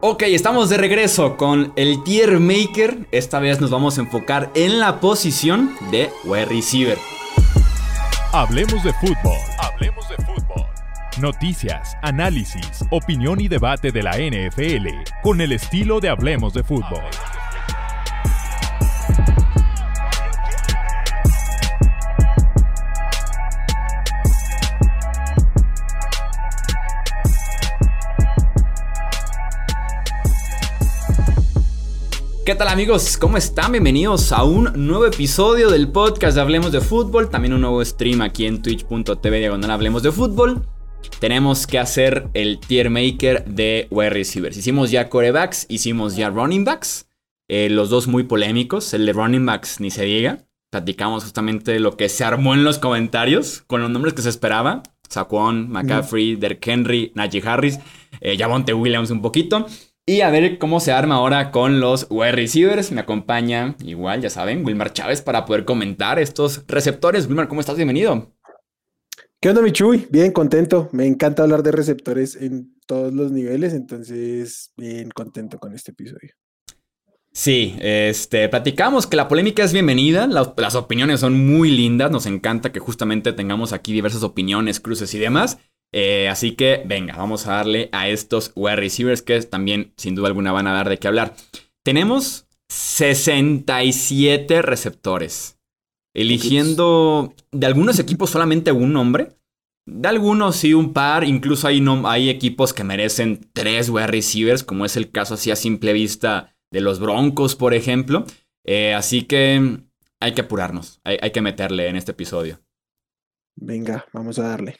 Ok, estamos de regreso con el Tier Maker. Esta vez nos vamos a enfocar en la posición de wide receiver. Hablemos de fútbol. Hablemos de fútbol. Noticias, análisis, opinión y debate de la NFL con el estilo de Hablemos de fútbol. ¿Qué tal amigos? ¿Cómo están? Bienvenidos a un nuevo episodio del podcast de Hablemos de Fútbol. También un nuevo stream aquí en twitch.tv diagonal Hablemos de Fútbol. Tenemos que hacer el tier maker de wide receivers. Hicimos ya corebacks, hicimos ya running backs. Eh, los dos muy polémicos. El de running backs ni se diga. Platicamos justamente lo que se armó en los comentarios con los nombres que se esperaba. Saquon, McCaffrey, Derek Henry, Najee Harris, eh, Javonte Williams un poquito. Y a ver cómo se arma ahora con los wide receivers. Me acompaña, igual, ya saben, Wilmar Chávez para poder comentar estos receptores. Wilmar, ¿cómo estás? Bienvenido. ¿Qué onda, Michuy? Bien, contento. Me encanta hablar de receptores en todos los niveles, entonces, bien contento con este episodio. Sí, este, platicamos que la polémica es bienvenida, las opiniones son muy lindas, nos encanta que justamente tengamos aquí diversas opiniones, cruces y demás. Eh, así que venga, vamos a darle a estos wide receivers que también sin duda alguna van a dar de qué hablar. Tenemos 67 receptores. Eligiendo de algunos equipos solamente un nombre. De algunos sí un par. Incluso hay, no, hay equipos que merecen tres wide receivers, como es el caso así a simple vista de los Broncos, por ejemplo. Eh, así que hay que apurarnos. hay que meterle en este episodio. Venga, vamos a darle.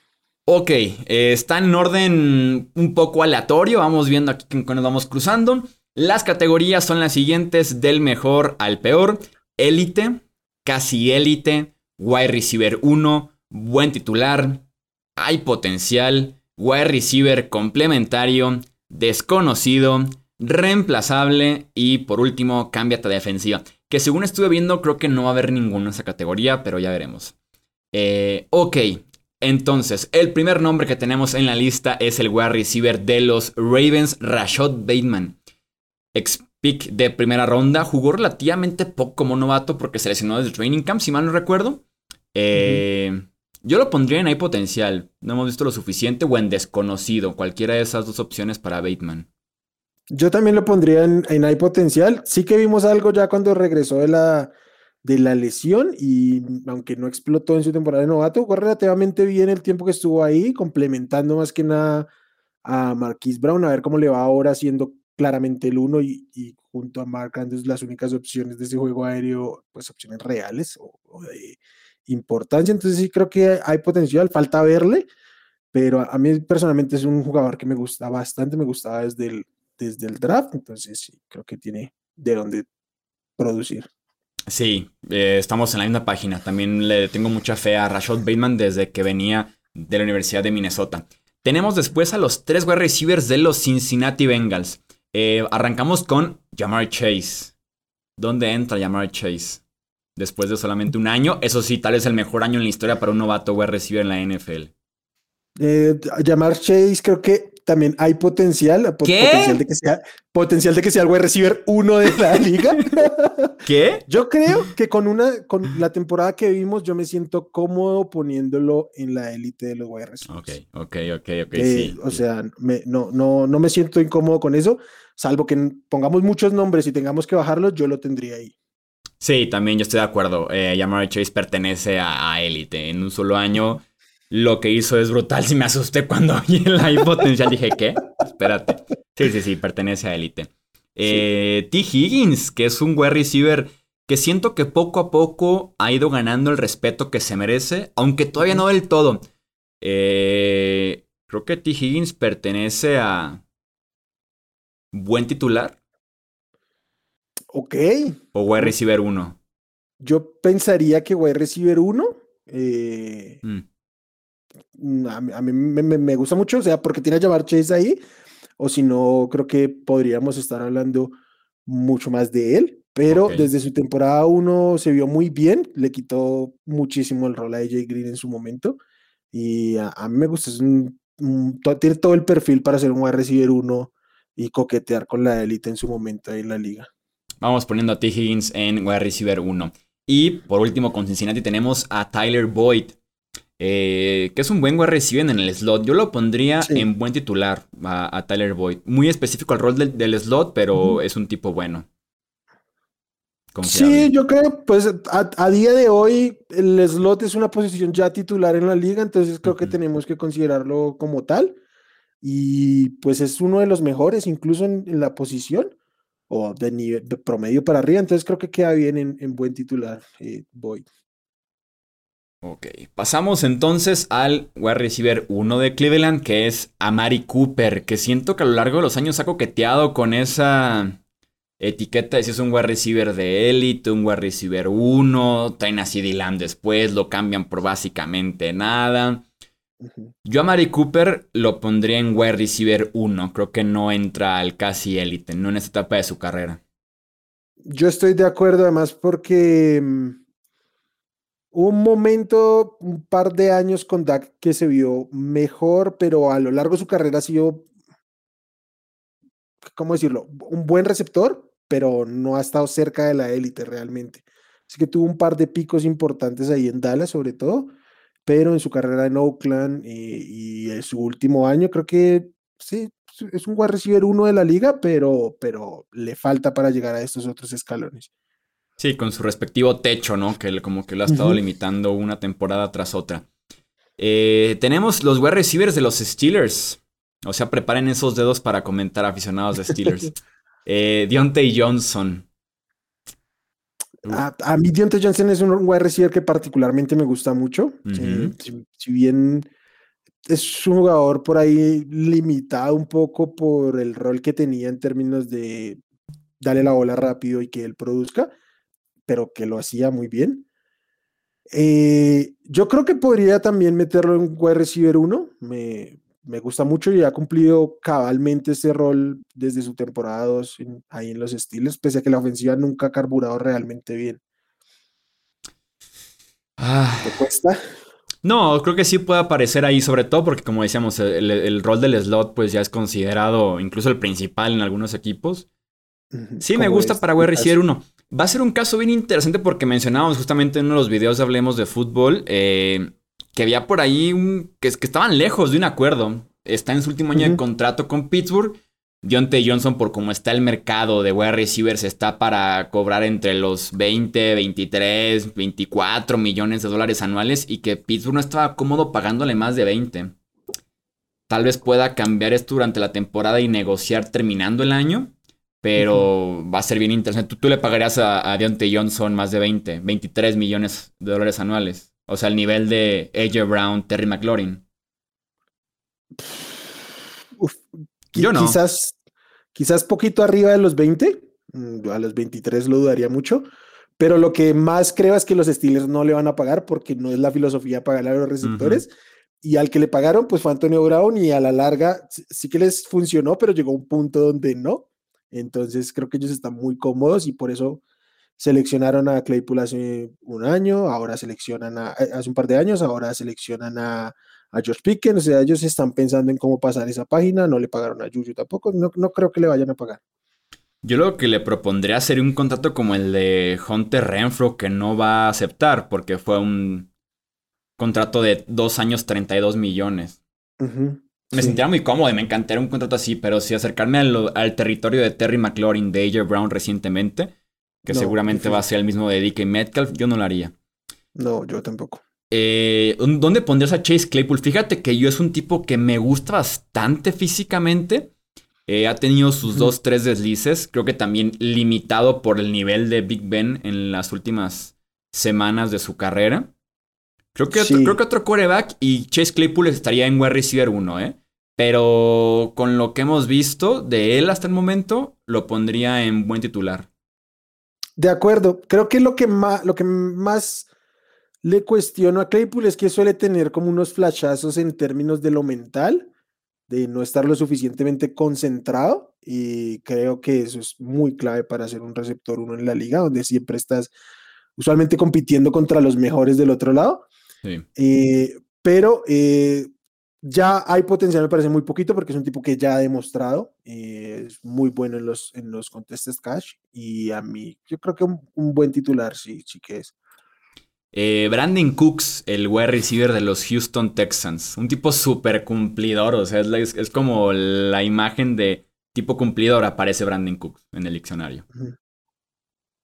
Ok, eh, está en orden un poco aleatorio. Vamos viendo aquí con nos vamos cruzando. Las categorías son las siguientes: del mejor al peor, élite, casi élite, wide receiver 1, buen titular, hay potencial, wide receiver complementario, desconocido, reemplazable. Y por último, cámbiate de defensiva. Que según estuve viendo, creo que no va a haber ninguno en esa categoría, pero ya veremos. Eh, ok, entonces, el primer nombre que tenemos en la lista es el wide receiver de los Ravens, Rashad Bateman. Ex-pick de primera ronda, jugó relativamente poco como novato porque se lesionó desde el training camp, si mal no recuerdo. Eh, yo lo pondría en hay potencial, no hemos visto lo suficiente o en desconocido, cualquiera de esas dos opciones para Bateman. Yo también lo pondría en, en hay potencial. Sí que vimos algo ya cuando regresó de la, de la lesión y aunque no explotó en su temporada de novato, fue relativamente bien el tiempo que estuvo ahí, complementando más que nada a Marquise Brown, a ver cómo le va ahora siendo claramente el uno y, junto a Mark Andrews las únicas opciones de ese juego aéreo, pues opciones reales o, de importancia. Entonces sí creo que hay potencial, falta verle, pero a, mí personalmente es un jugador que me gusta bastante, me gustaba desde el, desde el draft, entonces sí, creo que tiene de dónde producir. Sí, eh, estamos en la misma página. También le tengo mucha fe a Rashad Bateman desde que venía de la Universidad de Minnesota. Tenemos después a los tres wide receivers de los Cincinnati Bengals. Eh, arrancamos con Jamar Chase. ¿Dónde entra Jamar Chase? Después de solamente un año. Eso sí, tal vez el mejor año en la historia para un novato wide receiver en la NFL. Eh, Jamar Chase creo que también hay potencial, potencial de que sea, potencial de que sea el wide receiver uno de la liga. ¿Qué? Yo creo que con una, con la temporada que vimos, yo me siento cómodo poniéndolo en la élite de los wide receivers. Ok, ok, ok, ok. Eh, o sea, no, no, no me siento incómodo con eso, salvo que pongamos muchos nombres y tengamos que bajarlos, yo lo tendría ahí. Sí, también yo estoy de acuerdo. Eh, Chase pertenece a élite. En un solo año lo que hizo es brutal. Si me asusté cuando vi el potencial, dije, ¿qué? Espérate. Sí, sí, sí, pertenece a élite. Eh, T. Higgins, que es un wide receiver que siento que poco a poco ha ido ganando el respeto que se merece, aunque todavía no del todo. Eh, creo que T. Higgins pertenece a buen titular. Ok. O wide receiver 1. Yo pensaría que wide receiver 1. Eh, mm. Mm, a mí, me, gusta mucho, o sea, porque tiene a llamar Chase ahí, o si no, creo que podríamos estar hablando mucho más de él, pero desde su temporada 1 se vio muy bien, le quitó muchísimo el rol a AJ Green en su momento, y a, mí me gusta, es un, tiene todo el perfil para ser un wide receiver 1 y coquetear con la élite en su momento ahí en la liga. Vamos poniendo a T. Higgins en wide receiver 1. Y por último, con Cincinnati tenemos a Tyler Boyd, eh, que es un buen wide receiver en el slot. Yo lo pondría en buen titular a, Tyler Boyd. Muy específico al rol del, slot, pero es un tipo bueno. Sí, yo creo, pues a, día de hoy el slot es una posición ya titular en la liga, entonces creo que tenemos que considerarlo como tal. Y pues es uno de los mejores, incluso en, la posición o de nivel promedio para arriba. Entonces creo que queda bien en, buen titular, eh, Boyd. Ok, pasamos entonces al wide receiver 1 de Cleveland, que es Amari Cooper, que siento que a lo largo de los años ha coqueteado con esa etiqueta de si es un wide receiver de élite, un wide receiver 1, traen a CD después, lo cambian por básicamente nada. Yo a Mari Cooper lo pondría en wide receiver 1, creo que no entra al casi élite, no en esta etapa de su carrera. Yo estoy de acuerdo además porque un momento, un par de años con Dak que se vio mejor, pero a lo largo de su carrera ha sido, ¿cómo decirlo? Un buen receptor, pero no ha estado cerca de la élite realmente. Así que tuvo un par de picos importantes ahí en Dallas, sobre todo, pero en su carrera en Oakland eh, y, en su último año, creo que sí, es un wide receiver uno de la liga, pero, pero le falta para llegar a estos otros escalones. Sí, con su respectivo techo, ¿no? Que como que lo ha estado limitando una temporada tras otra. Eh, tenemos los wide receivers de los Steelers. O sea, preparen esos dedos para comentar aficionados de Steelers. Eh, Deontay Johnson. A, mí Deontay Johnson es un wide receiver que particularmente me gusta mucho. si, bien es un jugador por ahí limitado un poco por el rol que tenía en términos de darle la bola rápido y que él produzca, pero que lo hacía muy bien. Eh, yo creo que podría también meterlo en wide receiver 1. Me, me gusta mucho y ha cumplido cabalmente ese rol desde su temporada 2 ahí en los estilos, pese a que la ofensiva nunca ha carburado realmente bien. Ah. ¿Te cuesta? No, creo que sí puede aparecer ahí, sobre todo porque, como decíamos, el, rol del slot pues ya es considerado incluso el principal en algunos equipos. Sí, me gusta para wide receiver uno. Va a ser un caso bien interesante porque mencionábamos justamente en uno de los videos de Hablemos de Fútbol eh, que había por ahí un, que, que estaban lejos de un acuerdo. Está en su último año de contrato con Pittsburgh. Deontay Johnson, por cómo está el mercado de wide receivers, está para cobrar entre los 20, 23, 24 millones de dólares anuales y que Pittsburgh no estaba cómodo pagándole más de 20. Tal vez pueda cambiar esto durante la temporada y negociar terminando el año, pero va a ser bien interesante. Tú, le pagarías a, a Deontay Johnson más de 20, 23 millones de dólares anuales. O sea, el nivel de AJ Brown, Terry McLaurin. Yo no. Quizás, quizás poquito arriba de los 20. Mm, a los 23 lo dudaría mucho. Pero lo que más creo es que los Steelers no le van a pagar porque no es la filosofía pagar a los receptores. Y al que le pagaron, pues fue Antonio Brown y a la larga sí que les funcionó, pero llegó un punto donde no. Entonces creo que ellos están muy cómodos y por eso seleccionaron a Claypool hace un año, ahora seleccionan a, eh, hace un par de años, ahora seleccionan a, a George Pickens, o sea, ellos están pensando en cómo pasar esa página, no le pagaron a Juju tampoco, no, no creo que le vayan a pagar. Yo lo que le propondría sería un contrato como el de Hunter Renfro que no va a aceptar porque fue un contrato de dos años 32 millones. Me sentiría muy cómodo y me encantaría un contrato así, pero si acercarme al, al territorio de Terry McLaurin, de AJ Brown recientemente, que seguramente va a ser el mismo de DK Metcalf, yo no lo haría. No, yo tampoco. Eh, ¿Dónde pondrías a Chase Claypool? Fíjate que yo es un tipo que me gusta bastante físicamente. Eh, ha tenido sus dos, tres deslices. Creo que también limitado por el nivel de Big Ben en las últimas semanas de su carrera. Creo que, otro, creo que otro quarterback y Chase Claypool estaría en wide receiver 1, ¿eh? Pero con lo que hemos visto de él hasta el momento, lo pondría en buen titular. De acuerdo, creo que lo que más, lo que más le cuestiono a Claypool es que suele tener como unos flashazos en términos de lo mental, de no estar lo suficientemente concentrado y creo que eso es muy clave para ser un receptor uno en la liga, donde siempre estás usualmente compitiendo contra los mejores del otro lado. Sí. Eh, pero eh, ya hay potencial, me parece muy poquito, porque es un tipo que ya ha demostrado, eh, es muy bueno en los, en los contestes cash, y a mí, yo creo que un, un buen titular sí, sí que es. Eh, Brandon Cooks, el wide receiver de los Houston Texans. Un tipo súper cumplidor. O sea, es, es, como la imagen de tipo cumplidor aparece Brandon Cooks en el diccionario.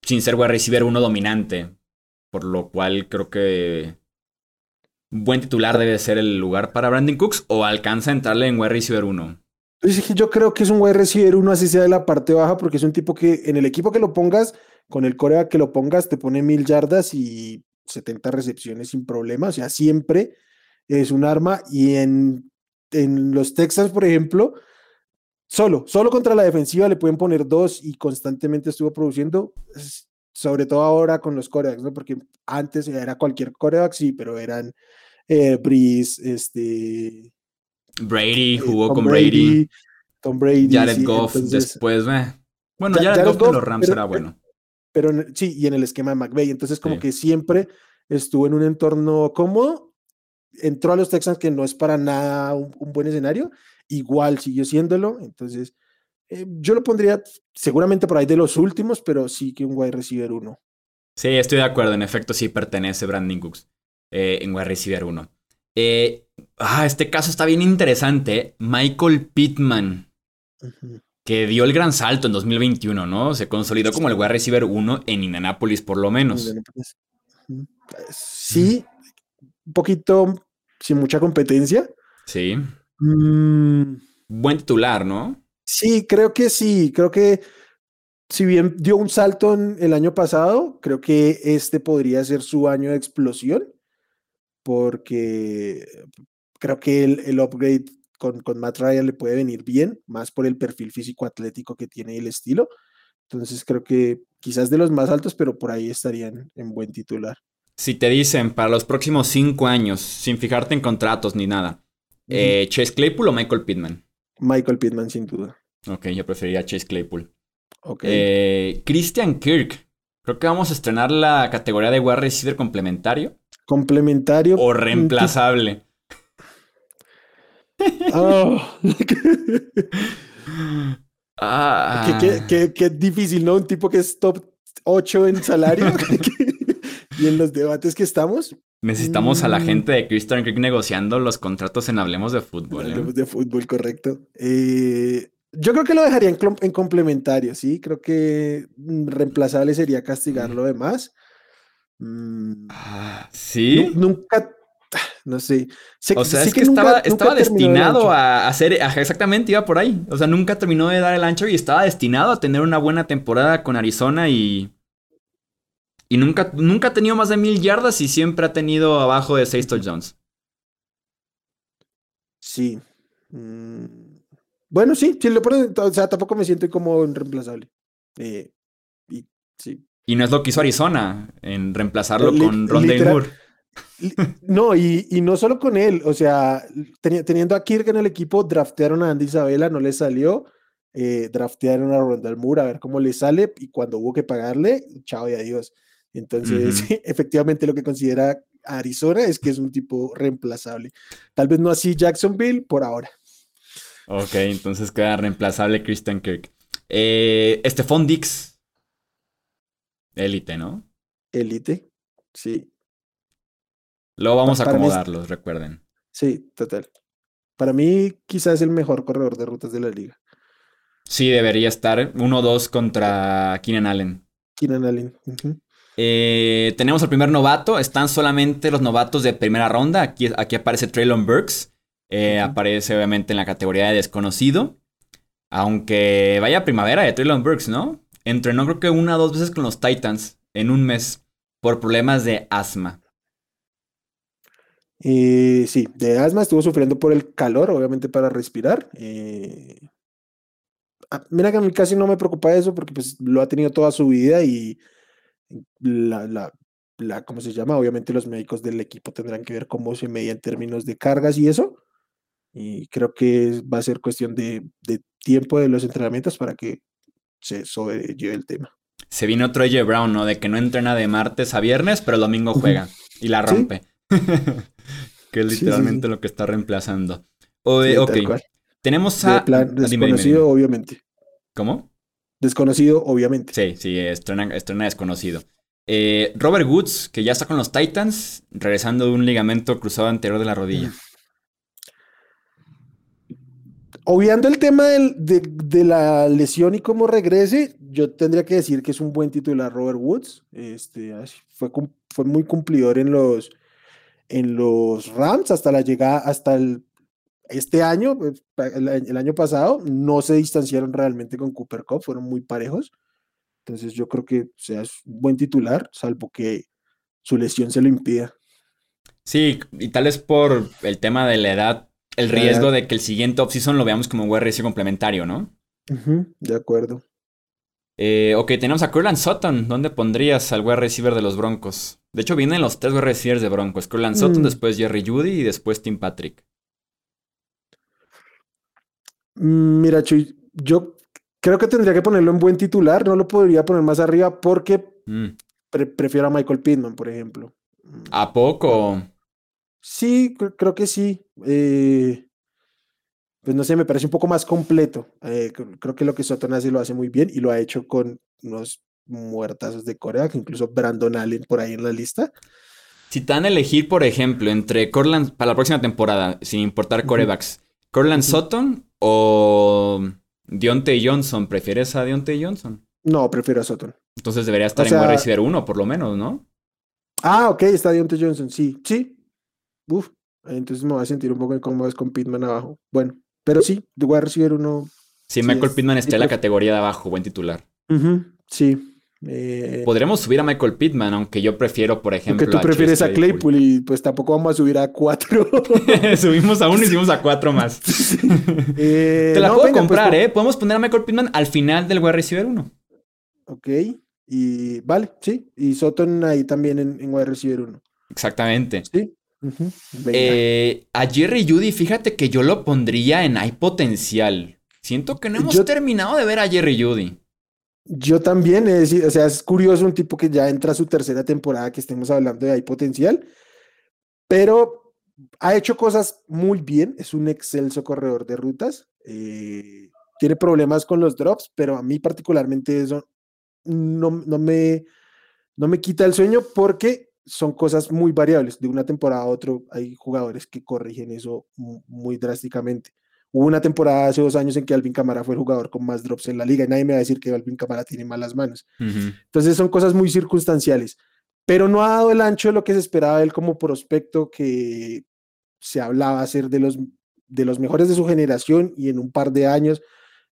Sin ser wide receiver uno dominante. Por lo cual creo que buen titular debe ser el lugar para Brandon Cooks o alcanza a entrarle en wide receiver 1. Yo creo que es un wide receiver 1 así sea de la parte baja porque es un tipo que en el equipo que lo pongas, con el corea que lo pongas, te pone mil yardas y 70 recepciones sin problema, o sea, siempre es un arma y en, en los Texans, por ejemplo, solo, solo contra la defensiva le pueden poner dos y constantemente estuvo produciendo, sobre todo ahora con los corebacks, ¿no? Porque antes era cualquier coreback, sí, pero eran eh, Breeze, este... Brady, eh, jugó con Brady, Tom Brady. Jared Goff después, Bueno, Jared, Goff, los Rams era bueno pero sí, y en el esquema de McVeigh. Entonces, como que siempre estuvo en un entorno cómodo, entró a los Texans, que no es para nada un, buen escenario, igual siguió siéndolo. Entonces, eh, yo lo pondría seguramente por ahí de los últimos, pero sí que un wide receiver uno. Sí, estoy de acuerdo. En efecto, sí pertenece Brandon Cooks eh, en wide receiver uno. Eh, ah, este caso está bien interesante. Michael Pittman que dio el gran salto en 2021, ¿no? Se consolidó como el wide receiver 1 en Indianapolis, por lo menos. Sí, un poquito sin mucha competencia. Sí. Mm. Buen titular, ¿no? Sí, creo que sí. Creo que si bien dio un salto en el año pasado, creo que este podría ser su año de explosión, porque creo que el, el upgrade con, con Matt Ryan le puede venir bien, más por el perfil físico atlético que tiene y el estilo. Entonces creo que quizás de los más altos, pero por ahí estarían en buen titular. Si te dicen para los próximos cinco años, sin fijarte en contratos ni nada, eh, ¿Chase Claypool o Michael Pittman? Michael Pittman, sin duda. Ok, yo preferiría Chase Claypool. Ok. Eh, Christian Kirk. Creo que vamos a estrenar la categoría de wide receiver complementario. Complementario. O reemplazable. Ah. Qué, difícil, ¿no? Un tipo que es top 8 en salario y en los debates que estamos. Necesitamos a la mm. gente de Christian Creek negociando los contratos en Hablemos de Fútbol. ¿eh? Hablemos de Fútbol, correcto. Eh, yo creo que lo dejaría en, complementario, ¿sí? Creo que mm, reemplazable sería castigarlo de más. Mm. Ah, sí. Nunca, no sé. o sea, es que, estaba, estaba destinado a hacer, exactamente, iba por ahí. O sea, nunca terminó de dar el ancho y estaba destinado a tener una buena temporada con Arizona y... Y nunca, nunca ha tenido más de mil yardas y siempre ha tenido abajo de seis touchdowns. Sí. Mm, bueno, sí, sí, lo o sea, tampoco me siento como reemplazable. Eh, y, sí. Y no es lo que hizo Arizona, en reemplazarlo con Rondé Moore. No, y, no solo con él, o sea, teniendo a Kirk en el equipo, draftearon a Andy Isabela, no le salió, eh, draftearon a Rondal Moore a ver cómo le sale, y cuando hubo que pagarle, chao y adiós. Entonces, efectivamente lo que considera Arizona es que es un tipo reemplazable. Tal vez no así Jacksonville por ahora. Ok, entonces queda reemplazable Christian Kirk. Eh, Stephon Dix. Élite, ¿no? Élite, sí. Luego vamos a acomodarlos, recuerden. Sí, total. Para mí, quizás es el mejor corredor de rutas de la liga. Sí, debería estar 1-2 contra Keenan Allen. Keenan Allen. Eh, tenemos al primer novato. Están solamente los novatos de primera ronda. Aquí, aquí aparece Traylon Burks. Eh, aparece obviamente en la categoría de desconocido. Aunque vaya primavera de Traylon Burks, ¿no? Entrenó creo que una o dos veces con los Titans en un mes por problemas de asma. Eh, sí, de asma estuvo sufriendo por el calor, obviamente para respirar. Eh, ah, mira que a mí casi no me preocupa eso porque pues lo ha tenido toda su vida y la, la, la, ¿cómo se llama? Obviamente los médicos del equipo tendrán que ver cómo se media en términos de cargas y eso. Y creo que va a ser cuestión de, de tiempo de los entrenamientos para que se sobrelleve el tema. Se vino otro J. Brown, ¿no? De que no entrena de martes a viernes, pero el domingo juega y la rompe. Que es sí, literalmente sí. lo que está reemplazando. O, ok. Tenemos De a. plan, desconocido, obviamente. ¿Cómo? Desconocido, obviamente. Sí, sí, estrena, estrena desconocido. Eh, Robert Woods, que ya está con los Titans, regresando de un ligamento cruzado anterior de la rodilla. Obviando el tema de, la lesión y cómo regrese, yo tendría que decir que es un buen titular Robert Woods. Este, fue, muy cumplidor en los, en los Rams hasta la llegada, hasta este año, pues, el, año pasado, no se distanciaron realmente con Cooper Cup, fueron muy parejos. Entonces yo creo que es un buen titular, salvo que su lesión se lo impida. Sí, y tal vez por el tema de la edad, el riesgo de que el siguiente offseason lo veamos como un receiver complementario, ¿no? De acuerdo. Eh, ok, tenemos a Curland Sutton. ¿Dónde pondrías al wide receiver de los Broncos? De hecho, vienen los tres wide receivers de Broncos. Curland Sutton, Mm. después Jerry Judy y después Tim Patrick. Mm, Mira, Chuy, yo creo que tendría que ponerlo en buen titular, no lo podría poner más arriba porque Mm. pre- prefiero a Michael Pittman, por ejemplo. ¿A poco? Sí, cre- creo que sí. eh, pues no sé, me parece un poco más completo. eh, cr- creo que lo que Sutton hace lo hace muy bien y lo ha hecho con unos muertazos de Corea, que incluso Brandon Allen por ahí en la lista. Si te dan a elegir, por ejemplo, entre Corland para la próxima temporada, sin importar corebacks, Corland Ujú. Sutton o Deontay Johnson, ¿prefieres a Deontay Johnson? No, prefiero a Sutton. Entonces debería estar O en wide receiver 1, por lo menos, ¿no? Ah, ok, está Deontay Johnson, sí, sí. Uf, entonces me voy a sentir un poco incómodo con Pittman abajo. Bueno, pero sí, de wide receiver uno. Sí, Sí, Michael es- Pittman está en la categoría de abajo, buen titular. Ujú, sí. eh, Podremos subir a Michael Pittman, aunque yo prefiero, por ejemplo, porque tú a Chase prefieres a Claypool y pues tampoco vamos a subir a cuatro. Subimos a uno y subimos a cuatro más. Eh, Te la no, puedo venga, pues, comprar, ¿eh? Podemos poner a Michael Pittman al final del wide receiver 1. Ok, y vale, sí. Y Sutton ahí también en, en wide receiver uno. Exactamente. Sí. Eh, a Jerry Judy, fíjate que yo lo pondría en hay potencial. Siento que no hemos Yo- terminado de ver a Jerry Judy. Yo también, es decir, o sea, es curioso un tipo que ya entra a su tercera temporada que estemos hablando de ahí potencial, pero ha hecho cosas muy bien, es un excelso corredor de rutas, eh, tiene problemas con los drops, pero a mí particularmente eso no, no me, no me quita el sueño porque son cosas muy variables, de una temporada a otra hay jugadores que corrigen eso mu- muy drásticamente. Hubo una temporada hace dos años en que Alvin Camara fue el jugador con más drops en la liga y nadie me va a decir que Alvin Camara tiene malas manos. Ujú. Entonces son cosas muy circunstanciales, pero no ha dado el ancho de lo que se esperaba de él como prospecto que se hablaba ser de los, de los mejores de su generación y en un par de años.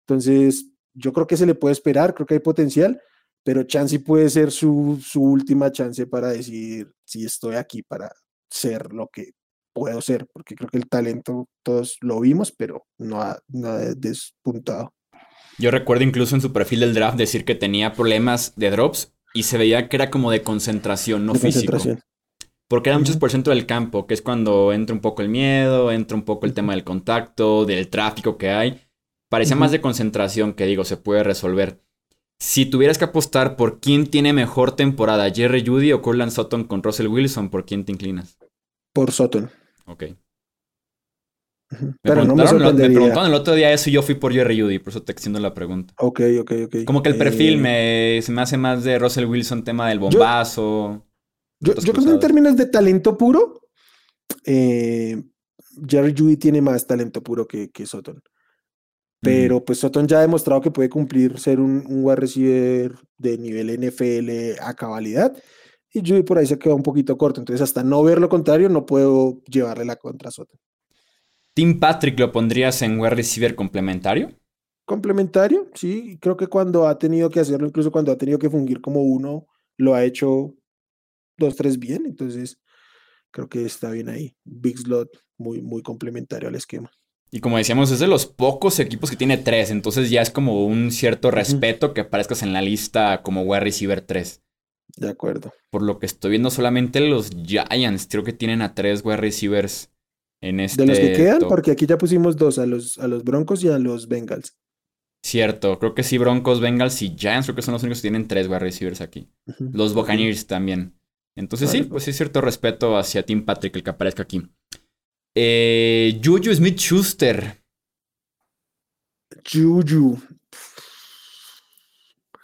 Entonces yo creo que se le puede esperar, creo que hay potencial, pero Chansey puede ser su, su última chance para decir si estoy aquí para ser lo que puedo ser, porque creo que el talento todos lo vimos, pero no ha, no ha despuntado. Yo recuerdo incluso en su perfil del draft decir que tenía problemas de drops y se veía que era como de concentración, no de físico. concentración. Porque era muchos por ciento del campo, que es cuando entra un poco el miedo, entra un poco el tema del contacto, del tráfico que hay. Parecía más de concentración que digo, se puede resolver. Si tuvieras que apostar por quién tiene mejor temporada, Jerry Judy o Corland Sutton con Russell Wilson, ¿por quién te inclinas? Por Sutton. Ok. Me. Pero no me preguntaron, me preguntaron el otro día eso y yo fui por Jerry Judy, por eso te extiendo la pregunta. Ok, ok, ok. Como que el perfil Eh, me, se me hace más de Russell Wilson, tema del bombazo. Yo, yo creo que en términos de talento puro, eh, Jerry Judy tiene más talento puro que, que Sutton. Pero pues Sutton ya ha demostrado que puede cumplir ser un, un wide receiver de nivel NFL a cabalidad. Y Judy por ahí se queda un poquito corto. Entonces, hasta no ver lo contrario, no puedo llevarle la contra a Sutton. Tim Patrick lo pondrías en wide receiver complementario. Complementario, sí. Creo que cuando ha tenido que hacerlo, incluso cuando ha tenido que fungir como uno, lo ha hecho dos, tres bien. Entonces, creo que está bien ahí. Big slot, muy, muy complementario al esquema. Y como decíamos, es de los pocos equipos que tiene tres. Entonces ya es como un cierto respeto que aparezcas en la lista como wide receiver 3. De acuerdo. Por lo que estoy viendo, solamente los Giants creo que tienen a tres wide receivers en este. De los que quedan, top. porque aquí ya pusimos dos, a los, a los Broncos y a los Bengals. Cierto, creo que sí, Broncos, Bengals y Giants creo que son los únicos que tienen tres wide receivers aquí. Los Buccaneers también. Entonces sí, Vale, pues sí, cierto respeto hacia Tim Patrick, el que aparezca aquí. Eh, Juju Smith Schuster. Juju.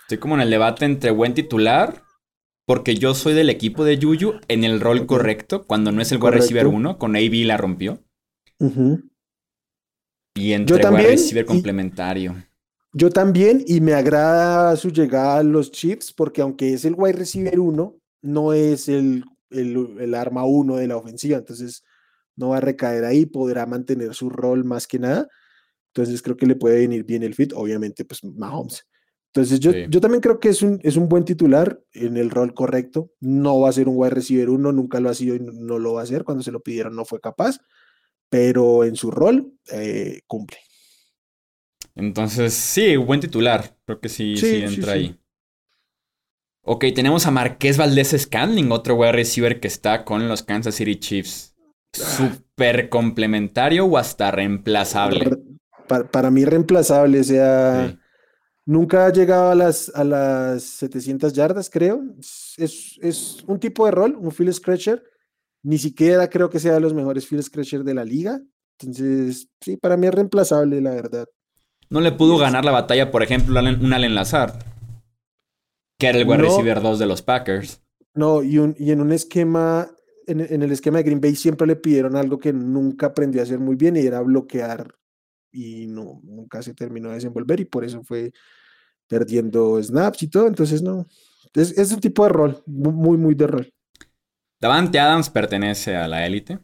Estoy como en el debate entre buen titular, porque yo soy del equipo de Juju en el rol correcto, cuando no es el wide receiver 1, con AB la rompió. Y entre wide también, receiver y- complementario. Yo también, y me agrada su llegada a los Chiefs, porque aunque es el wide receiver 1, no es el, el, el arma 1 de la ofensiva, entonces no va a recaer ahí, podrá mantener su rol más que nada. Entonces creo que le puede venir bien el fit, obviamente, pues Mahomes. Entonces yo, Sí. yo también creo que es un, es un buen titular en el rol correcto. No va a ser un wide receiver 1, nunca lo ha sido y no- lo va a hacer. Cuando se lo pidieron no fue capaz, pero en su rol eh, cumple. Entonces, sí, buen titular. Creo que sí, sí, entra sí. ahí. Ok, tenemos a Marqués Valdés Scandling, otro wide receiver que está con los Kansas City Chiefs. Súper complementario o hasta reemplazable. Re- Para, para mí reemplazable, o sea, Sí. nunca ha llegado a las, a las 700 yardas, creo. Es, es- un tipo de rol, un field scratcher. Ni siquiera creo que sea de los mejores field scratcher de la liga. Entonces, sí, para mí es reemplazable, la verdad. No le pudo ganar la batalla, por ejemplo, un Allen Lazard, que era el wide No. receiver 2 de los Packers. No, y, un- y en un esquema, en, en el esquema de Green Bay siempre le pidieron algo que nunca aprendió a hacer muy bien y era bloquear. Y no, nunca se terminó de desenvolver y por eso fue perdiendo snaps y todo. Entonces, no. Es, es un tipo de rol, mu- muy, muy de rol, Davante Adams pertenece a la élite.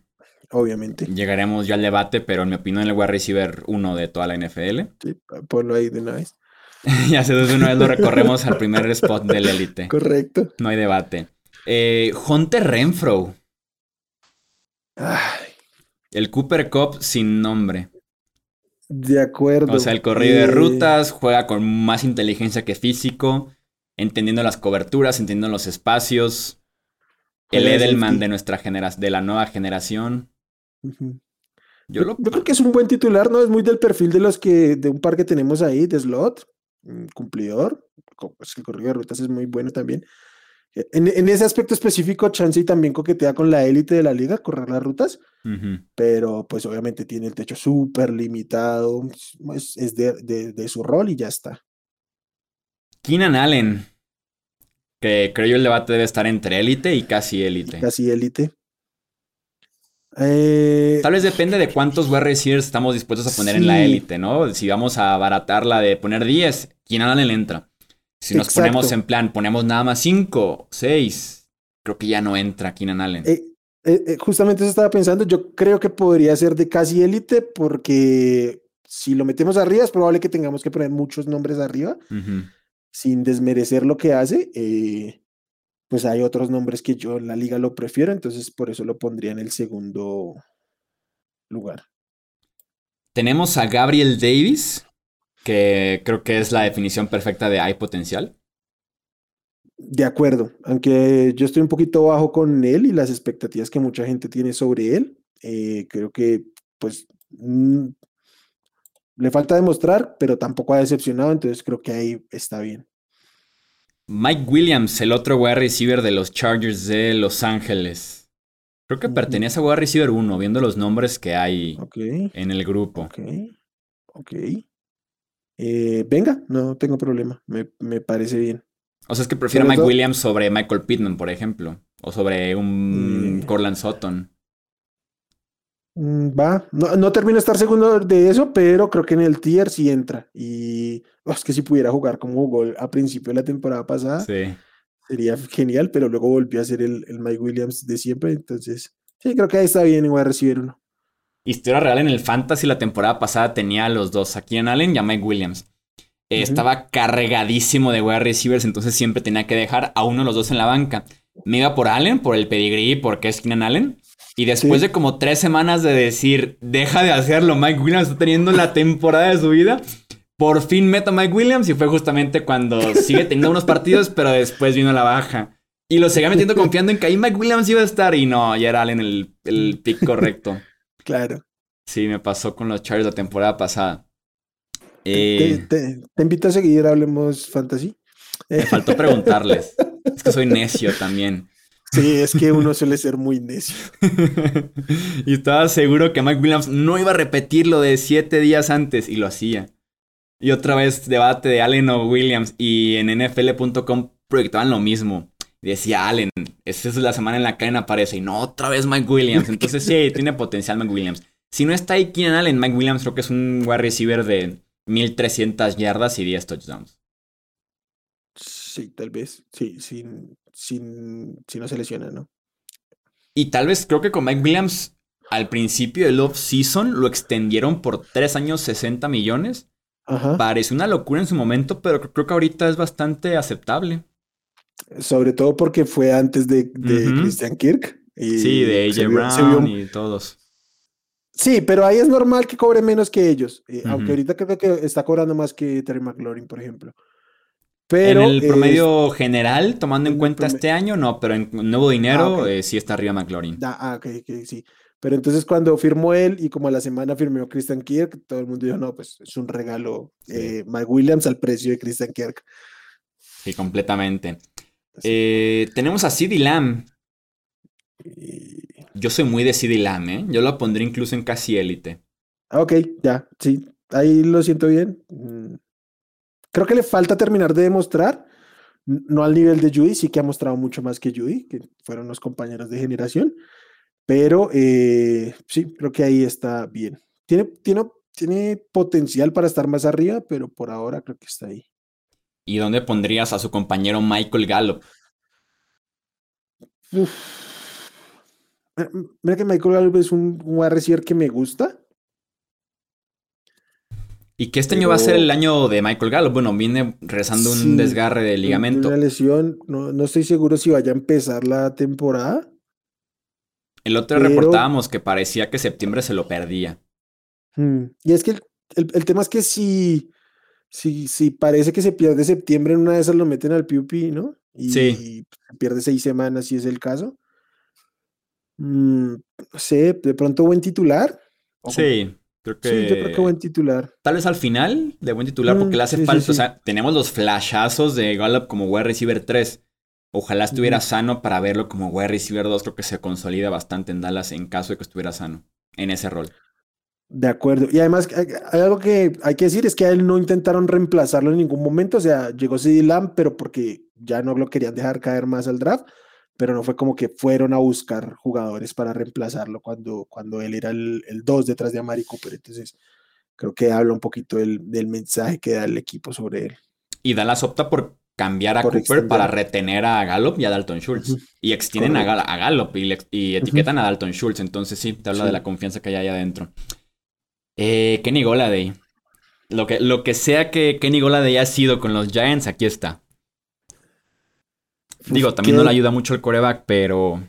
obviamente. Llegaremos ya al debate, pero en mi opinión, el wide receiver 1 de toda la NFL. Sí, ponlo ahí de una vez. ya sé, desde una vez lo recorremos al primer spot del élite. Correcto. No hay debate. Eh, Hunter Renfro, Ay, el Cooper Cup sin nombre. de acuerdo. O sea, el corrido de Eh, rutas juega con más inteligencia que físico, entendiendo las coberturas, entendiendo los espacios. El de Edelman de nuestra generación, de la nueva generación. Yo Yo, lo yo creo que es un buen titular, ¿no? Es muy del perfil de los que, de un par que tenemos ahí, de slot, mm, cumplidor. Es que el corrido de rutas es muy bueno también. En, en ese aspecto específico, Chansey también coquetea con la élite de la liga, correr las rutas, pero pues obviamente tiene el techo súper limitado, es, es de, de- de su rol y ya está. Keenan Allen, que creo yo el debate debe estar entre élite y casi élite. Casi élite. Eh, Tal vez depende de cuántos wide receivers estamos dispuestos a poner en la élite, ¿no? Si vamos a abaratarla de poner 10, Keenan Allen entra. Si nos Exacto. ponemos en plan, ponemos nada más 5, 6, creo que ya no entra Keenan Allen. Eh, eh, eh, justamente eso estaba pensando. Yo creo que podría ser de casi élite porque si lo metemos arriba es probable que tengamos que poner muchos nombres arriba sin desmerecer lo que hace. eh, pues hay otros nombres que yo en la liga lo prefiero, entonces por eso lo pondría en el segundo lugar. Tenemos a Gabriel Davis, que creo que es la definición perfecta de hay potencial. De acuerdo, aunque yo estoy un poquito bajo con él y las expectativas que mucha gente tiene sobre él, eh, creo que pues mm, le falta demostrar, pero tampoco ha decepcionado, entonces creo que ahí está bien. Mike Williams, el otro wide receiver de los Chargers de Los Ángeles. Creo que pertenece a wide receiver 1, viendo los nombres que hay en el grupo. ok, ok. Eh, venga, no tengo problema, me, me parece bien. O sea, es que prefiero a Mike todo- Williams sobre Michael Pittman, por ejemplo. O sobre un Eh. Corland Sutton. Mm, Va, no, no termino de estar segundo de eso, pero creo que en el tier sí entra. Y oh, es que si pudiera jugar como jugó a principio de la temporada pasada, Sí. sería genial, pero luego volvió a ser el, el Mike Williams de siempre. Entonces, sí, creo que ahí está bien y voy a recibir uno. Historia real en el Fantasy la temporada pasada tenía a los dos, a Keenan Allen y a Mike Williams. Eh. Estaba cargadísimo de wide receivers, entonces siempre tenía que dejar a uno de los dos en la banca. Me iba por Allen, por el pedigrí, porque es Keenan Allen. Y después Sí. de como tres semanas de decir, deja de hacerlo, Mike Williams está teniendo la temporada de su vida. Por fin meto a Mike Williams y fue justamente cuando sigue teniendo unos partidos, pero después vino la baja. Y lo seguía metiendo confiando en que ahí Mike Williams iba a estar y no, ya era Allen el, el pick correcto. Claro. Sí, me pasó con los Chargers la temporada pasada. Te, Eh, te- te invito a seguir, hablemos fantasy. me faltó preguntarles. Es que soy necio también. Sí, es que uno suele ser muy necio. y estaba seguro que Mike Williams no iba a repetir lo de siete días antes y lo hacía. Y otra vez debate de Allen o Williams y en NFL.com proyectaban lo mismo. Decía Allen, esa es la semana en la cadena aparece y no otra vez Mike Williams. Entonces sí, tiene potencial Mike Williams. Si no está ahí Keenan Allen, Mike Williams creo que es un wide receiver de 1300 yardas y 10 touchdowns. Sí, tal vez. Sí, sin, sin, si no se lesiona, ¿no? Y tal vez creo que con Mike Williams al principio del off-season lo extendieron por 3 años 60 millones. Ajá. Parece una locura en su momento, pero creo que ahorita es bastante aceptable. Sobre todo porque fue antes de, Christian Kirk. Y sí, de AJ Brown y todos. Sí, pero ahí es normal que cobre menos que ellos. Eh, aunque ahorita creo que está cobrando más que Terry McLaurin, por ejemplo. Pero, en el promedio general, tomando en cuenta este año, no, pero en nuevo dinero ah, eh, sí está arriba McLaurin. Ah, ok, sí. Pero entonces cuando firmó él y como a la semana firmó Christian Kirk, todo el mundo dijo, no, pues es un regalo eh, Mike Williams al precio de Christian Kirk. Sí, completamente. Eh, tenemos a CD Lamb. Yo soy muy de CD Lamb, ¿eh? Yo lo pondré incluso en casi élite. Ah, ok, ya, sí. Ahí lo siento bien. Mm. Creo que le falta terminar de demostrar, no al nivel de Judy, sí que ha mostrado mucho más que Judy, que fueron los compañeros de generación, pero eh, sí, creo que ahí está bien. Tiene, tiene, tiene potencial para estar más arriba, pero por ahora creo que está ahí. ¿Y dónde pondrías a su compañero Michael Gallup? Mira que Michael Gallup es un wide que me gusta. Y que este año va a ser el año de Michael Gallup. Bueno, viene rezando un desgarre de ligamento. Una lesión, no, estoy seguro si vaya a empezar la temporada. El otro reportábamos que parecía que septiembre se lo perdía. Hmm, y es que el, tema es que si, si, si, parece que se pierde septiembre, en una de esas lo meten al PUP, ¿no? Y, sí. pierde seis semanas, si es el caso. Mm, no sé, de pronto buen titular. Sí. Creo que. Sí, yo creo que buen titular. Tal vez al final de buen titular, porque mm, le hace falta. O sea, tenemos los flashazos de Gallup como wide receiver 3. Ojalá estuviera sano para verlo como wide receiver 2. Creo que se consolida bastante en Dallas en caso de que estuviera sano en ese rol. De acuerdo. Y además, hay algo que hay que decir: es que a él no intentaron reemplazarlo en ningún momento. O sea, llegó CD Lamb, pero porque ya no lo querían dejar caer más al draft pero no fue como que fueron a buscar jugadores para reemplazarlo cuando, cuando él era el 2 detrás de Amari Cooper. Entonces, creo que habla un poquito del, mensaje que da el equipo sobre él. Y Dallas opta por cambiar a Cooper para retener a Gallup y a Dalton Schultz. Y extienden a, Gallup y, etiquetan a Dalton Schultz. Entonces sí, te habla de la confianza que hay ahí adentro. Eh, Kenny Goladay. Lo que, lo que sea que Kenny Goladay ha sido con los Giants, aquí está. Digo, también no le ayuda mucho el coreback, pero.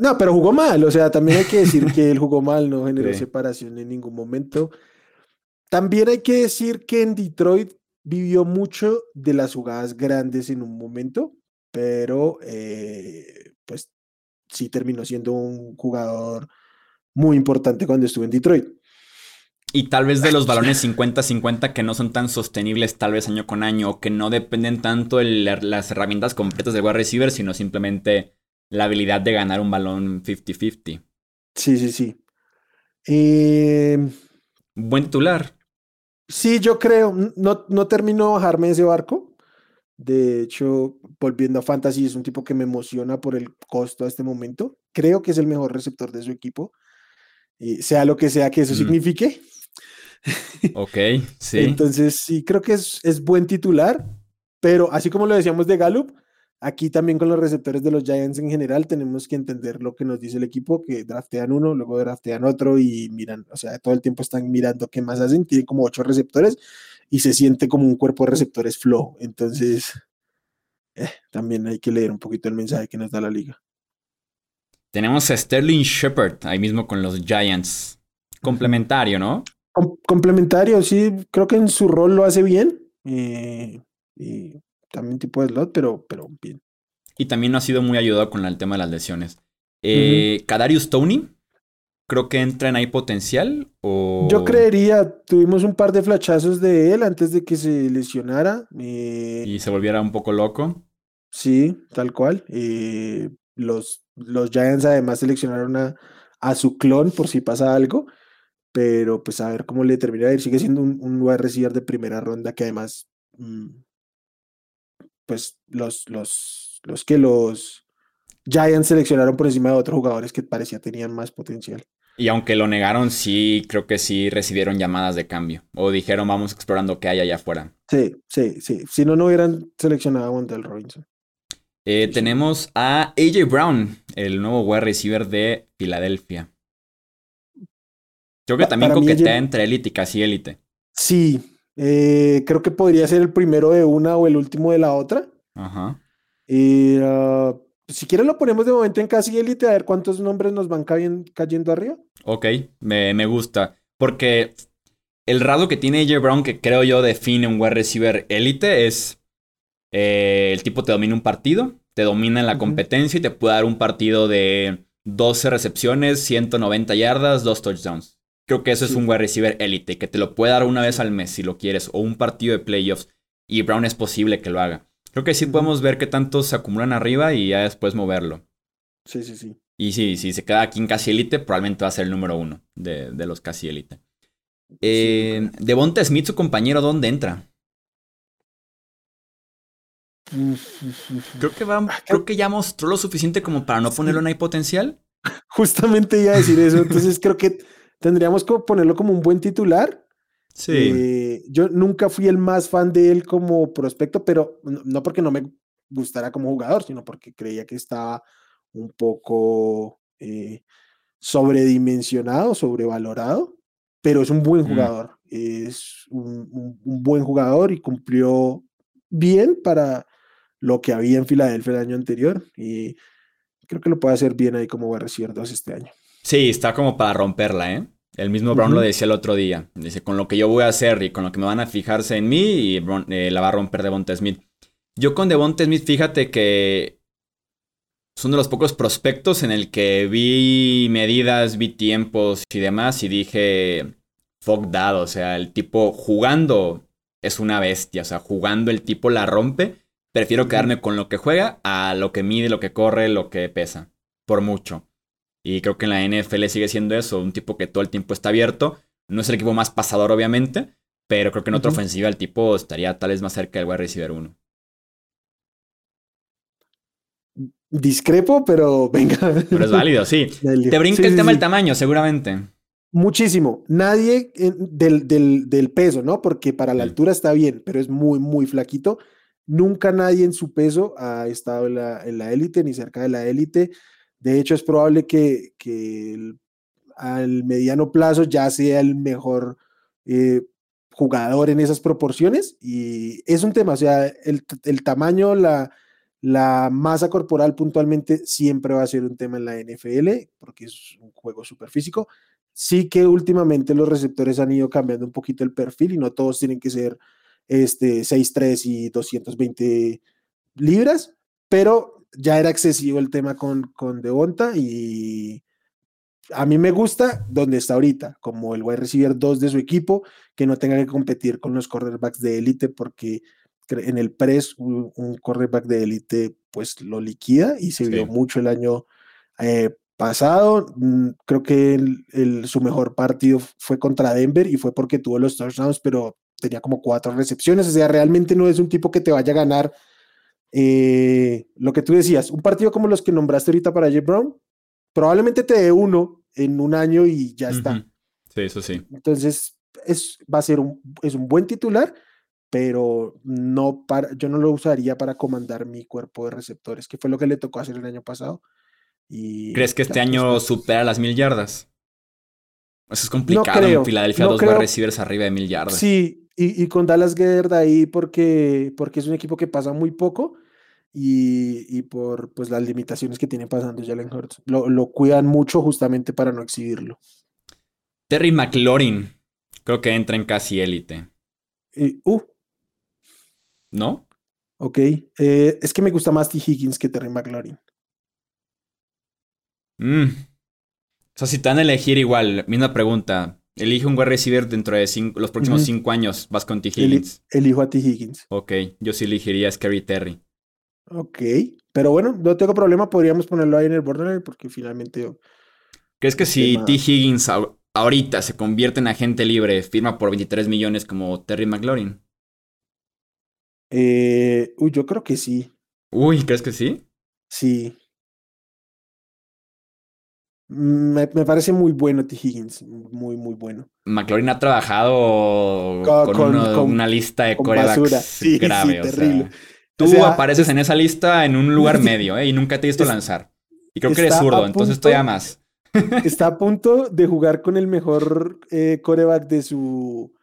No, pero jugó mal. O sea, también hay que decir que él jugó mal, no generó separación en ningún momento. También hay que decir que en Detroit vivió mucho de las jugadas grandes en un momento, pero eh, pues sí terminó siendo un jugador muy importante cuando estuvo en Detroit. Y tal vez de los balones 50-50 que no son tan sostenibles tal vez año con año, o que no dependen tanto de las herramientas completas del wide receiver, sino simplemente la habilidad de ganar un balón 50-50. Sí, sí, sí. Em, Buen titular. Sí, yo creo. No, no termino de bajarme ese barco. De hecho, volviendo a Fantasy, es un tipo que me emociona por el costo a este momento. Creo que es el mejor receptor de su equipo. Y sea lo que sea que eso mm. signifique. Ok, sí. Entonces, sí, creo que es, es buen titular, pero así como lo decíamos de Gallup, aquí también con los receptores de los Giants en general tenemos que entender lo que nos dice el equipo, que draftean uno, luego draftean otro y miran, o sea, todo el tiempo están mirando qué más hacen, tienen como ocho receptores y se siente como un cuerpo de receptores flow. Entonces, eh, también hay que leer un poquito el mensaje que nos da la liga. Tenemos a Sterling Shepard ahí mismo con los Giants. Complementario, ¿no? complementario, sí, creo que en su rol lo hace bien. Eh, y también tipo de slot, pero, pero bien. Y también no ha sido muy ayudado con el tema de las lesiones. Eh, Kadarius Tony, creo que entra en ahí potencial. O... Yo creería, tuvimos un par de flachazos de él antes de que se lesionara. Eh, y se volviera un poco loco. Sí, tal cual. Eh, los, los Giants además seleccionaron a, a, su clon por si pasa algo, pero pues a ver cómo le termina de ir. Sigue siendo un, un wide receiver de primera ronda que además, mmm, pues los, los, los que los Giants seleccionaron por encima de otros jugadores que parecía tenían más potencial. Y aunque lo negaron, sí, creo que sí recibieron llamadas de cambio. O dijeron, vamos explorando qué hay allá afuera. Sí, sí, sí. Si no, no hubieran seleccionado a Montel Robinson. Eh, tenemos a AJ Brown, el nuevo wide receiver de Filadelfia. Creo que también coquetea entre élite y casi élite. Sí, eh, creo que podría ser el primero de una o el último de la otra. Ajá. Y uh, si quieres lo ponemos de momento en casi élite a ver cuántos nombres nos van cayendo arriba. Ok, me, me, gusta. Porque el rasgo que tiene AJ Brown, que creo yo define un wide receiver élite, es eh, el tipo te domina un partido, te domina en la competencia y te puede dar un partido de 12 recepciones, 190 yardas, dos touchdowns. Creo que eso es un wide receiver élite, que te lo puede dar una vez al mes si lo quieres, o un partido de playoffs. Y Brown es posible que lo haga. Creo que sí podemos ver que tantos se acumulan arriba y ya después moverlo. Sí, sí, sí. Y sí, si se queda aquí en casi élite, probablemente va a ser el número uno de, los casi élite. Eh, Devonta Smith, su compañero, ¿dónde entra? Creo que, va, ah, creo que ya mostró lo suficiente como para no ponerlo en ahí potencial. Justamente iba a decir eso. Entonces creo que tendríamos que ponerlo como un buen titular. Sí. Eh, yo nunca fui el más fan de él como prospecto, pero no porque no me gustara como jugador, sino porque creía que estaba un poco eh, sobredimensionado, sobrevalorado, pero es un buen jugador. Es un, buen jugador y cumplió bien para lo que había en Filadelfia el año anterior. Y creo que lo puede hacer bien ahí como va a recibir dos este año. Sí, está como para romperla, ¿eh? El mismo Brown lo decía el otro día. Dice, con lo que yo voy a hacer y con lo que me van a fijarse en mí, y eh, la va a romper Devonta Smith. Yo con Devonta Smith, fíjate que son de los pocos prospectos en el que vi medidas, vi tiempos y demás y dije, fuck that, o sea, el tipo jugando es una bestia, o sea, jugando el tipo la rompe. Prefiero quedarme con lo que juega a lo que mide, lo que corre, lo que pesa, por mucho. Y creo que en la NFL sigue siendo eso, un tipo que todo el tiempo está abierto. No es el equipo más pasador, obviamente, pero creo que en otra ofensiva el tipo estaría tal vez más cerca del wide receiver 1. Discrepo, pero venga. Pero es válido, sí. Te brinca el tema del tamaño, seguramente. Muchísimo. Nadie del, del, peso, ¿no? Porque para la altura está bien, pero es muy, muy flaquito. Nunca nadie en su peso ha estado en la élite ni cerca de la élite. De hecho, es probable que, al mediano plazo ya sea el mejor eh, jugador en esas proporciones. Y es un tema, o sea, el, tamaño, la, masa corporal puntualmente siempre va a ser un tema en la NFL, porque es un juego súper físico. Sí que últimamente los receptores han ido cambiando un poquito el perfil y no todos tienen que ser este, 6'3 y 220 libras, pero ya era excesivo el tema con, con Devonta y a mí me gusta donde está ahorita, como el wide receiver 2 de su equipo, que no tenga que competir con los cornerbacks de élite porque en el press un, cornerback de élite pues lo liquida y se vio mucho el año eh, pasado. Mm, creo que el, su mejor partido fue contra Denver y fue porque tuvo los touchdowns, pero tenía como cuatro recepciones. O sea, realmente no es un tipo que te vaya a ganar eh, lo que tú decías, un partido como los que nombraste ahorita para J. Brown, probablemente te dé uno en un año y ya está. Sí, eso sí. Entonces, es, va a ser un, es un buen titular, pero no para, yo no lo usaría para comandar mi cuerpo de receptores, que fue lo que le tocó hacer el año pasado. Y ¿Crees que este año supera las mil yardas? Eso es complicado en Filadelfia, dos creo. receivers arriba de mil yardas. Sí, y, y con Dallas Gerd ahí porque, porque es un equipo que pasa muy poco y, por pues, las limitaciones que tiene pasando Jalen Hurts. Lo, cuidan mucho justamente para no exhibirlo. Terry McLaurin, creo que entra en casi élite. uh. ¿No? Ok. Eh, es que me gusta más T. Higgins que Terry McLaurin. Mm. O sea, si te van a elegir igual, misma pregunta. Elige un wide receiver dentro de los próximos cinco años. Vas con T. Higgins. elijo a T. Higgins. Ok, yo sí elegiría a Scary Terry. Ok, pero bueno, no tengo problema, podríamos ponerlo ahí en el borderline porque finalmente... ¿Crees que si T. Higgins ahorita se convierte en agente libre, firma por 23 millones como Terry McLaurin? Eh, uy, yo creo que sí. Uy, ¿crees que sí? Sí. Me, parece muy bueno T. Higgins, muy, muy bueno. McLaurin ha trabajado con, una lista de corebacks grave. terrible. tú apareces en esa lista en un lugar medio ¿eh? y nunca te he visto lanzar. Y creo que eres zurdo, entonces estoy a más. está a punto de jugar con el mejor eh, coreback de su,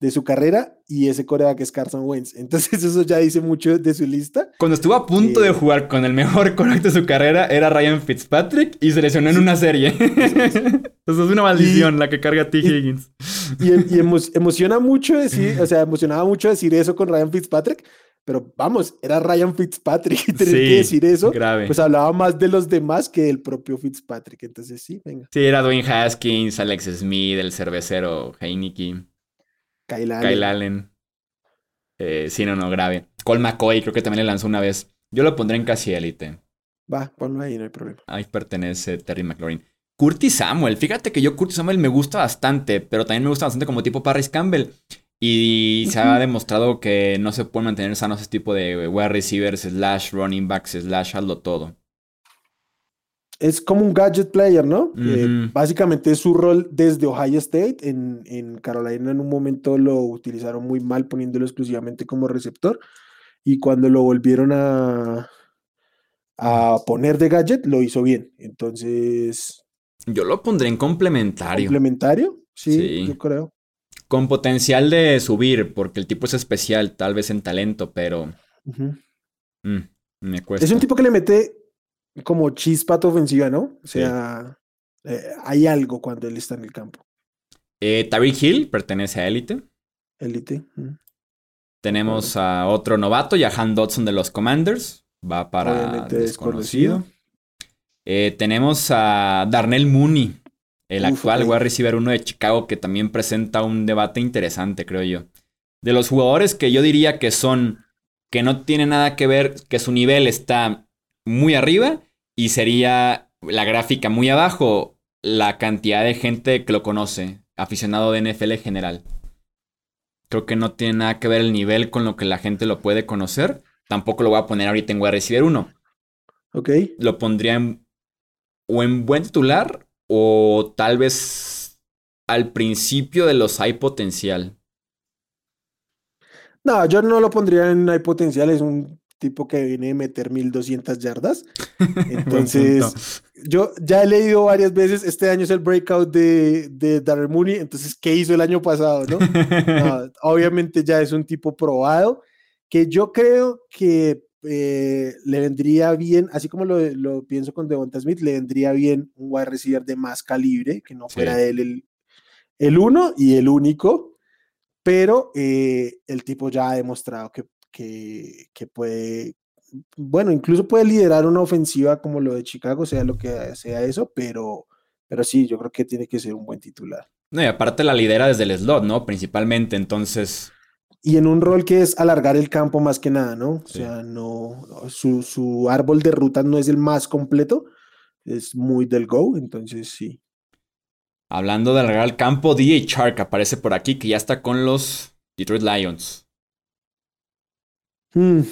de su carrera y ese coreback es Carson Wentz. Entonces eso ya dice mucho de su lista. Cuando estuvo a punto de eh, jugar con el mejor coreback de su carrera era Ryan Fitzpatrick y se lesionó en una serie. Entonces es una maldición la que carga T. Higgins. Y, emociona mucho decir, o sea, emocionaba mucho decir eso con Ryan Fitzpatrick, pero vamos, era Ryan Fitzpatrick y tener que decir eso, pues hablaba más de los demás que del propio Fitzpatrick. Entonces sí, venga. Sí, era Dwayne Haskins, Alex Smith, el cervecero Heineken. Kyle Allen. Eh, sí, no, no, grave. Cole McCoy creo que también le lanzó una vez. Yo lo pondré en casi élite. Va, ponlo ahí, no hay problema. Ahí pertenece Terry McLaurin. Curtis Samuel. Fíjate que yo Curtis Samuel me gusta bastante, pero también me gusta bastante como tipo Paris Campbell. Y se ha demostrado que no se pueden mantener sanos ese tipo de wide receivers, slash running backs, slash algo todo es como un gadget player, ¿no? básicamente es su rol desde Ohio State. En, en, Carolina en un momento lo utilizaron muy mal poniéndolo exclusivamente como receptor. Y cuando lo volvieron a, a poner de gadget, lo hizo bien. Entonces... Yo lo pondré en complementario. ¿Complementario? Sí, yo creo. Con potencial de subir, porque el tipo es especial, tal vez en talento, pero... Mm, me cuesta. Es un tipo que le mete como chispa ofensiva, ¿no? O sea, eh, hay algo cuando él está en el campo. Eh, Hill pertenece a Elite. Elite. Tenemos a otro novato, Jahan Dodson de los Commanders. Va para desconocido. Eh, tenemos a Darnell Mooney, el actual wide receiver uno de Chicago, que también presenta un debate interesante, creo yo. De los jugadores que yo diría que son, que no tiene nada que ver, que su nivel está muy arriba y sería la gráfica muy abajo la cantidad de gente que lo conoce, aficionado de NFL en general. Creo que no tiene nada que ver el nivel con lo que la gente lo puede conocer. Tampoco lo voy a poner ahorita en wide receiver 1. Ok. Lo pondría en, o en buen titular o tal vez al principio de los hay potencial. No, yo no lo pondría en hay potencial, es un tipo que viene a meter 1200 yardas. Entonces, yo ya he leído varias veces, este año es el breakout de, de Darren Mooney, entonces, ¿qué hizo el año pasado? No? obviamente ya es un tipo probado, que yo creo que eh, le vendría bien, así como lo, lo, pienso con Devonta Smith, le vendría bien un wide receiver de más calibre, que no fuera él el, el uno y el único, pero eh, el tipo ya ha demostrado que que, puede, bueno, incluso puede liderar una ofensiva como lo de Chicago, sea lo que sea eso, pero, pero sí, yo creo que tiene que ser un buen titular. No, y aparte la lidera desde el slot, ¿no? Principalmente, entonces... Y en un rol que es alargar el campo más que nada, ¿no? O sea, no, su, su árbol de rutas no es el más completo, es muy del go, entonces sí. Hablando de alargar el campo, DJ Shark aparece por aquí, que ya está con los Detroit Lions. Hmm.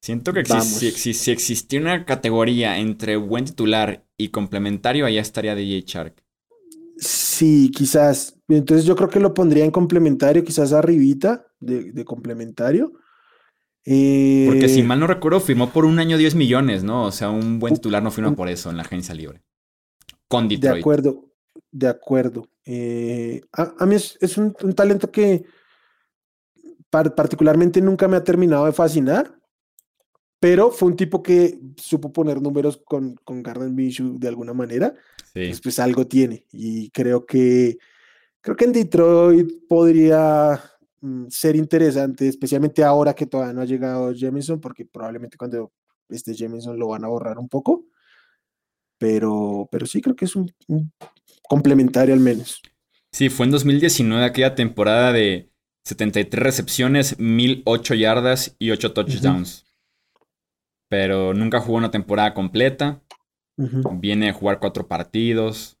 Siento que si, si, existía una categoría entre buen titular y complementario, allá estaría DJ Shark. Sí, quizás. Entonces yo creo que lo pondría en complementario, quizás arribita de, complementario. Porque si eh, mal no recuerdo, firmó por un año 10 millones, ¿no? O sea, un buen titular no firma por eso en la agencia libre. Con Detroit. De acuerdo, de acuerdo. Eh, a, mí es, un, talento que, particularmente nunca me ha terminado de fascinar, pero fue un tipo que supo poner números con, con Garden Minshew de alguna manera. Sí. Pues, algo tiene. Y creo que, creo que en Detroit podría mm, ser interesante, especialmente ahora que todavía no ha llegado Jamison, porque probablemente cuando esté Jamison lo van a borrar un poco. Pero, pero sí creo que es un complementario al menos. Sí, fue en 2019 aquella temporada de 73 recepciones, 1008 yardas y 8 touchdowns. Pero nunca jugó una temporada completa. Viene a jugar cuatro partidos.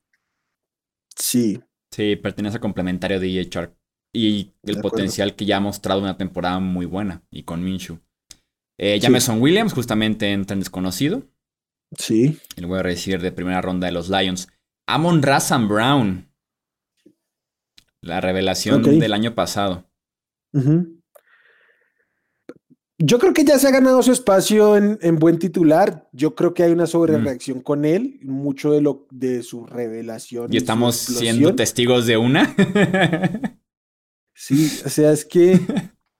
Sí. Sí, pertenece a complementario de EHR. Y el potencial que ya ha mostrado una temporada muy buena. Y con Minshew. Eh, Jameson Williams justamente entra en desconocido. Sí. El voy a recibir de primera ronda de los Lions. Amon Razan Brown. La revelación del año pasado. Yo creo que ya se ha ganado su espacio en, buen titular. Yo creo que hay una sobrereacción con él, mucho de lo de su revelación. Y estamos siendo testigos de una. sí, o sea, es que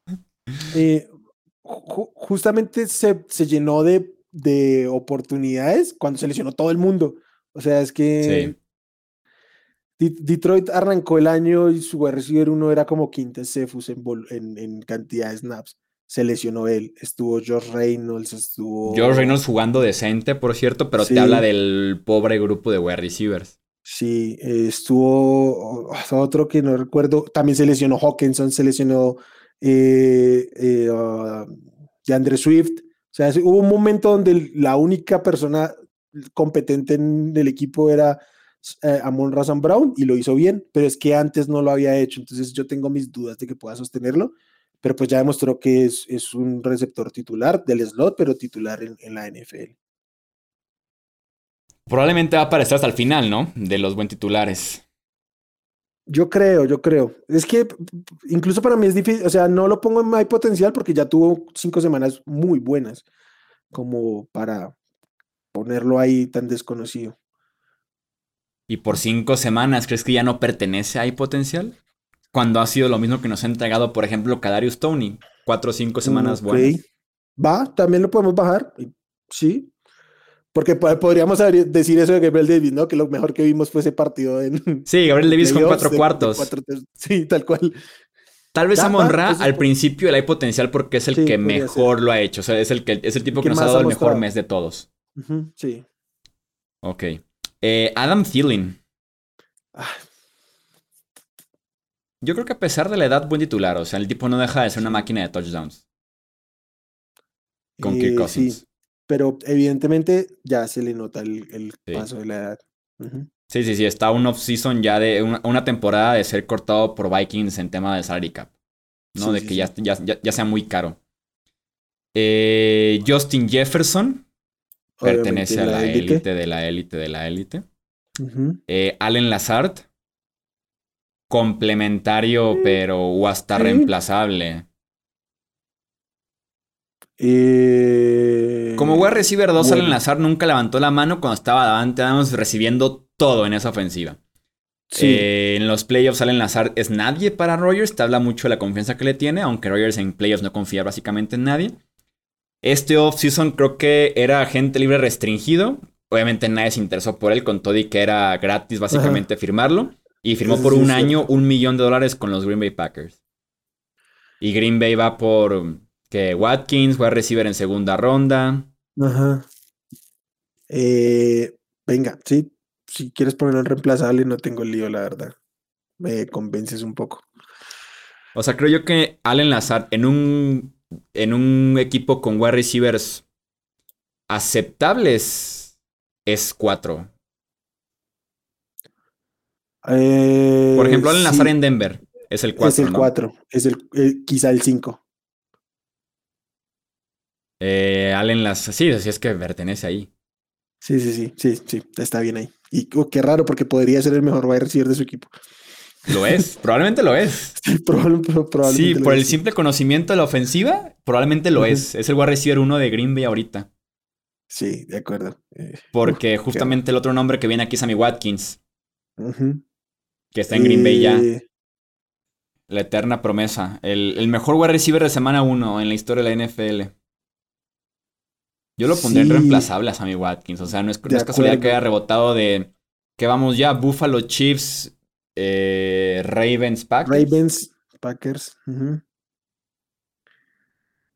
eh, justamente se, llenó de, de, oportunidades cuando se lesionó todo el mundo. O sea, es que Detroit arrancó el año y su receiver uno era como quinta Cephus en, en, cantidad de snaps. Se lesionó él. Estuvo George Reynolds, estuvo. George Reynolds jugando decente, por cierto, pero te habla del pobre grupo de wide receivers. Sí, estuvo otro que no recuerdo. También se lesionó Hawkinson, se lesionó eh, eh, uh, de Swift. O sea, hubo un momento donde la única persona competente en el equipo era eh, Amon Razan Brown y lo hizo bien, pero es que antes no lo había hecho, entonces yo tengo mis dudas de que pueda sostenerlo, pero pues ya demostró que es, es un receptor titular del slot, pero titular en, en, la NFL. Probablemente va a aparecer hasta el final, ¿no? De los buen titulares. Yo creo, yo creo. Es que incluso para mí es difícil, o sea, no lo pongo en my potencial porque ya tuvo cinco semanas muy buenas como para ponerlo ahí tan desconocido. ¿Y por cinco semanas crees que ya no pertenece a potencial? Cuando ha sido lo mismo que nos ha entregado, por ejemplo, Kadarius Tony. Cuatro o cinco semanas buenas. Va, también lo podemos bajar. Sí. Porque podríamos decir eso de Gabriel Davis, ¿no? Que lo mejor que vimos fue ese partido en. Sí, Gabriel Davis con cuatro cuartos. sí, tal cual. Tal vez Amon Ra al principio le hay potencial porque es el que mejor lo ha hecho. O sea, es el, que, es el tipo que nos ha dado el mejor mes de todos. sí. Ok. Eh, Adam Thielen. Ah. Yo creo que a pesar de la edad, buen titular. O sea, el tipo no deja de ser una máquina de touchdowns. Con Kirk eh, Cousins. Sí, pero evidentemente ya se le nota el, paso de la edad. Sí, sí, sí. Está un off-season ya de una, temporada de ser cortado por Vikings en tema de salary cap. ¿No? de que ya, ya, sea muy caro. Eh, Justin Jefferson pertenece a la élite de la élite de la élite. Eh, Allen Lazard, complementario, pero o hasta reemplazable. Eh, Como wide receiver 2, Allen Lazard nunca levantó la mano cuando estaba delante, recibiendo todo en esa ofensiva. Eh, en los playoffs Allen Lazard es nadie para Rogers, te habla mucho de la confianza que le tiene, aunque Rogers en playoffs no confía básicamente en nadie. Este off-season creo que era agente libre restringido. Obviamente nadie se interesó por él, con todo y que era gratis básicamente firmarlo. Y firmó por un año un millón de dólares con los Green Bay Packers. Y Green Bay va por que Watkins, va a recibir en segunda ronda. Ajá. Eh, venga, sí, si quieres ponerlo en reemplazable, no tengo el lío, la verdad. Me convences un poco. O sea, creo yo que Allen Lazard en un en un equipo con wide receivers aceptables es 4. Eh, Por ejemplo, Allen Lazar en Denver es el 4. Es el 4, es el, eh, quizá el 5. Eh, Allen Lazar, sí, así es que pertenece ahí. Sí, sí, sí, sí, sí, está bien ahí. Y oh, qué raro porque podría ser el mejor wide receiver de su equipo. Lo es, probablemente lo es. Sí, por el simple conocimiento de la ofensiva, probablemente lo es. Es el wide receiver uno de Green Bay ahorita. Sí, de acuerdo. Eh, Porque justamente el otro nombre que viene aquí es Sammy Watkins. Que está en Green Bay ya. Eh, la eterna promesa. El, mejor wide receiver de semana uno en la historia de la NFL. Yo lo pondré en reemplazable a Sammy Watkins. O sea, no es, no es casualidad que haya rebotado de que vamos ya, Buffalo Chiefs eh, Ravens Packers. Ravens Packers.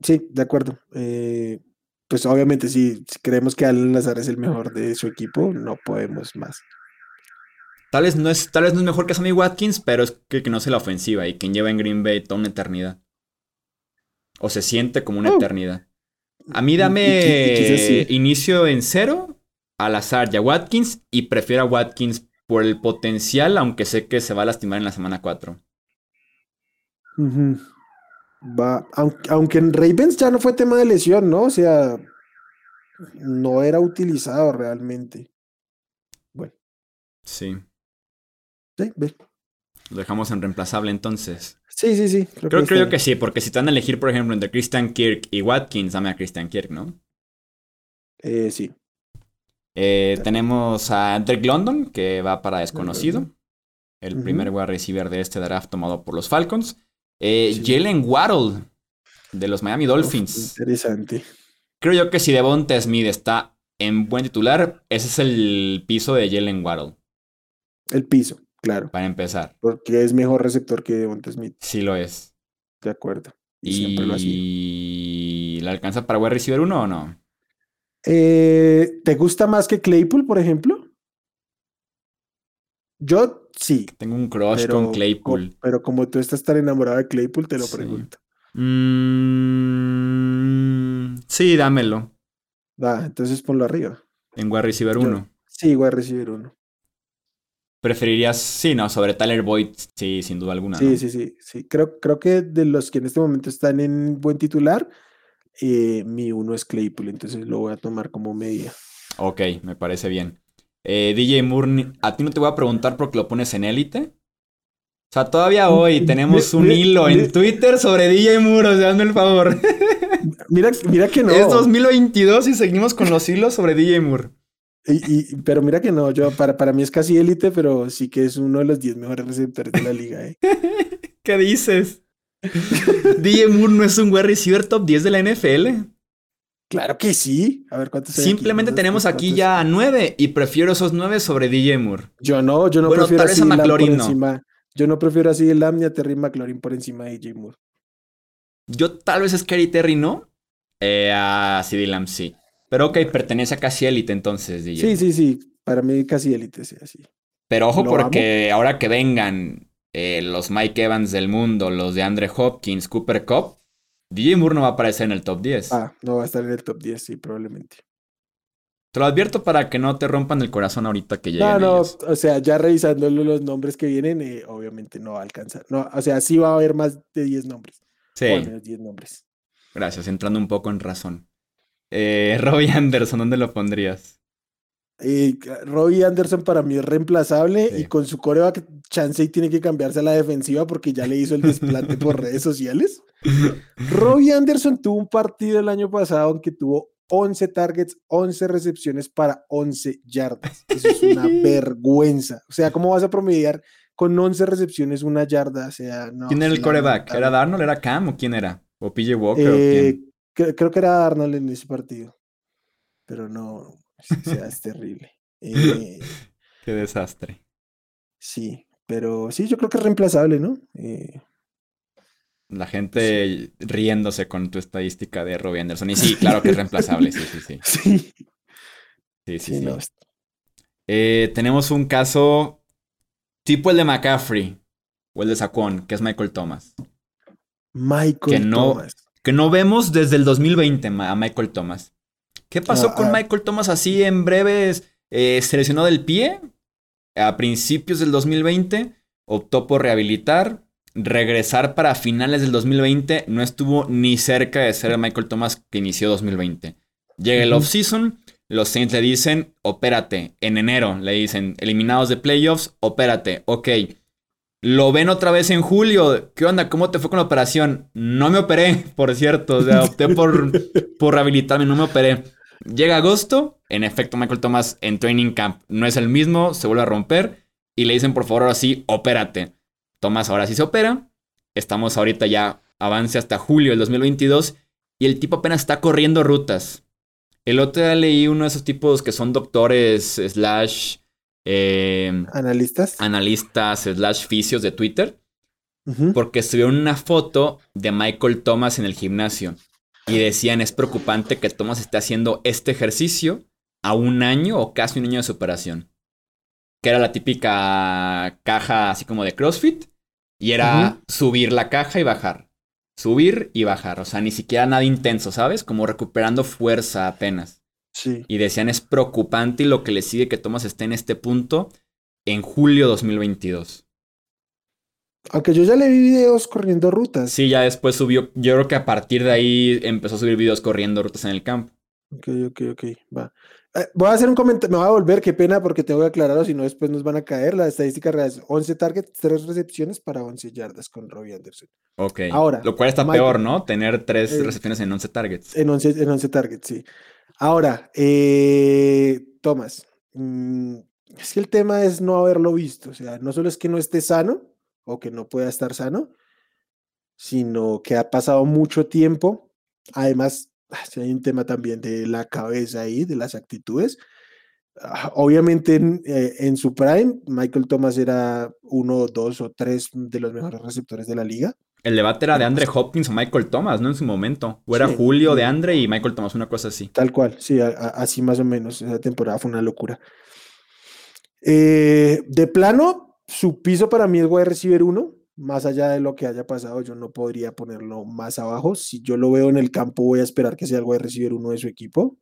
Sí, de acuerdo. Eh, pues obviamente si, creemos que Alan Lazar es el mejor de su equipo, no podemos más. Tal vez no es, tal vez no es mejor que Sammy Watkins, pero es que, que no sé la ofensiva y quien lleva en Green Bay toda una eternidad. O se siente como una Oh. eternidad. A mí dame y- y quizás sí. inicio en cero al azar y a Watkins y prefiero a Watkins por el potencial, aunque sé que se va a lastimar en la semana 4. Ujú. Va, aunque, aunque en Ravens ya no fue tema de lesión, ¿no? O sea, no era utilizado realmente. Bueno, Sí. sí, ve. Lo dejamos en reemplazable entonces. Sí, sí, sí. Creo, Creo, está creo que sí, porque si te van a elegir, por ejemplo, entre Christian Kirk y Watkins, dame a Christian Kirk, ¿no? Eh, sí. Eh, tenemos a Drake London, que va para desconocido. El primer wide receiver de este draft tomado por los Falcons. Eh, Sí. Jalen Waddle, de los Miami Uf, Dolphins. interesante. Creo yo que si Devonta Smith está en buen titular, ese es el piso de Jalen Waddle, El piso, claro. para empezar. Porque es mejor receptor que Devonta Smith, Sí lo es. de acuerdo. Y, siempre lo ha sido. ¿Y la alcanza para wide receiver 1 o no? Eh, ¿te gusta más que Claypool, por ejemplo? Yo sí. Tengo un crush Pero, con co- Claypool. pero como tú estás tan enamorado de Claypool, te lo Sí. pregunto. Mm, sí, dámelo. Va, entonces ponlo arriba. En wide receiver Yo- 1. Sí, a recibir uno. ¿Preferirías, sí, no, sobre Tyler Boyd? Sí, sin duda alguna. Sí, ¿no? sí, sí, sí. Creo, creo que de los que en este momento están en buen titular, eh, mi uno es Claypool, entonces lo voy a tomar como medida. Ok, me parece bien. Eh, DJ Moore, a ti no te voy a preguntar porque lo pones en élite. O sea, todavía hoy tenemos un hilo en Twitter sobre DJ Moore, o sea, hazme el favor. Mira, mira que no. Es 2022 y seguimos con los hilos sobre DJ Moore. Y, y- pero mira que no, yo para, para mí es casi élite, pero sí que es uno de los 10 mejores receptores de la liga. ¿eh? ¿Qué dices? DJ Moore no es un wide receiver top 10 de la NFL. Claro que sí. A ver cuántos aquí? Simplemente tenemos aquí ya a 9 y prefiero esos 9 sobre DJ Moore. Yo no, yo no Bueno, prefiero tal a por McLaurin no. encima. Yo no prefiero a CeeDee Lamb ni a Terry McLaurin por encima de AJ Moore. Yo tal vez Scary Terry no. Eh, a CD Lamb sí. Pero ok, pertenece a casi élite entonces, DJ. Sí, sí, sí. Para mí casi élite, sí, así. Pero ojo Lo porque ahora que vengan eh, los Mike Evans del mundo, los de Andre Hopkins, Cooper Cup, DJ Moore no va a aparecer en el top 10. Ah, no va a estar en el top 10, sí, probablemente. Te lo advierto para que no te rompan el corazón ahorita que lleguen No, no, ellos. o sea, ya revisando los nombres que vienen, eh, obviamente no va a alcanzar. No, o sea, sí va a haber más de 10 nombres. Sí, O al menos 10 nombres. gracias, entrando un poco en razón. Eh, Robbie Anderson, ¿dónde lo pondrías? Eh, Robbie Anderson para mí es reemplazable Sí. y con su coreback chance y tiene que cambiarse a la defensiva porque ya le hizo el desplante por redes sociales. Robbie Anderson tuvo un partido el año pasado en que tuvo 11 targets, 11 recepciones para 11 yardas. Eso es una vergüenza. O sea, ¿cómo vas a promediar con 11 recepciones una yarda? O sea, no. ¿Quién era el coreback? ¿Era. Darnold? ¿Era Cam o quién era? ¿O PJ Walker o Eh, quién? cre- creo que era Arnold en ese partido. Pero no, o sea, es terrible. Eh, Qué desastre. Sí, pero sí, yo creo que es reemplazable, ¿no? Eh, La gente riéndose con tu estadística de Robbie Anderson. Y sí, claro que es reemplazable, sí, sí, sí. sí, Sí, sí, no, Eh, tenemos un caso tipo el de McCaffrey o el de Saquon, que es Michael Thomas. Michael Que no- Thomas. Que no vemos desde el 2020 ma- a Michael Thomas. ¿Qué pasó Ah, con ah. Michael Thomas así en breves? Eh, se lesionó del pie a principios del 2020, optó por rehabilitar, regresar para finales del 2020, no estuvo ni cerca de ser el Michael Thomas que inició 2020. Llega el offseason, los Saints le dicen, opérate. En enero le dicen, eliminados de playoffs, opérate. Ok. Lo ven otra vez en julio. ¿Qué onda? ¿Cómo te fue con la operación? No me operé, por cierto. O sea, opté por, por rehabilitarme, no me operé. Llega agosto, en efecto, Michael Thomas en training camp no es el mismo, se vuelve a romper y le dicen, por favor, ahora sí, opérate. Thomas ahora sí se opera. Estamos ahorita ya, avance hasta julio del 2022 y el tipo apenas está corriendo rutas. El otro día leí uno de esos tipos que son doctores slash eh, ¿Analistas? analistas slash fisios de Twitter porque subieron una foto de Michael Thomas en el gimnasio y decían es preocupante que Thomas esté haciendo este ejercicio a un año o casi un año de su operación. que era la típica caja así como de CrossFit, y era subir la caja y bajar. Subir y bajar, o sea, ni siquiera nada intenso, ¿sabes? Como recuperando fuerza apenas. Sí. Y decían, es preocupante y lo que le sigue que Thomas esté en este punto en julio 2022. Aunque yo ya le vi videos corriendo rutas. Sí, ya después subió, yo creo que a partir de ahí empezó a subir videos corriendo rutas en el campo. Ok, ok, ok, va. Eh, voy a hacer un comentario, me voy a volver, qué pena, porque tengo que aclararlo, si no después nos van a caer. La estadística real es 11 targets, 3 recepciones para 11 yardas con Robbie Anderson. Ok. Ahora, Lo cual está Michael- peor, ¿no? Tener tres Eh, recepciones en 11 targets. En 11, en 11 targets, sí. Ahora, eh, Tomás, mm, es que el tema es no haberlo visto. O sea, no solo es que no esté sano o que no pueda estar sano, sino que ha pasado mucho tiempo. Además, ah, hay un tema también de la cabeza ahí, de las actitudes. Ah, Obviamente en, eh, en su prime, Michael Thomas era uno, dos o tres de los mejores receptores de la liga. El debate era de Andre Hopkins o Michael Thomas, ¿no? En su momento. O era Sí. Julio de Andre y Michael Thomas, una cosa así. Tal cual, sí, a- a- así más o menos. Esa temporada fue una locura. Eh, de plano, su piso para mí es wide receiver 1. Más allá de lo que haya pasado, yo no podría ponerlo más abajo. Si yo lo veo en el campo, voy a esperar que sea el wide receiver 1 de su equipo.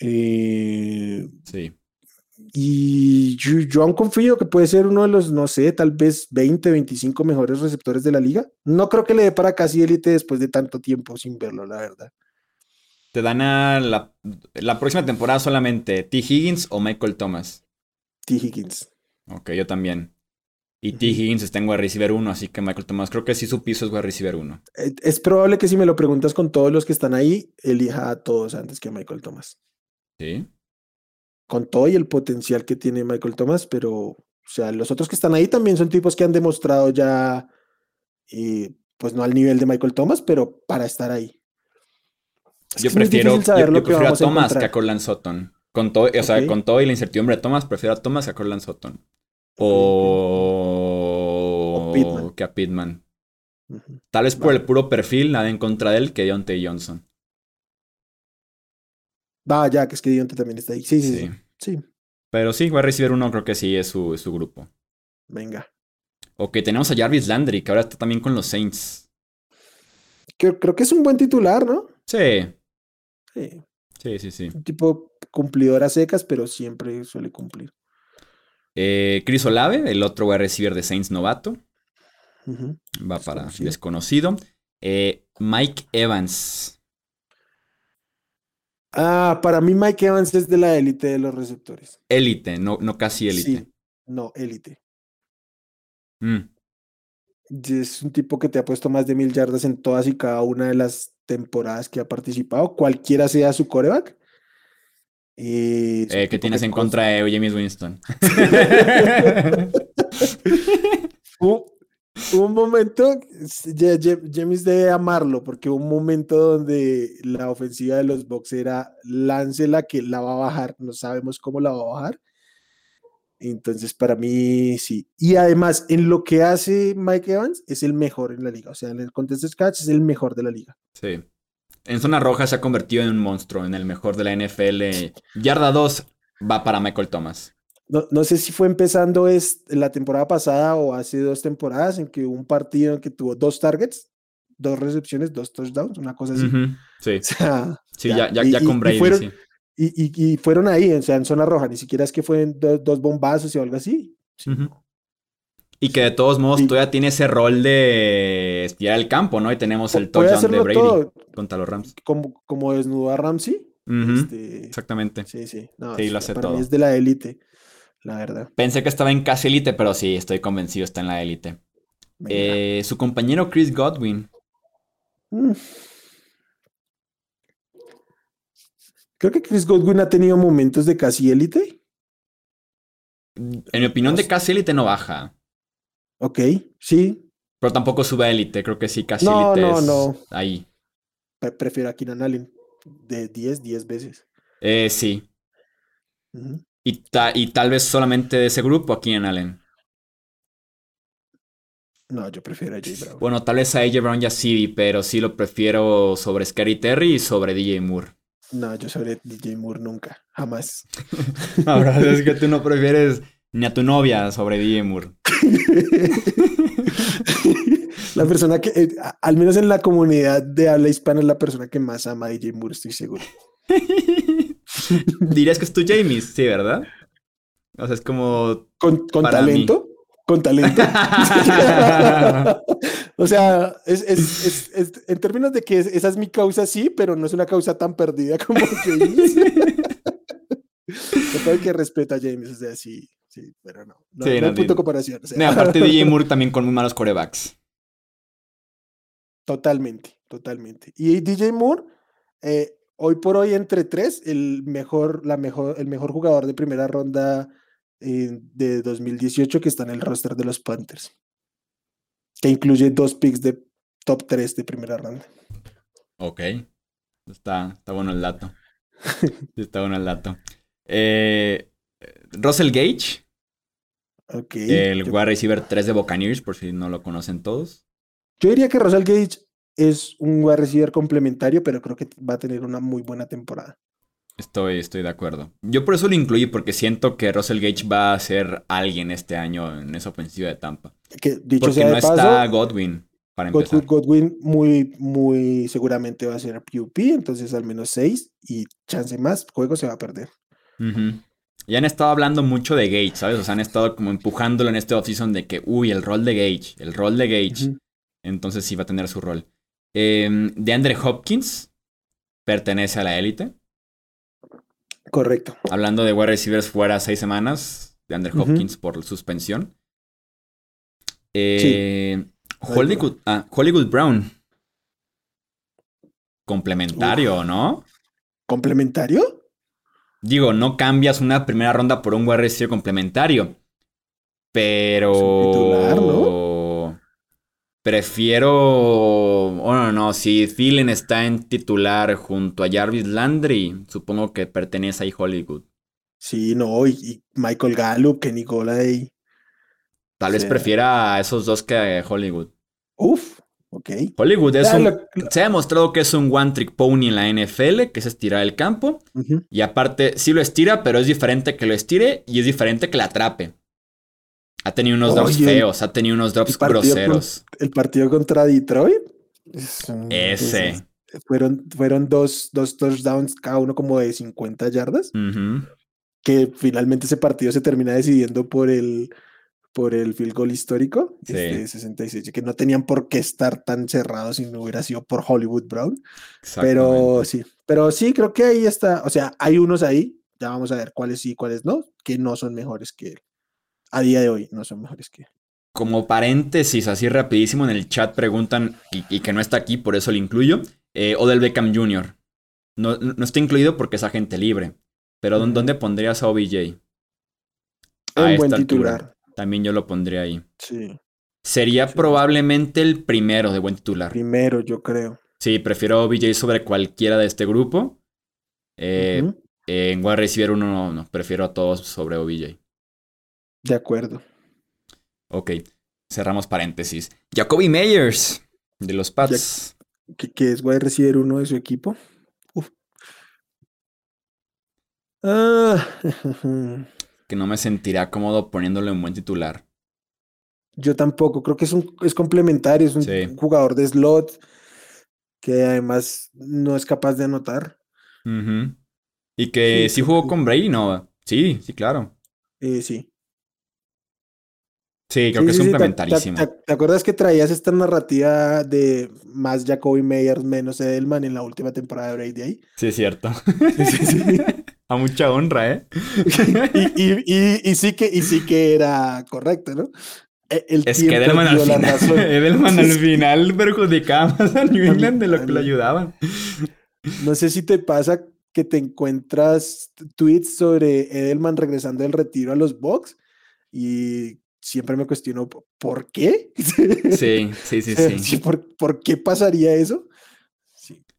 Eh, Sí. y yo, yo aún confío que puede ser uno de los, no sé, tal vez 20, 25 mejores receptores de la liga. No creo que le dé para casi élite después de tanto tiempo sin verlo, la verdad. Te dan a la, la próxima temporada solamente T. Higgins o Michael Thomas. T. Higgins. Ok, yo también. Y T. Higgins está en wide receiver 1, así que Michael Thomas creo que sí su piso es wide receiver 1. Eh, Es probable que si me lo preguntas con todos los que están ahí, elija a todos antes que a Michael Thomas. Sí. Con todo y el potencial que tiene Michael Thomas, pero, o sea, los otros que están ahí también son tipos que han demostrado ya, eh, pues no al nivel de Michael Thomas, pero para estar ahí. Es Yo prefiero, yo- prefiero a vamos a Thomas que a Corland Sutton. Con todo, o sea, con todo y la incertidumbre de Thomas, prefiero a Thomas que a Corland Sutton. O, O Pittman. que a Pittman. Tal vez por Vale. el puro perfil, nada en contra de él que Deontay Johnson. Va, ya, que es que Dionte también está ahí. Sí, sí, sí. Sí. Sí, Pero sí, va a recibir uno, creo que sí es su, es su grupo. venga. Ok, tenemos a Jarvis Landry, que ahora está también con los Saints. Creo, creo que es un buen titular, ¿no? Sí, Sí. sí, sí, sí. Un tipo cumplidor a secas, pero siempre suele cumplir. Eh, Chris Olave, el otro a recibir de Saints novato. Va para Desconocido. desconocido. Eh, Mike Evans. Ah, para mí Mike Evans es de la élite de los receptores. Élite, no, no casi élite. Sí, no, élite. Mm, Es un tipo que te ha puesto más de mil yardas en todas y cada una de las temporadas que ha participado, cualquiera sea su coreback. Un eh, ¿Qué tienes que en contra de James Winston? Hubo, hubo un momento, James debe amarlo, porque hubo un momento donde la ofensiva de los Bucks era láncela que la va a bajar, no sabemos cómo la va a bajar. Entonces, para mí, sí. Y además, en lo que hace Mike Evans, es el mejor en la liga. O sea, en el contest de catch es el mejor de la liga. Sí. En zona roja se ha convertido en un monstruo, en el mejor de la NFL. Yarda 2 va para Michael Thomas. No, no sé si fue empezando es, la temporada pasada o hace dos temporadas en que hubo un partido en que tuvo dos targets, dos recepciones, dos touchdowns, una cosa así. Ujú, Sí, O sea, sí, ya, ya, y- ya y- con y Brady, fueron- sí. Y, y- y fueron ahí, o sea, en zona roja, ni siquiera es que fueron do- dos bombazos o algo así. Ujú. Y que de todos modos Sí. todavía tiene ese rol de estirar el campo, ¿no? Y tenemos el touchdown de Brady todo, contra los Rams. como, como desnudó a Ramsey. Este, Exactamente. sí, sí. no, Sí, lo hace para mí todo. es de la élite, la verdad. Pensé que estaba en casi élite, pero sí, estoy convencido, está en la élite. Eh, su compañero Chris Godwin. Mm. Creo que Chris Godwin ha tenido momentos de casi élite. En mi opinión, de casi élite no baja. Ok, sí, Pero tampoco sube a élite. Creo que sí, casi No, élite no, es no. ahí. pre- prefiero a Keenan Allen de 10, 10 veces. Eh, sí. Y, ta- y tal vez solamente de ese grupo aquí en Allen. No, yo prefiero a Jay Brown. Bueno, tal vez a AJ Brown ya sí, pero sí lo prefiero sobre Scary Terry y sobre DJ Moore. No, yo sobre DJ Moore nunca, jamás. Ahora es que tú no prefieres ni a tu novia sobre DJ Moore. la persona que, eh, al menos en la comunidad de habla hispana, es la persona que más ama a DJ Moore, estoy seguro. Dirías que es tu Jamie, sí, ¿verdad? O sea, es como. Con, talento. Con talento. o sea, es, es, es, en términos de que esa es mi causa, sí, pero no es una causa tan perdida como James. Todo que respeta a James, o sea, sí, sí, pero no. No, sí, no, punto de comparación. aparte, DJ Moore también con muy malos corebacks. Totalmente, totalmente. Y DJ Moore, eh, hoy por hoy entre tres, el mejor, la mejor, el mejor jugador de primera ronda eh, de 2018 que está en el roster de los Panthers, que incluye dos picks de top 3 de primera ronda. Ok, está, está bueno el dato. está bueno el dato. Eh, Russell Gage. Okay, el wide receiver 3 de Buccaneers, por si no lo conocen todos. Yo diría que Russell Gage es un wide receiver complementario, pero creo que va a tener una muy buena temporada. Estoy, estoy de acuerdo. Yo por eso lo incluí, porque siento que Russell Gage va a ser alguien este año en esa ofensiva de Tampa. Que, dicho porque sea no está Godwin para empezar. Godwin muy, muy seguramente va a ser PUP, entonces al menos seis y chance más, juego se va a perder. Ya han estado hablando mucho de Gage, ¿sabes? O sea, han estado como empujándolo en este offseason de que, uy, el rol de Gage, el rol de Gage. Entonces sí va a tener su rol. Eh, de Andre Hopkins pertenece a la élite. Correcto. Hablando de wide receivers fuera seis semanas, de Andrew Hopkins por suspensión. Eh, Hollywood, ah, Hollywood Brown. Complementario, ¿no? ¿Complementario? Digo, no cambias una primera ronda por un wide receiver complementario. Pero. Titular, ¿no? Prefiero. Bueno, no, si Thielen está en titular junto a Jarvis Landry, supongo que pertenece ahí Hollywood. Sí, no, y, Michael Gallup, Kenny Golay. Tal vez prefiera a esos dos que a Hollywood. Uf, ok. Hollywood es un, se ha demostrado que es un one trick pony en la NFL, que es estirar el campo. Y aparte, sí lo estira, pero es diferente que lo estire y es diferente que la atrape. Ha tenido unos drops feos, ha tenido unos drops groseros. el partido contra Detroit. Ese. fueron, fueron dos, dos touchdowns, cada uno como de 50 yardas. Que finalmente ese partido se termina decidiendo por el, por el field goal histórico sí. de 66, que no tenían por qué estar tan cerrados si no hubiera sido por Hollywood Brown. Pero sí, pero sí, creo que ahí está. O sea, hay unos ahí, ya vamos a ver cuáles sí y cuáles no, que no son mejores que él a día de hoy no son mejores que Como paréntesis, así rapidísimo, en el chat preguntan, y, que no está aquí, por eso lo incluyo, eh, Odell Beckham Jr. No, no, está incluido porque es agente libre. Pero ¿dónde pondrías a OBJ? A buen titular. También yo lo pondría ahí. Sí. Sería probablemente el primero de buen titular. Primero, yo creo. Sí, prefiero a OBJ sobre cualquiera de este grupo. Eh, en wide receiver uno no, no, prefiero a todos sobre OBJ. De acuerdo. Ok, cerramos paréntesis. Jacoby Meyers, de los Pats. ¿Qué que es a recibir uno de su equipo. Ah. que no me sentirá cómodo poniéndole un buen titular. Yo tampoco, creo que es un es complementario, es un jugador de slot que además no es capaz de anotar. Y que sí, jugó con Brady, ¿no? Sí, sí, claro. Eh, sí. Sí, creo que es complementarísimo. ¿Te, acuerdas que traías esta narrativa de más Jacoby Meyers, menos Edelman en la última temporada de Brady ahí? Sí, es cierto. A mucha honra, ¿eh? y, sí que, y sí que era correcto, ¿no? E, es que Edelman al, final, Edelman al final perjudicaba más a New England de lo que lo ayudaban. No sé si te pasa que te encuentras tweets sobre Edelman regresando del retiro a los Bucks y siempre me cuestiono por qué. Sí, sí, sí, sí. ¿Por, qué pasaría eso?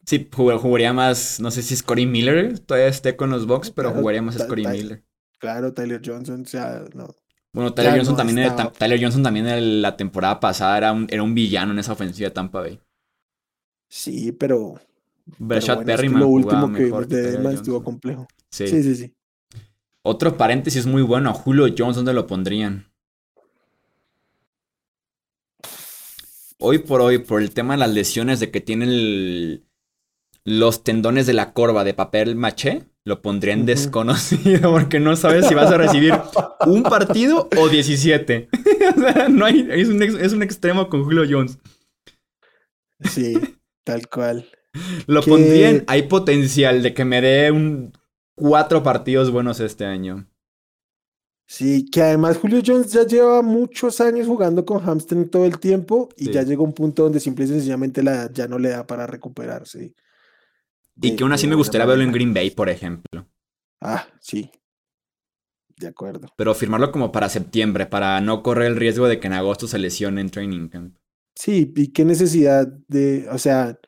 Sí, jugaría más, no sé si Scotty Miller todavía esté con los Bucks, pero jugaría más Scotty Miller. Claro, Tyler Johnson, o sea, no. Bueno, Tyler, Johnson, también Tyler Johnson también en la temporada pasada era un, era un villano en esa ofensiva de Tampa Bay. Sí, pero Brashad Pero bueno, es que Perryman lo último que vimos de Edman estuvo complejo. Sí. Sí, sí, sí. Otro paréntesis muy bueno, Julio Jones, ¿dónde lo pondrían? Hoy por hoy, por el tema de las lesiones de que tiene el- los tendones de la corva de papel maché, lo pondría en desconocido porque no sabes si vas a recibir un partido o 17. o sea, no hay, es un, es un extremo con Julio Jones. Sí, tal cual. Lo Que- pondría en, hay potencial de que me dé un cuatro partidos buenos este año. Sí, que además Julio Jones ya lleva muchos años jugando con hamstring todo el tiempo y Sí. ya llegó un punto donde simple y sencillamente la ya no le da para recuperarse. Y que aún así me gustaría verlo en. Green Bay, por ejemplo. Ah, sí. De acuerdo. Pero firmarlo como para septiembre, para no correr el riesgo de que en agosto se lesione en training camp. Sí, y qué necesidad de, o sea,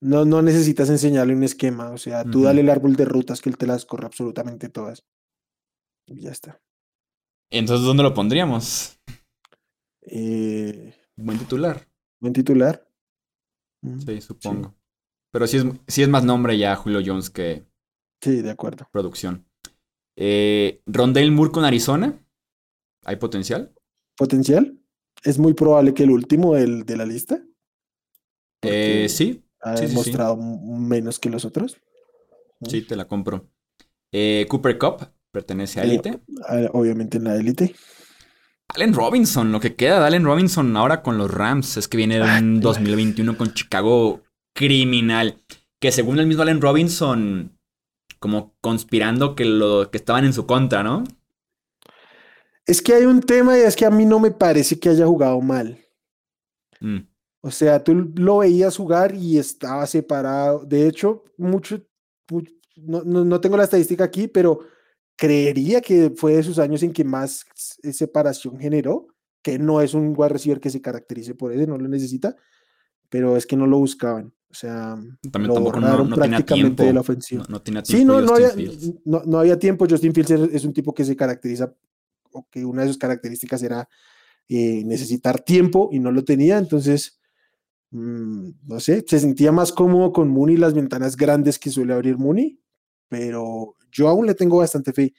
no, no necesitas enseñarle un esquema, o sea, tú dale el árbol de rutas que él te las corre absolutamente todas. Y ya está. Entonces, ¿dónde lo pondríamos? Eh, Buen titular. buen titular. Mm, Sí, supongo. Pero sí es, sí es más nombre ya Julio Jones que Sí, de acuerdo. producción. Eh, Rondale Moore con Arizona. ¿Hay potencial? ¿Potencial? Es muy probable que el último del, de la lista Eh, sí, ha Sí, demostrado menos que los otros. sí, te la compro. Eh, Cooper Cup pertenece a Eh, Elite. Obviamente en la élite. Allen Robinson, lo que queda de Allen Robinson ahora con los Rams es que viene de Ah, un te 2021 con Chicago criminal. Que según el mismo Allen Robinson, como conspirando que, lo, que estaban en su contra, ¿no? Es que hay un tema y es que a mí no me parece que haya jugado mal. Mm, O sea, tú lo veías jugar y estaba separado. De hecho, mucho, mu- no, no- no tengo la estadística aquí, pero creería que fue de sus años en que más separación generó, que no es un wide receiver que se caracterice por eso, no lo necesita, pero es que no lo buscaban. O sea, También lo no, prácticamente de la tiempo. ofensiva. No, no tenía tiempo Sí, no, no Justin había, no, no había tiempo. Justin Fields es, un tipo que se caracteriza, o que una de sus características era eh, necesitar tiempo y no lo tenía. Entonces, mm, no sé, se sentía más cómodo con Mooney, las ventanas grandes que suele abrir Mooney, pero yo aún le tengo bastante fe.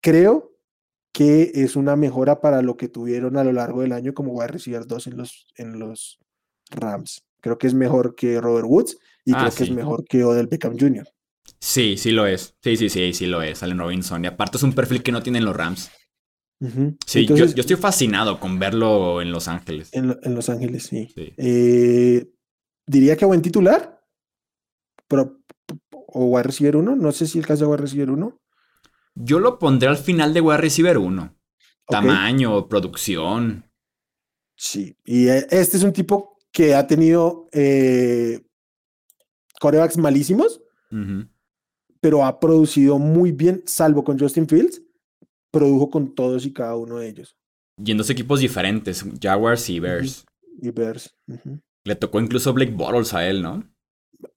Creo que es una mejora para lo que tuvieron a lo largo del año como wide receiver 2 en los, en los Rams. Creo que es mejor que Robert Woods y Ah, creo que es mejor que Odell Beckham Jr. Sí, sí lo es. Sí, sí, sí, sí lo es, Allen Robinson. Y aparte es un perfil que no tienen los Rams. Sí, yo- Entonces, yo, estoy fascinado con verlo en Los Ángeles. en, Lo- en Los Ángeles, sí. Sí. Eh, diría que buen titular, pero o wide receiver uno, no sé si el caso de wide receiver uno. Yo lo pondré al final de wide receiver 1. Ok. Tamaño, producción. Sí, y eh, este es un tipo que ha tenido eh, corebacks malísimos, pero ha producido muy bien, salvo con Justin Fields, produjo con todos y cada uno de ellos. Y en dos equipos diferentes, Jaguars y Bears. Y Bears. Le tocó incluso Blake Bortles a él, ¿no?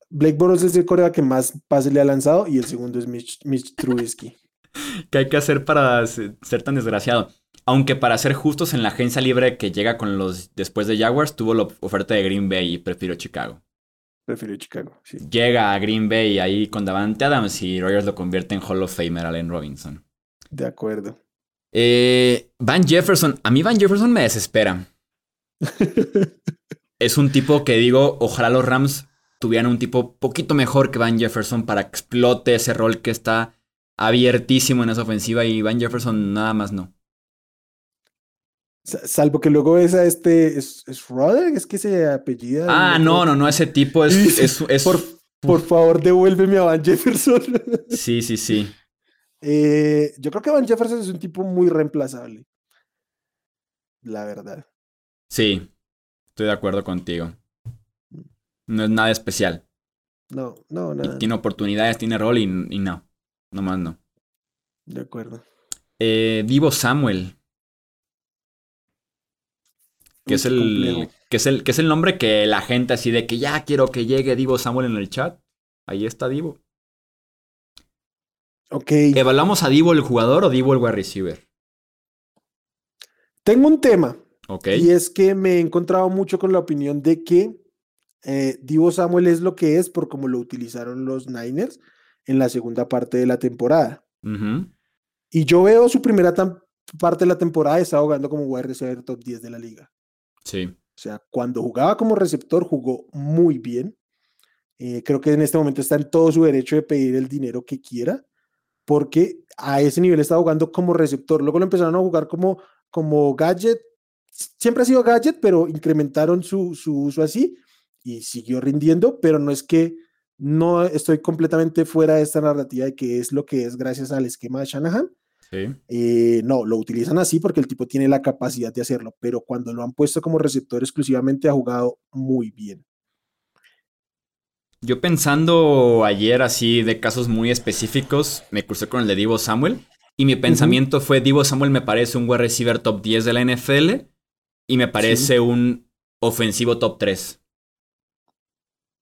Blake Bortles es el coreback que más pases le ha lanzado y el segundo es Mitch, Mitch Trubisky. ¿Qué hay que hacer para se- ser tan desgraciado? Aunque para ser justos en la agencia libre que llega con los después de Jaguars, tuvo la oferta de Green Bay y prefirió Chicago. Prefiero Chicago, sí. Llega a Green Bay ahí con Davante Adams y Rogers lo convierte en Hall of Famer Allen Robinson. De acuerdo. Eh, Van Jefferson. A mí Van Jefferson me desespera. Es un tipo que digo, ojalá los Rams tuvieran un tipo poquito mejor que Van Jefferson para que explote ese rol que está abiertísimo en esa ofensiva y Van Jefferson nada más no. Sa- Salvo que luego ves a este, ¿es, es Roderick? ¿Es que se apellida? Ah, no, no, no, ese tipo es... Sí, es, es- Por, por favor, devuélveme a Van Jefferson. Sí, sí, sí. Eh, yo creo que Van Jefferson es un tipo muy reemplazable. La verdad. Sí, estoy de acuerdo contigo. No es nada especial. No, no, Y nada. tiene oportunidades, tiene rol y, y no. Nomás no. De acuerdo. Eh, Divo Samuel. Que es, el, que, es el, que es el nombre que la gente así de que ya quiero que llegue Divo Samuel en el chat. Ahí está Divo. Ok. ¿Evaluamos a Divo el jugador o Divo el wide receiver? Tengo un tema. Ok. Y es que me he encontrado mucho con la opinión de que eh, Divo Samuel es lo que es por cómo lo utilizaron los Niners en la segunda parte de la temporada. Y yo veo su primera parte de la temporada está jugando como wide receiver top 10 de la liga. Sí. O sea, cuando jugaba como receptor jugó muy bien. Eh, creo que en este momento está en todo su derecho de pedir el dinero que quiera, porque a ese nivel está jugando como receptor. Luego lo empezaron a jugar como, como gadget. Siempre ha sido gadget, pero incrementaron su, su uso así y siguió rindiendo, pero no es que no estoy completamente fuera de esta narrativa de que es lo que es gracias al esquema de Shanahan. Eh, no, lo utilizan así porque el tipo tiene la capacidad de hacerlo, pero cuando lo han puesto como receptor exclusivamente ha jugado muy bien. Yo pensando ayer así de casos muy específicos, me crucé con el de Divo Samuel y mi pensamiento fue Divo Samuel me parece un wide receiver top 10 de la NFL y me parece un ofensivo top 3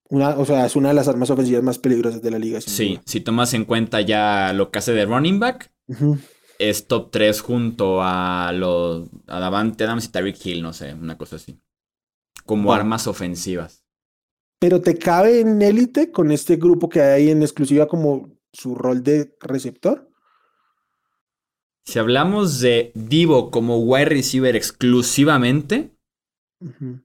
o sea, es una de las armas ofensivas más peligrosas de la liga. Sí, si tomas en cuenta ya lo que hace de running back, es top 3 junto a los a Davante Adams y Tyreek Hill, no sé, una cosa así. Como armas ofensivas. Pero te cabe en élite con este grupo que hay en exclusiva como su rol de receptor. Si hablamos de Divo como wide receiver exclusivamente,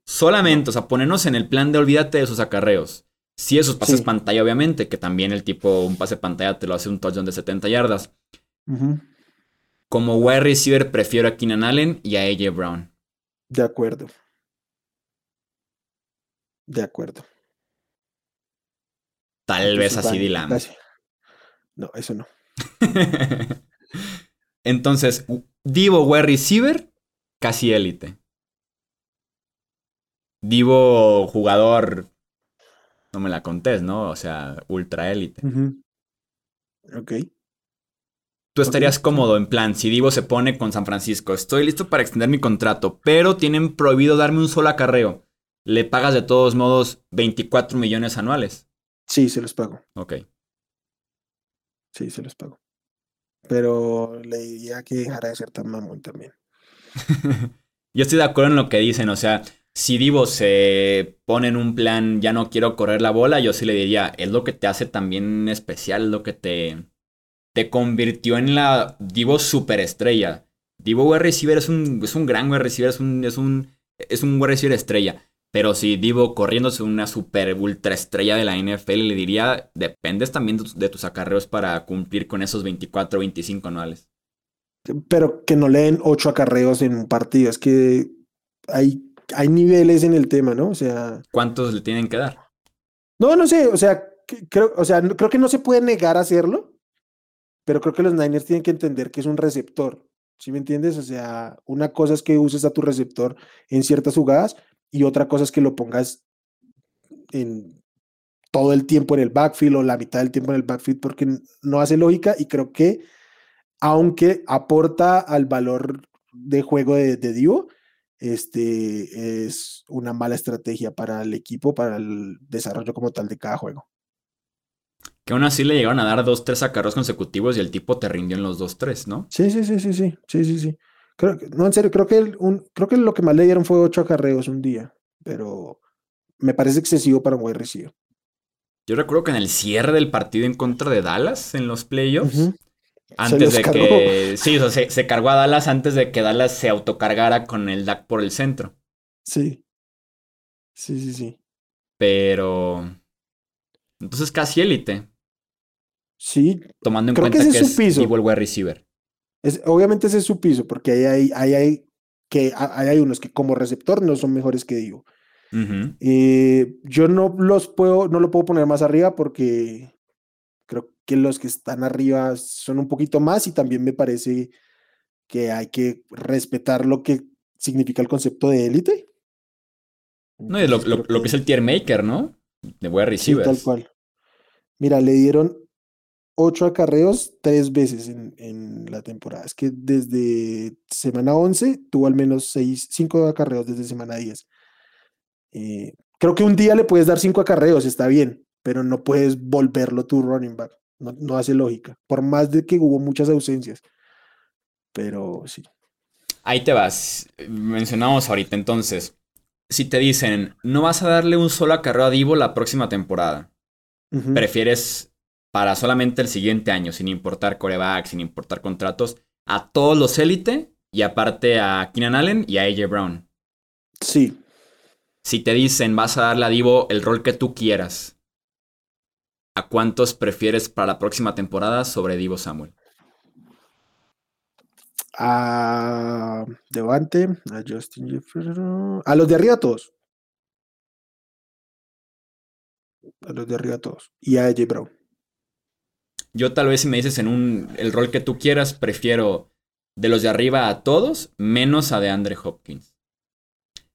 Solamente, o sea, ponernos en el plan de olvídate de sus acarreos. Si esos pases pantalla, obviamente, que también el tipo, un pase pantalla te lo hace un touchdown de 70 yardas. Como wide receiver, prefiero a Keenan Allen y a AJ Brown. De acuerdo. De acuerdo. Tal vez así Dylan. No, eso no. Entonces, Divo wide receiver, casi élite. Divo jugador, no me la contés, ¿no? O sea, ultra élite. Ok. Tú estarías cómodo en plan, si Divo se pone con San Francisco, estoy listo para extender mi contrato, pero tienen prohibido darme un solo acarreo. ¿Le pagas de todos modos 24 millones anuales? Sí, se los pago. Ok. Sí, se los pago. Pero le diría que dejara de ser tan mamón también. Yo estoy de acuerdo en lo que dicen, o sea, si Divo se pone en un plan, ya no quiero correr la bola, yo sí le diría, es lo que te hace también especial, lo que te, te convirtió en la Divo superestrella. Divo wide receiver es un, es un gran wide receiver, es un, es un, es un wide receiver estrella. Pero si Divo corriéndose una super ultra estrella de la NFL, le diría, dependes también de tus acarreos para cumplir con esos 24 o 25 anuales. Pero que no leen 8 acarreos en un partido, es que hay hay niveles en el tema, ¿no? O sea. ¿Cuántos le tienen que dar? No, no sé, o sea, creo, o sea, creo que no se puede negar a hacerlo, pero creo que los Niners tienen que entender que es un receptor. ¿Sí me entiendes? O sea, una cosa es que uses a tu receptor en ciertas jugadas y otra cosa es que lo pongas en todo el tiempo en el backfield o la mitad del tiempo en el backfield porque no hace lógica y creo que aunque aporta al valor de juego de, de Divo, este, es una mala estrategia para el equipo, para el desarrollo como tal de cada juego. Que aún así le llegaron a dar dos, tres acarreos consecutivos y el tipo te rindió en los dos, tres, ¿no? Sí, sí, sí, sí, sí, sí, sí, sí. Creo, no, en serio, creo que, un, creo que lo que más le dieron fue ocho acarreos un día, pero me parece excesivo para un buen receiver. Yo recuerdo que en el cierre del partido en contra de Dallas, en los playoffs, antes de que. Sí, o sea, se, cargó a Dallas antes de que Dallas se autocargara con el DAC por el centro. Sí. Sí, sí, sí. Pero. Entonces casi élite. Sí. Tomando en cuenta que, es, su piso. wide receiver. Es, obviamente ese es su piso, porque ahí hay, hay, que, hay unos que como receptor no son mejores que digo. Eh, yo no los puedo, no lo puedo poner más arriba porque Creo que los que están arriba son un poquito más y también me parece que hay que respetar lo que significa el concepto de élite. No, lo, lo, que es el tier maker, ¿no? De wide receivers. tal cual. Mira, le dieron ocho acarreos tres veces en, en, la temporada. Es que desde semana 11 tuvo al menos seis, cinco acarreos desde semana 10. Eh, creo que un día le puedes dar cinco acarreos, está bien pero no puedes volverlo tu running back. No, hace lógica. Por más de que hubo muchas ausencias. Pero sí. Ahí te vas. Mencionamos ahorita entonces. si te dicen, no vas a darle un solo acarreo a Divo la próxima temporada, Ujú. prefieres para solamente el siguiente año, sin importar coreback, sin importar contratos, a todos los élite y aparte a Keenan Allen y a AJ Brown. Sí. Si te dicen, vas a darle a Divo el rol que tú quieras, ¿a cuántos prefieres para la próxima temporada sobre Divo Samuel? A Devante, a Justin Jefferson, a los de arriba todos. A los de arriba todos. Y a AJ Brown. Yo tal vez si me dices en un el rol que tú quieras, prefiero de los de arriba a todos, menos a de Andre Hopkins.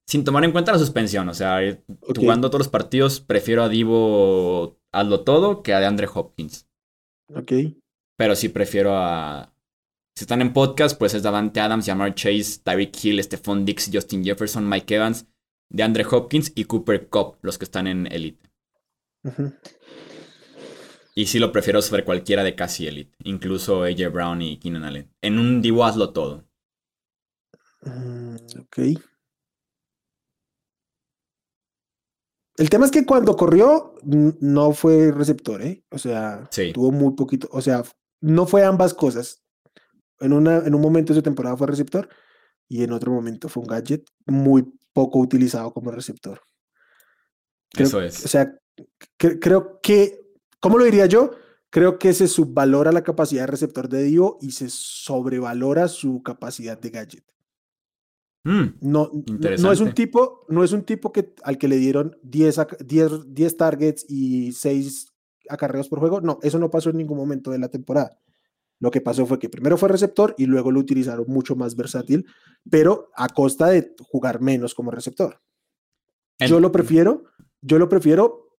Sin tomar en cuenta la suspensión, o sea, eh, jugando todos los partidos, prefiero a Divo hazlo todo que a de Andre Hopkins. Ok. Pero sí prefiero a. Si están en podcast, pues es Davante Adams, Jamar Chase, Tyreek Hill, Stephon Dix, Justin Jefferson, Mike Evans, de Andre Hopkins y Cooper Cup, los que están en Elite. Ujú. Y sí lo prefiero sobre cualquiera de casi Elite, incluso AJ Brown y Keenan Allen. En un Divo hazlo todo. Mm, ok. El tema es que cuando corrió no fue receptor, ¿eh? O sea, Sí. tuvo muy poquito, o sea, no fue ambas cosas. En, una, en un momento de su temporada fue receptor y en otro momento fue un gadget muy poco utilizado como receptor. Creo- Eso O es. sea, cre- creo que, ¿cómo lo diría yo? Creo que se subvalora la capacidad de receptor de Divo y se sobrevalora su capacidad de gadget. Mm, No, es un tipo, no es un tipo que, al que le dieron 10, ac- 10, 10 targets y 6 acarreos por juego. No, eso no pasó en ningún momento de la temporada. Lo que pasó fue que primero fue receptor y luego lo utilizaron mucho más versátil, pero a costa de jugar menos como receptor. Yo lo prefiero, yo lo prefiero,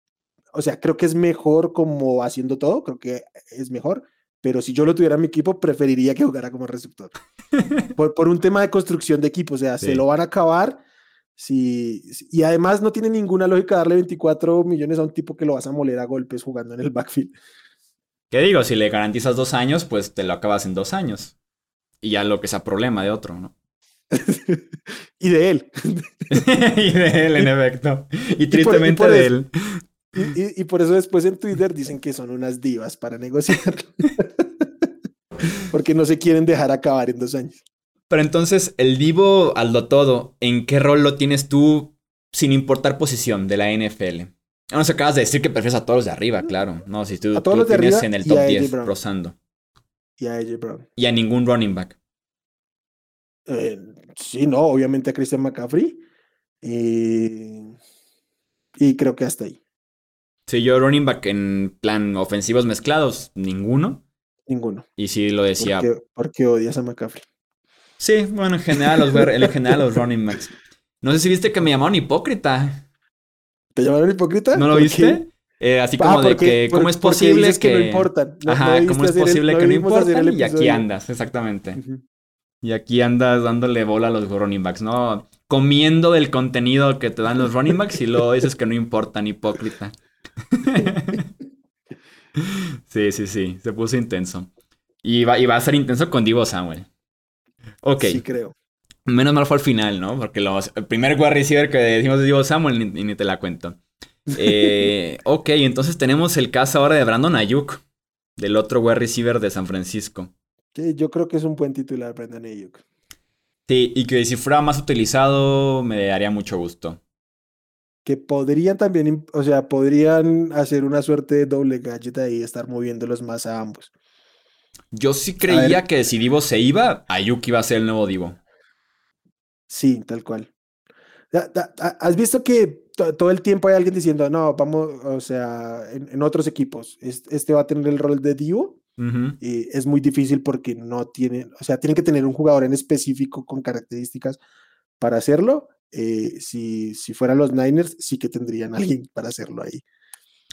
o sea, creo que es mejor como haciendo todo, creo que es mejor, pero si yo lo tuviera en mi equipo, preferiría que jugara como receptor. por, por un tema de construcción de equipo, o sea, Sí. se lo van a acabar. Si, y además no tiene ninguna lógica darle 24 millones a un tipo que lo vas a moler a golpes jugando en el backfield. ¿Qué digo? Si le garantizas dos años, pues te lo acabas en dos años. Y ya lo que sea problema de otro, ¿no? y de él. y de él, en efecto. Y y tristemente por de él. Y, y- y por eso después en Twitter dicen que son unas divas para negociar. Porque no se quieren dejar acabar en dos años. Pero entonces, el Divo Aldo Todo, ¿en qué rol lo tienes tú sin importar posición de la NFL? Ah, Nos acabas de decir que prefieres a todos los de arriba, claro. No, si tú, A todos tú los de tienes arriba en el top a AJ 10 Brown. rozando. Y a AJ Brown. Y a ningún running back. Eh, sí, no, obviamente a Christian McCaffrey. Y, y creo que hasta ahí. Si yo running back en plan ofensivos mezclados, ninguno. Ninguno. Y sí lo decía. Porque, porque odias a McCaffrey. Sí, bueno, en general los, en general los running backs. No sé si viste que me llamaron hipócrita. ¿Te llamaron hipócrita? ¿No lo ¿Por viste? Eh, así Ah, como de que, ¿cómo por- es posible dices que... no importan? No- no Ajá, ¿cómo es el- posible no que no el importan? Y aquí andas, exactamente. Y aquí andas dándole bola a los running backs, ¿no? Comiendo del contenido que te dan los running backs y luego dices que no importan, hipócrita. sí, sí, sí, se puso intenso. Y va, y va a ser intenso con Divo Samuel. Ok, Sí, creo. menos mal fue al final, ¿no? Porque los, el primer wide receiver que decimos es Divo Samuel ni, ni te la cuento. Eh, ok, entonces tenemos el caso ahora de Brandon Ayuk, del otro wide receiver de San Francisco. Sí, yo creo que es un buen titular, Brendan Ayuk. Sí, y que si fuera más utilizado me daría mucho gusto. Que podrían también, o sea, podrían hacer una suerte de doble gadget ahí, estar moviéndolos más a ambos. Yo sí creía que si Divo se iba, Ayuk iba a ser el nuevo Divo. Sí, tal cual. ¿Has visto que to- todo el tiempo hay alguien diciendo, no, vamos, o sea, en, en otros equipos, es- este va a tener el rol de Divo? Y es muy difícil porque no tienen, o sea, tienen que tener un jugador en específico con características para hacerlo. Eh, si, si fueran los Niners, sí que tendrían alguien para hacerlo ahí.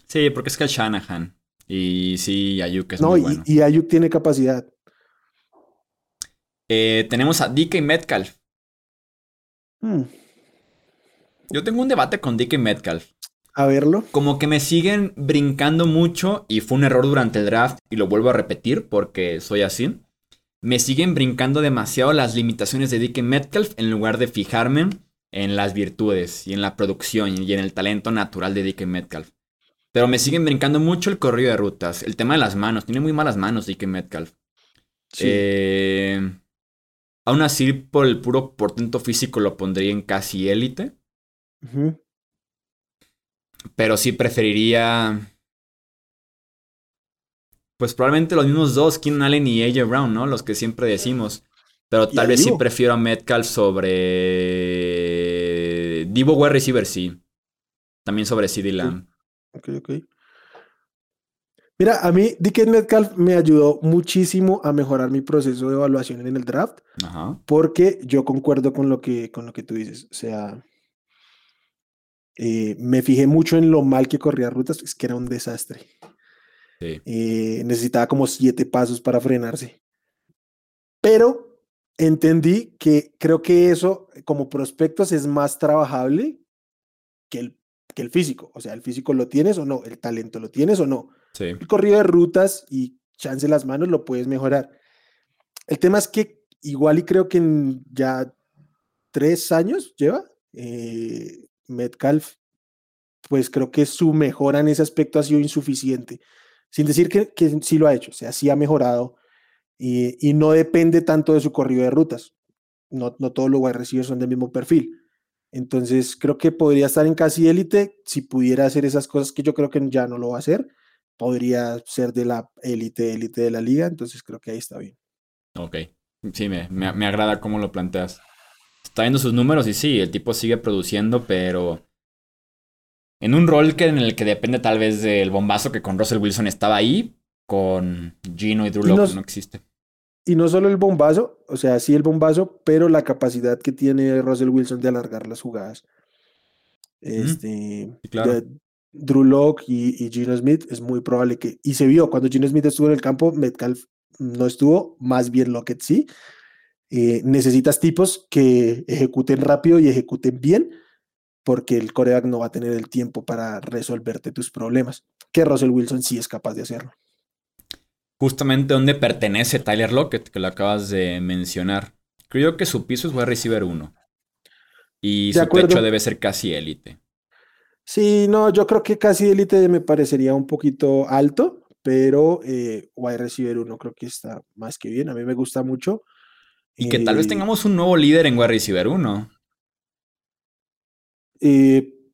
Sí, porque es que el Shanahan. Y sí, Ayuk es no, muy y, bueno. y Ayuk tiene capacidad. Eh, tenemos a DK Metcalf. Hmm, Yo tengo un debate con DK Metcalf. A verlo. Como que me siguen brincando mucho y fue un error durante el draft y lo vuelvo a repetir porque soy así. Me siguen brincando demasiado las limitaciones de DK Metcalf en lugar de fijarme en las virtudes y en la producción y en el talento natural de DK Metcalf. Pero me siguen brincando mucho el corrido de rutas. El tema de las manos. Tiene muy malas manos DK Metcalf. Eh, aún así, por el puro portento físico lo pondría en casi élite. Pero sí preferiría. Pues probablemente los mismos dos, Keenan Allen y AJ Brown, ¿no? Los que siempre decimos. Pero tal vez sí prefiero a Metcalf sobre. Divo wide receiver, sí. También sobre CD Lamb. Ok, ok. Mira, a mí DK Metcalf me ayudó muchísimo a mejorar mi proceso de evaluación en el draft. Ajá. Porque yo concuerdo con lo que, con lo que tú dices. O sea, eh, me fijé mucho en lo mal que corría rutas, es que era un desastre. Eh, necesitaba como siete pasos para frenarse. Pero entendí que creo que eso, como prospectos, es más trabajable que el, que el físico. O sea, el físico lo tienes o no, el talento lo tienes o no. El corrido de rutas y chance las manos lo puedes mejorar. El tema es que igual y creo que en ya tres años lleva, eh, Metcalf, pues creo que su mejora en ese aspecto ha sido insuficiente. Sin decir que, que sí lo ha hecho, o sea, sí ha mejorado y, no depende tanto de su corrido de rutas. No, no todos los wide son del mismo perfil. Entonces creo que podría estar en casi élite si pudiera hacer esas cosas que yo creo que ya no lo va a hacer. Podría ser de la élite, élite de la liga. Entonces creo que ahí está bien. Ok. Sí, me, me, me agrada cómo lo planteas está viendo sus números y sí, el tipo sigue produciendo, pero en un rol que en el que depende tal vez del bombazo que con Russell Wilson estaba ahí, con Gino y Drew Locke no, existe. Y no solo el bombazo, o sea, sí el bombazo, pero la capacidad que tiene Russell Wilson de alargar las jugadas. Este, claro. Drew Locke y, y, Gino Smith es muy probable que, y se vio cuando Gino Smith estuvo en el campo, Metcalf no estuvo, más bien Lockett sí, eh, necesitas tipos que ejecuten rápido y ejecuten bien, porque el coreback no va a tener el tiempo para resolverte tus problemas, que Russell Wilson sí es capaz de hacerlo. Justamente donde pertenece Tyler Lockett, que lo acabas de mencionar. Creo que su piso es wide receiver 1. Y su techo debe ser casi élite. Sí, no, yo creo que casi élite me parecería un poquito alto, pero eh, wide receiver 1 creo que está más que bien. A mí me gusta mucho. Y que tal vez tengamos un nuevo líder en wide receiver 1.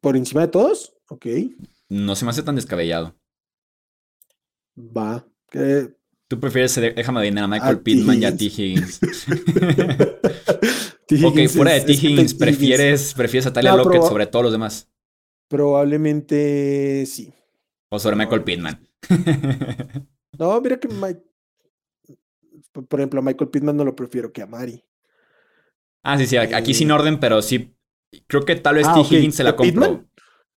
¿Por encima de todos? Ok. No se me hace tan descabellado. Va. Tú prefieres, déjame adivinar, a Michael Pittman y a T. Higgins. ok, fuera de T. Higgins, prefieres, prefieres a Tyler Lockett sobre todos los demás. Probablemente sí. O sobre Michael Pittman. no, mira que Mike, por ejemplo, a Michael Pittman no lo prefiero que a Mari. Ah, sí, sí, aquí sin eh, orden, pero sí. Creo que tal vez ah, T. Higgins se la compró.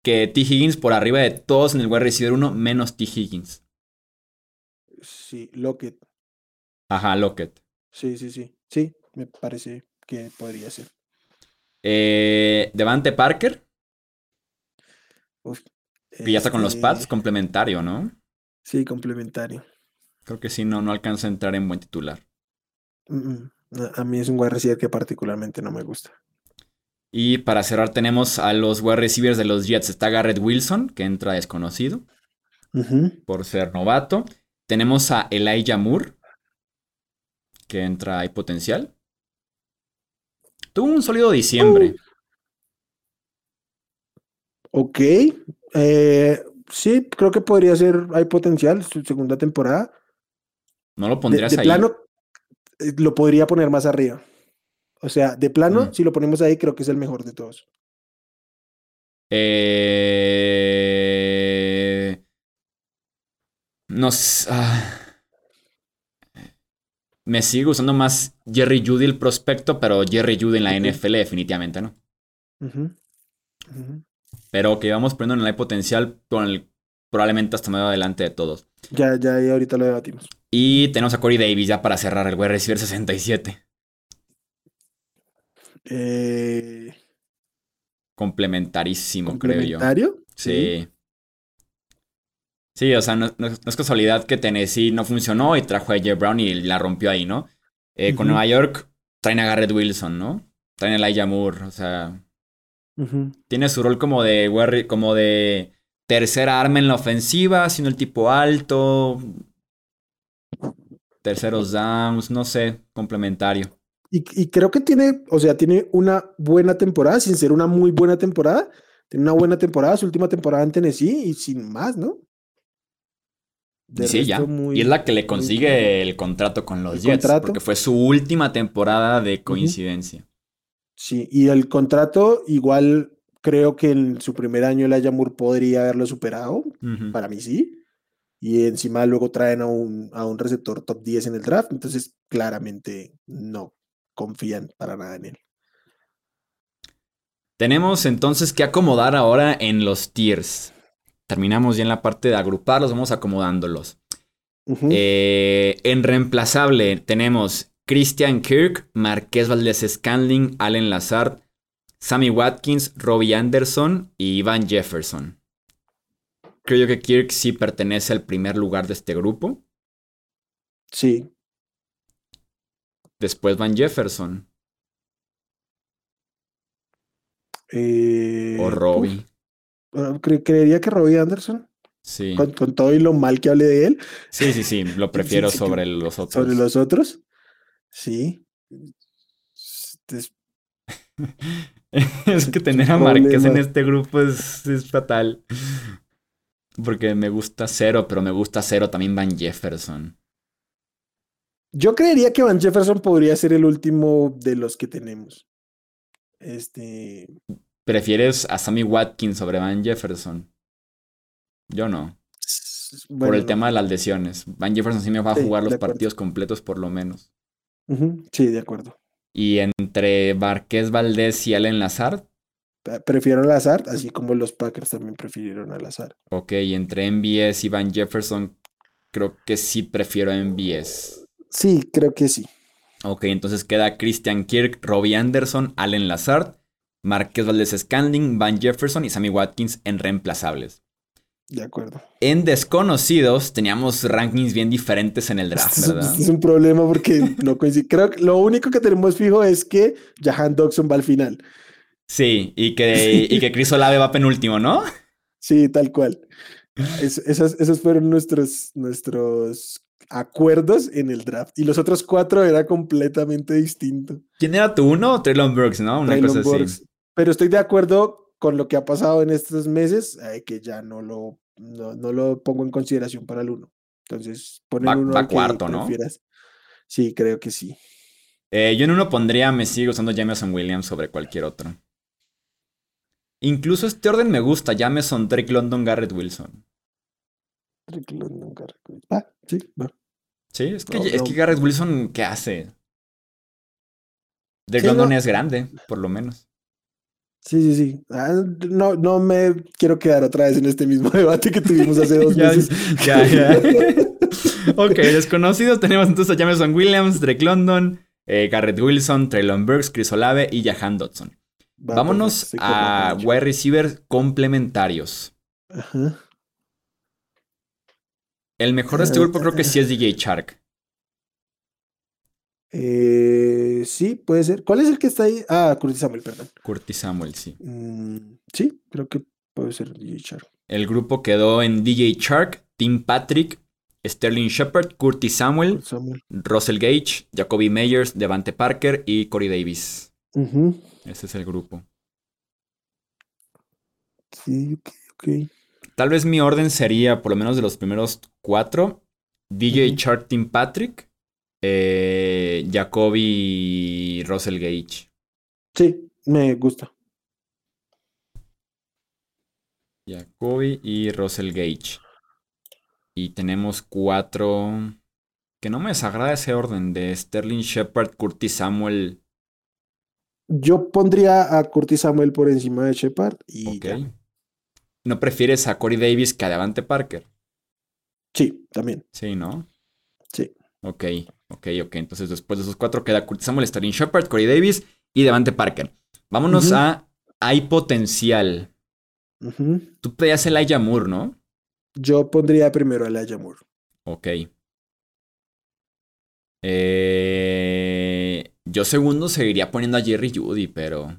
Que T. Higgins por arriba de todos en el wide receiver 1, menos T. Higgins. Sí, Lockett. Ajá, Lockett. Sí, sí, sí. Sí, me parece que podría ser. Eh, Devante Parker. y ya está con los este pads, complementario, ¿no? Sí, complementario. Creo que sí, no, no alcanza a entrar en buen titular. A mí es un wide receiver que particularmente no me gusta. Y para cerrar tenemos a los wide receivers de los Jets. Está Garrett Wilson, que entra desconocido por ser novato. Tenemos a Elijah Moore, que entra, hay potencial. Tuvo un sólido diciembre. Uh. Ok. Eh, sí, creo que podría ser, hay potencial, su segunda temporada. ¿No lo pondrías de, de plano, eh, lo podría poner más arriba. O sea, de plano, mm. si lo ponemos ahí, creo que es el mejor de todos. Eh... Nos. Ah. Me sigue gustando más Jerry Judy el prospecto, pero Jerry Judy en la NFL definitivamente, ¿no? Pero que vamos poniendo en el potencial con el probablemente hasta medio adelante de todos. Ya, ya, ya ahorita lo debatimos. Y tenemos a Corey Davis ya para cerrar el wide receiver 67. Eh... Complementarísimo, creo yo. ¿Complementario? Sí. Sí, o sea, no, es casualidad que Tennessee no funcionó y trajo a Jay Brown y la rompió ahí, ¿no? Eh, con Nueva York traen a Garrett Wilson, ¿no? Traen a Elijah Moore, o sea. Tiene su rol como de Warri- como de tercera arma en la ofensiva, siendo el tipo alto. Terceros downs, no sé, complementario. Y, y creo que tiene, o sea, tiene una buena temporada, sin ser una muy buena temporada. Tiene una buena temporada, su última temporada en Tennessee y sin más, ¿no? De sí, ya. muy- y es la que le muy- consigue el contrato con los Jets, contrato. porque fue su última temporada de coincidencia. Sí, y el contrato, igual creo que en su primer año el Moore podría haberlo superado. Para mí sí. Y encima luego traen a un, a un receptor top 10 en el draft. Entonces, claramente no confían para nada en él. Tenemos entonces que acomodar ahora en los tiers. Terminamos ya en la parte de agruparlos, vamos acomodándolos. Eh, en reemplazable tenemos Christian Kirk, Marqués Valdez Scanling, Allen Lazard, Sammy Watkins, Robbie Anderson y Ivan Jefferson. Creo yo que Kirk sí pertenece al primer lugar de este grupo. Sí. Después Van Jefferson Eh, o Robbie. uf, cre- creería que Robbie Anderson, Sí. con, con todo y lo mal que hable de él, sí, sí, sí, lo prefiero sí sobre los otros. sobre los otros. Sí. Es- es que tener a Marqués en este grupo es, es fatal. Porque me gusta cero, pero me gusta cero también Van Jefferson. Yo creería que Van Jefferson podría ser el último de los que tenemos. Este. ¿Prefieres a Sammy Watkins sobre Van Jefferson? Yo no. por el tema de las lesiones. Van Jefferson sí me va a Sí, jugar los partidos completos por lo menos. Sí, de acuerdo. Y entre Marqués Valdés y Allen Lazard, Pre- Prefiero al azar, así como los Packers también prefirieron al azar. ok, y entre MBS y Van Jefferson, creo que sí prefiero MBS. Sí, creo que sí. Ok, entonces queda Christian Kirk, Robbie Anderson, Allen Lazard, Marqués Valdés Scandling, Van Jefferson y Sammy Watkins en reemplazables. De acuerdo. En desconocidos teníamos rankings bien diferentes en el draft, Este es, este un problema porque no coincide. Creo que lo único que tenemos fijo es que Jahan Dodson va al final. Sí, y que, y que Chris Olave va penúltimo, ¿no? Sí, tal cual. Es- esos, esos fueron nuestros, nuestros acuerdos en el draft. Y los otros cuatro era completamente distinto. ¿Quién era tu uno? Traylon Brooks, ¿no? Una Traylon cosa así. Pero estoy de acuerdo con lo que ha pasado en estos meses, eh, que ya no lo, no, no lo pongo en consideración para el uno. Entonces, ponen Va- uno va cuarto, ¿no? prefieras. Sí, creo que sí. Eh, yo en uno pondría, me sigo usando Jameson Williams sobre cualquier otro. Incluso este orden me gusta, Jameson, Drake London, Garrett Wilson. Drake London, Garrett Wilson. Ah, sí, va. Sí, es que, No, es no. que Garrett Wilson, ¿qué hace? Drake Sí, London no. es grande, por lo menos. Sí, sí, sí. Ah, no, no me quiero quedar otra vez en este mismo debate que tuvimos hace dos meses. ya, ya. ok, desconocidos tenemos entonces a Jameson Williams, Drake London, eh, Garrett Wilson, Traylon Burks, Chris Olave y Jahan Dodson. Va, Vámonos perfecto, a wide receivers complementarios. Ajá. El mejor de este grupo creo que sí es DJ Shark. Eh, sí, puede ser. ¿Cuál es el que está ahí? Ah, Curtis Samuel, perdón. Curtis Samuel, sí. Mm, sí, creo que puede ser DJ Shark. El grupo quedó en DJ Shark, Tim Patrick, Sterling Shepard, Curtis Samuel. Russell Gage, Jacoby Meyers, Devante Parker y Corey Davis. Ujú. Ese es el grupo. Sí, ok, ok. Tal vez mi orden sería, por lo menos de los primeros cuatro, DJ Ujú. Shark, Tim Patrick, eh, Jacoby y Russell Gage. Sí, me gusta. Jacoby y Russell Gage. Y tenemos cuatro. Que no me desagrada ese orden de Sterling Shepard, Curtis Samuel. Yo pondría a Curtis Samuel por encima de Shepard y ya. ¿No prefieres a Corey Davis que a Devante Parker? Sí, también. Sí, ¿no? Sí. Ok, ok, ok. Entonces después de esos cuatro queda Curtis Samuel, Sterling Shepard, Corey Davis y Devante Parker. Vámonos a Hay Potencial. Tú pedías Elijah Moore, ¿no? Yo pondría primero a Elijah Moore. Ok. Eh, yo segundo seguiría poniendo a Jerry Judy, pero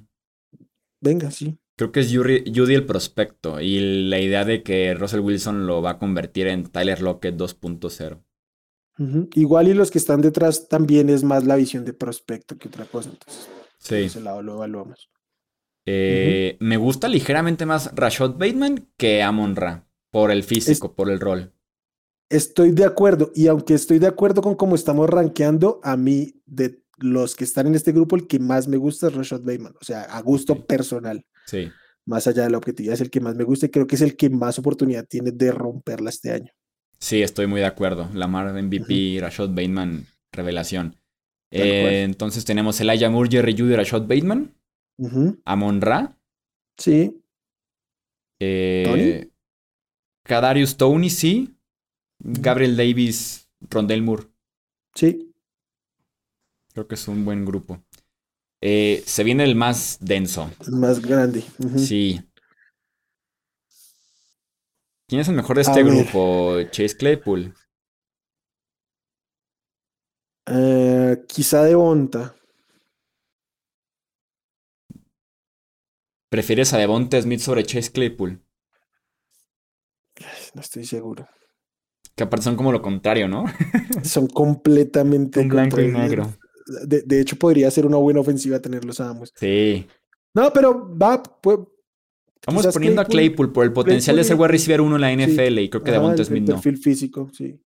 Venga, sí. Creo que es Yuri- Judy el prospecto y la idea de que Russell Wilson lo va a convertir en Tyler Lockett 2.0. Igual y los que están detrás también es más la visión de prospecto que otra cosa. Entonces, por Sí. ese lado lo evaluamos. Eh, Me gusta ligeramente más Rashad Bateman que Amon Ra. Por el físico, por el rol. Estoy de acuerdo, y aunque estoy de acuerdo con cómo estamos rankeando, a mí, de los que están en este grupo, el que más me gusta es Rashad Bateman. O sea, a gusto personal, Sí. más allá de la objetividad, es el que más me gusta y creo que es el que más oportunidad tiene de romperla este año. Sí, estoy muy de acuerdo. Lamar MVP, Rashad Bateman, revelación. Eh, entonces tenemos Elijah Moore, Jerry Judy, Rashad Bateman. Amon Ra, Sí, eh, Kadarius Tony, sí. Gabriel Davis, Rondell Moore. sí. Creo que es un buen grupo. Eh, se viene el más denso. el más grande. Sí. ¿Quién es el mejor de este grupo? Chase Claypool. Eh, quizá de Bonta. ¿Prefieres a Devonta Smith sobre Chase Claypool? No estoy seguro. Que aparte son como lo contrario, ¿no? Son completamente Un blanco y negro. De, de hecho, podría ser una buena ofensiva tenerlos a ambos. Sí. No, pero va, pues, Vamos Quizás poniendo a Claypool- por el potencial de ser wide receiver uno en la NFL y creo que ajá, Devonta Smith no. perfil físico, sí.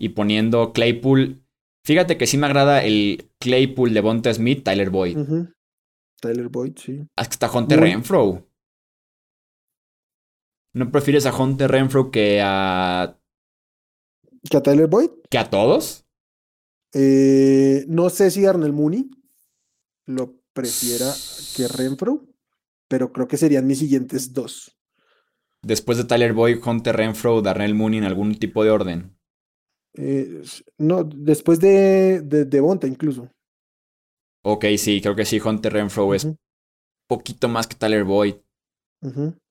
Y poniendo Claypool. Fíjate que sí me agrada el Claypool de Devonta Smith, Tyler Boyd. Tyler Boyd, sí. Que está Hunter Muy- Renfro. ¿No prefieres a Hunter Renfro que a, ¿Que a Tyler Boyd? que a todos? Eh, no sé si Darnell Mooney lo prefiera que Renfro, pero creo que serían mis siguientes dos. Después de Tyler Boyd, Hunter Renfro, Darnell Mooney en algún tipo de orden. Eh, no, después de, de Devonta incluso. Ok, sí, creo que sí, Hunter Renfro es Ujú, poquito más que Tyler Boyd.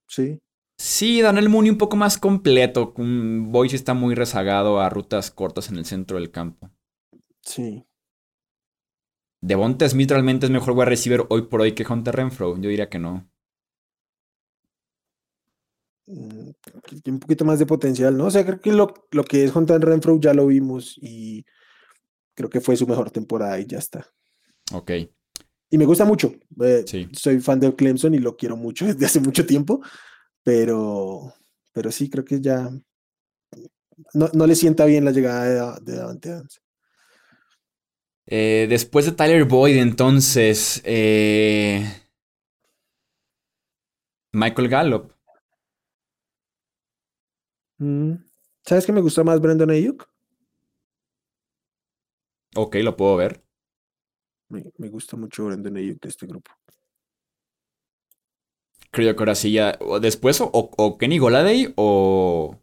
sí. Sí, Darnell Mooney un poco más completo. Boyd está muy rezagado a rutas cortas en el centro del campo. Sí. Devonta Smith realmente es mejor wide receiver hoy por hoy que Hunter Renfro. Yo diría que no. Mm, un poquito más de potencial, ¿no? O sea, creo que lo, lo que es Hunter Renfro ya lo vimos y creo que fue su mejor temporada y ya está. Ok, Y me gusta mucho. eh, sí. Soy fan de Clemson y lo quiero mucho desde hace mucho tiempo, pero, pero sí creo que ya no, no le sienta bien la llegada de, de Davante Adams. Eh, después de Tyler Boyd, entonces. eh, Michael Gallup. Mm, ¿Sabes que me gusta más Brandon Ayuk? Ok, lo puedo ver. Me, me gusta mucho Brandon Ayuk de este grupo. Creo que ahora sí ya. o después, o, o Kenny Goladay o.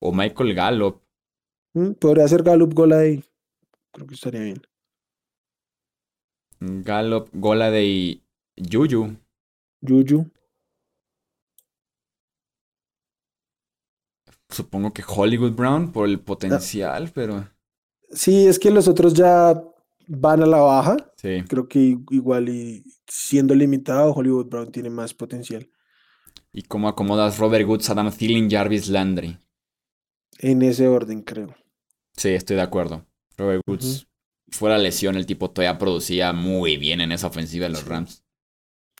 O Michael Gallup. Mm, Podría ser Gallup Golay. Creo que estaría bien. Gallup, Goladay, Juju. Juju. Supongo que Hollywood Brown por el potencial, pero. Sí, es que los otros ya van a la baja. Sí. Creo que igual y siendo limitado, Hollywood Brown tiene más potencial. ¿Y cómo acomodas Robert Woods, Adam Thielen, Jarvis Landry? En ese orden, creo. Sí, estoy de acuerdo. Robert Woods, fuera lesión, el tipo todavía producía muy bien en esa ofensiva de los. Rams.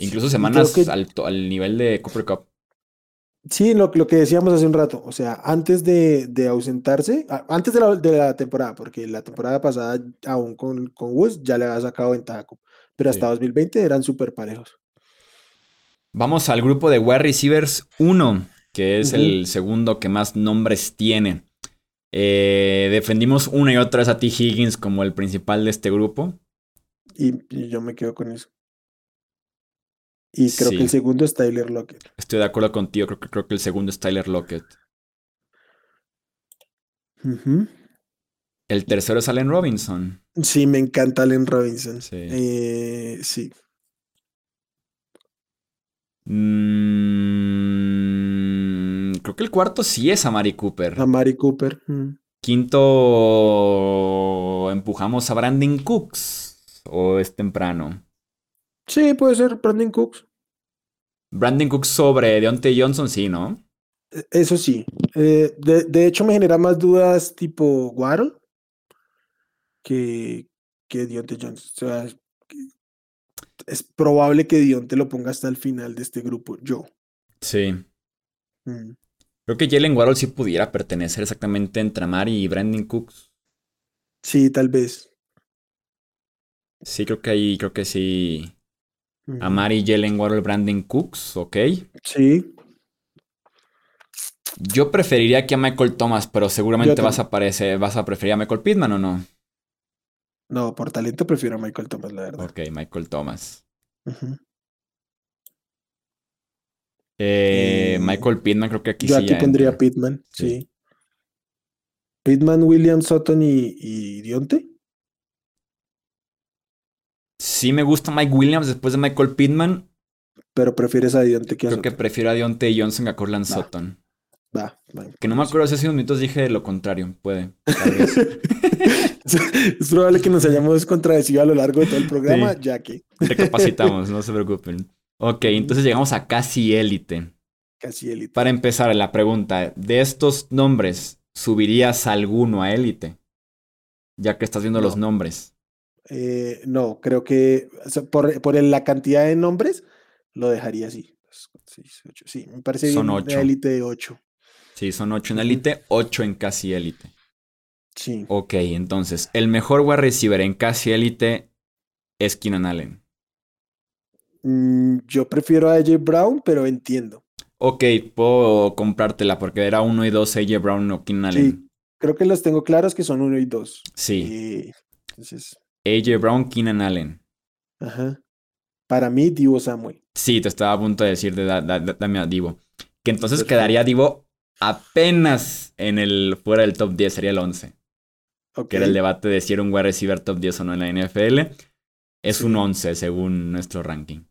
Incluso semanas que- al, nivel de Cooper Cup. Sí, lo, lo que decíamos hace un rato, o sea, antes de, de ausentarse, antes de la, de la temporada, porque la temporada pasada, aún con, con Woods, ya le había sacado ventaja, pero hasta Sí. 2020 eran súper parejos. Vamos al grupo de wide receivers 1, que es el segundo que más nombres tiene. Eh, defendimos una y otra vez a T. Higgins como el principal de este grupo. Y, y yo me quedo con eso. Y creo Sí. que el segundo es Tyler Lockett. Estoy de acuerdo contigo, creo que, creo que el segundo es Tyler Lockett. El tercero es Allen Robinson. Sí, me encanta Allen Robinson. Sí. Eh, sí. Mm, creo que el cuarto sí es Amari Cooper. A Mari Cooper. mm. Quinto, empujamos a Brandon Cooks. ¿O es temprano? Sí, puede ser Brandon Cooks. Brandon Cook sobre Deontay Johnson, sí, ¿no? E, eso sí. Eh, de, de, hecho, me genera más dudas tipo Waddle que, que Deontay Johnson. O sea, es probable que Dionte lo ponga hasta el final de este grupo, yo. Sí. Mm. Creo que Jalen Waddle sí pudiera pertenecer exactamente entre Amari y Brandon Cooks. Sí, tal vez. Sí, creo que ahí, creo que sí. Amari, Jalen Waddle, Brandon Cooks, ok. Sí. Yo preferiría que a Michael Thomas, pero seguramente vas a, aparecer, vas a preferir a Michael Pittman o no. No, por talento prefiero a Michael Thomas, la verdad. Ok, Michael Thomas. Eh, eh, Michael Pittman, creo que aquí yo aquí pondría Pittman, sí. Pittman, William Sutton y, y, Dionte. Sí, me gusta Mike Williams después de Michael Pittman. Pero prefieres a Dionte que a Creo que prefiero a Dionte Johnson que a Corland Sutton. Va, Que no me acuerdo si hace unos minutos dije lo contrario. Puede. es probable que nos hayamos contradecido a lo largo de todo el programa, ya que. Recapacitamos, no se preocupen. Ok, entonces llegamos a casi élite. Casi élite. Para empezar, la pregunta: de estos nombres, ¿subirías alguno a élite? Ya que estás viendo los nombres. Eh, no, creo que por, la cantidad de nombres, lo dejaría así. Sí, me parece Son bien. Ocho. Élite 8. Sí, son 8 en élite, 8 en casi élite. Sí. Ok, entonces, el mejor wide receiver en casi élite es Keenan Allen. Mm, yo prefiero a AJ Brown, pero entiendo. Ok, puedo comprártela porque era 1 y 2 AJ Brown o Keenan Allen. Sí, creo que los tengo claros que son 1 y 2. Sí. entonces... AJ Brown, Keenan Allen. Ajá. Para mí, Divo Samuel. Sí, te estaba a punto de decir de dame a Divo. Que entonces quedaría Divo apenas en el fuera del top 10, sería el 11. Que era el debate de si era un wide receiver top 10 o no en la NFL. Es un 11 según nuestro ranking.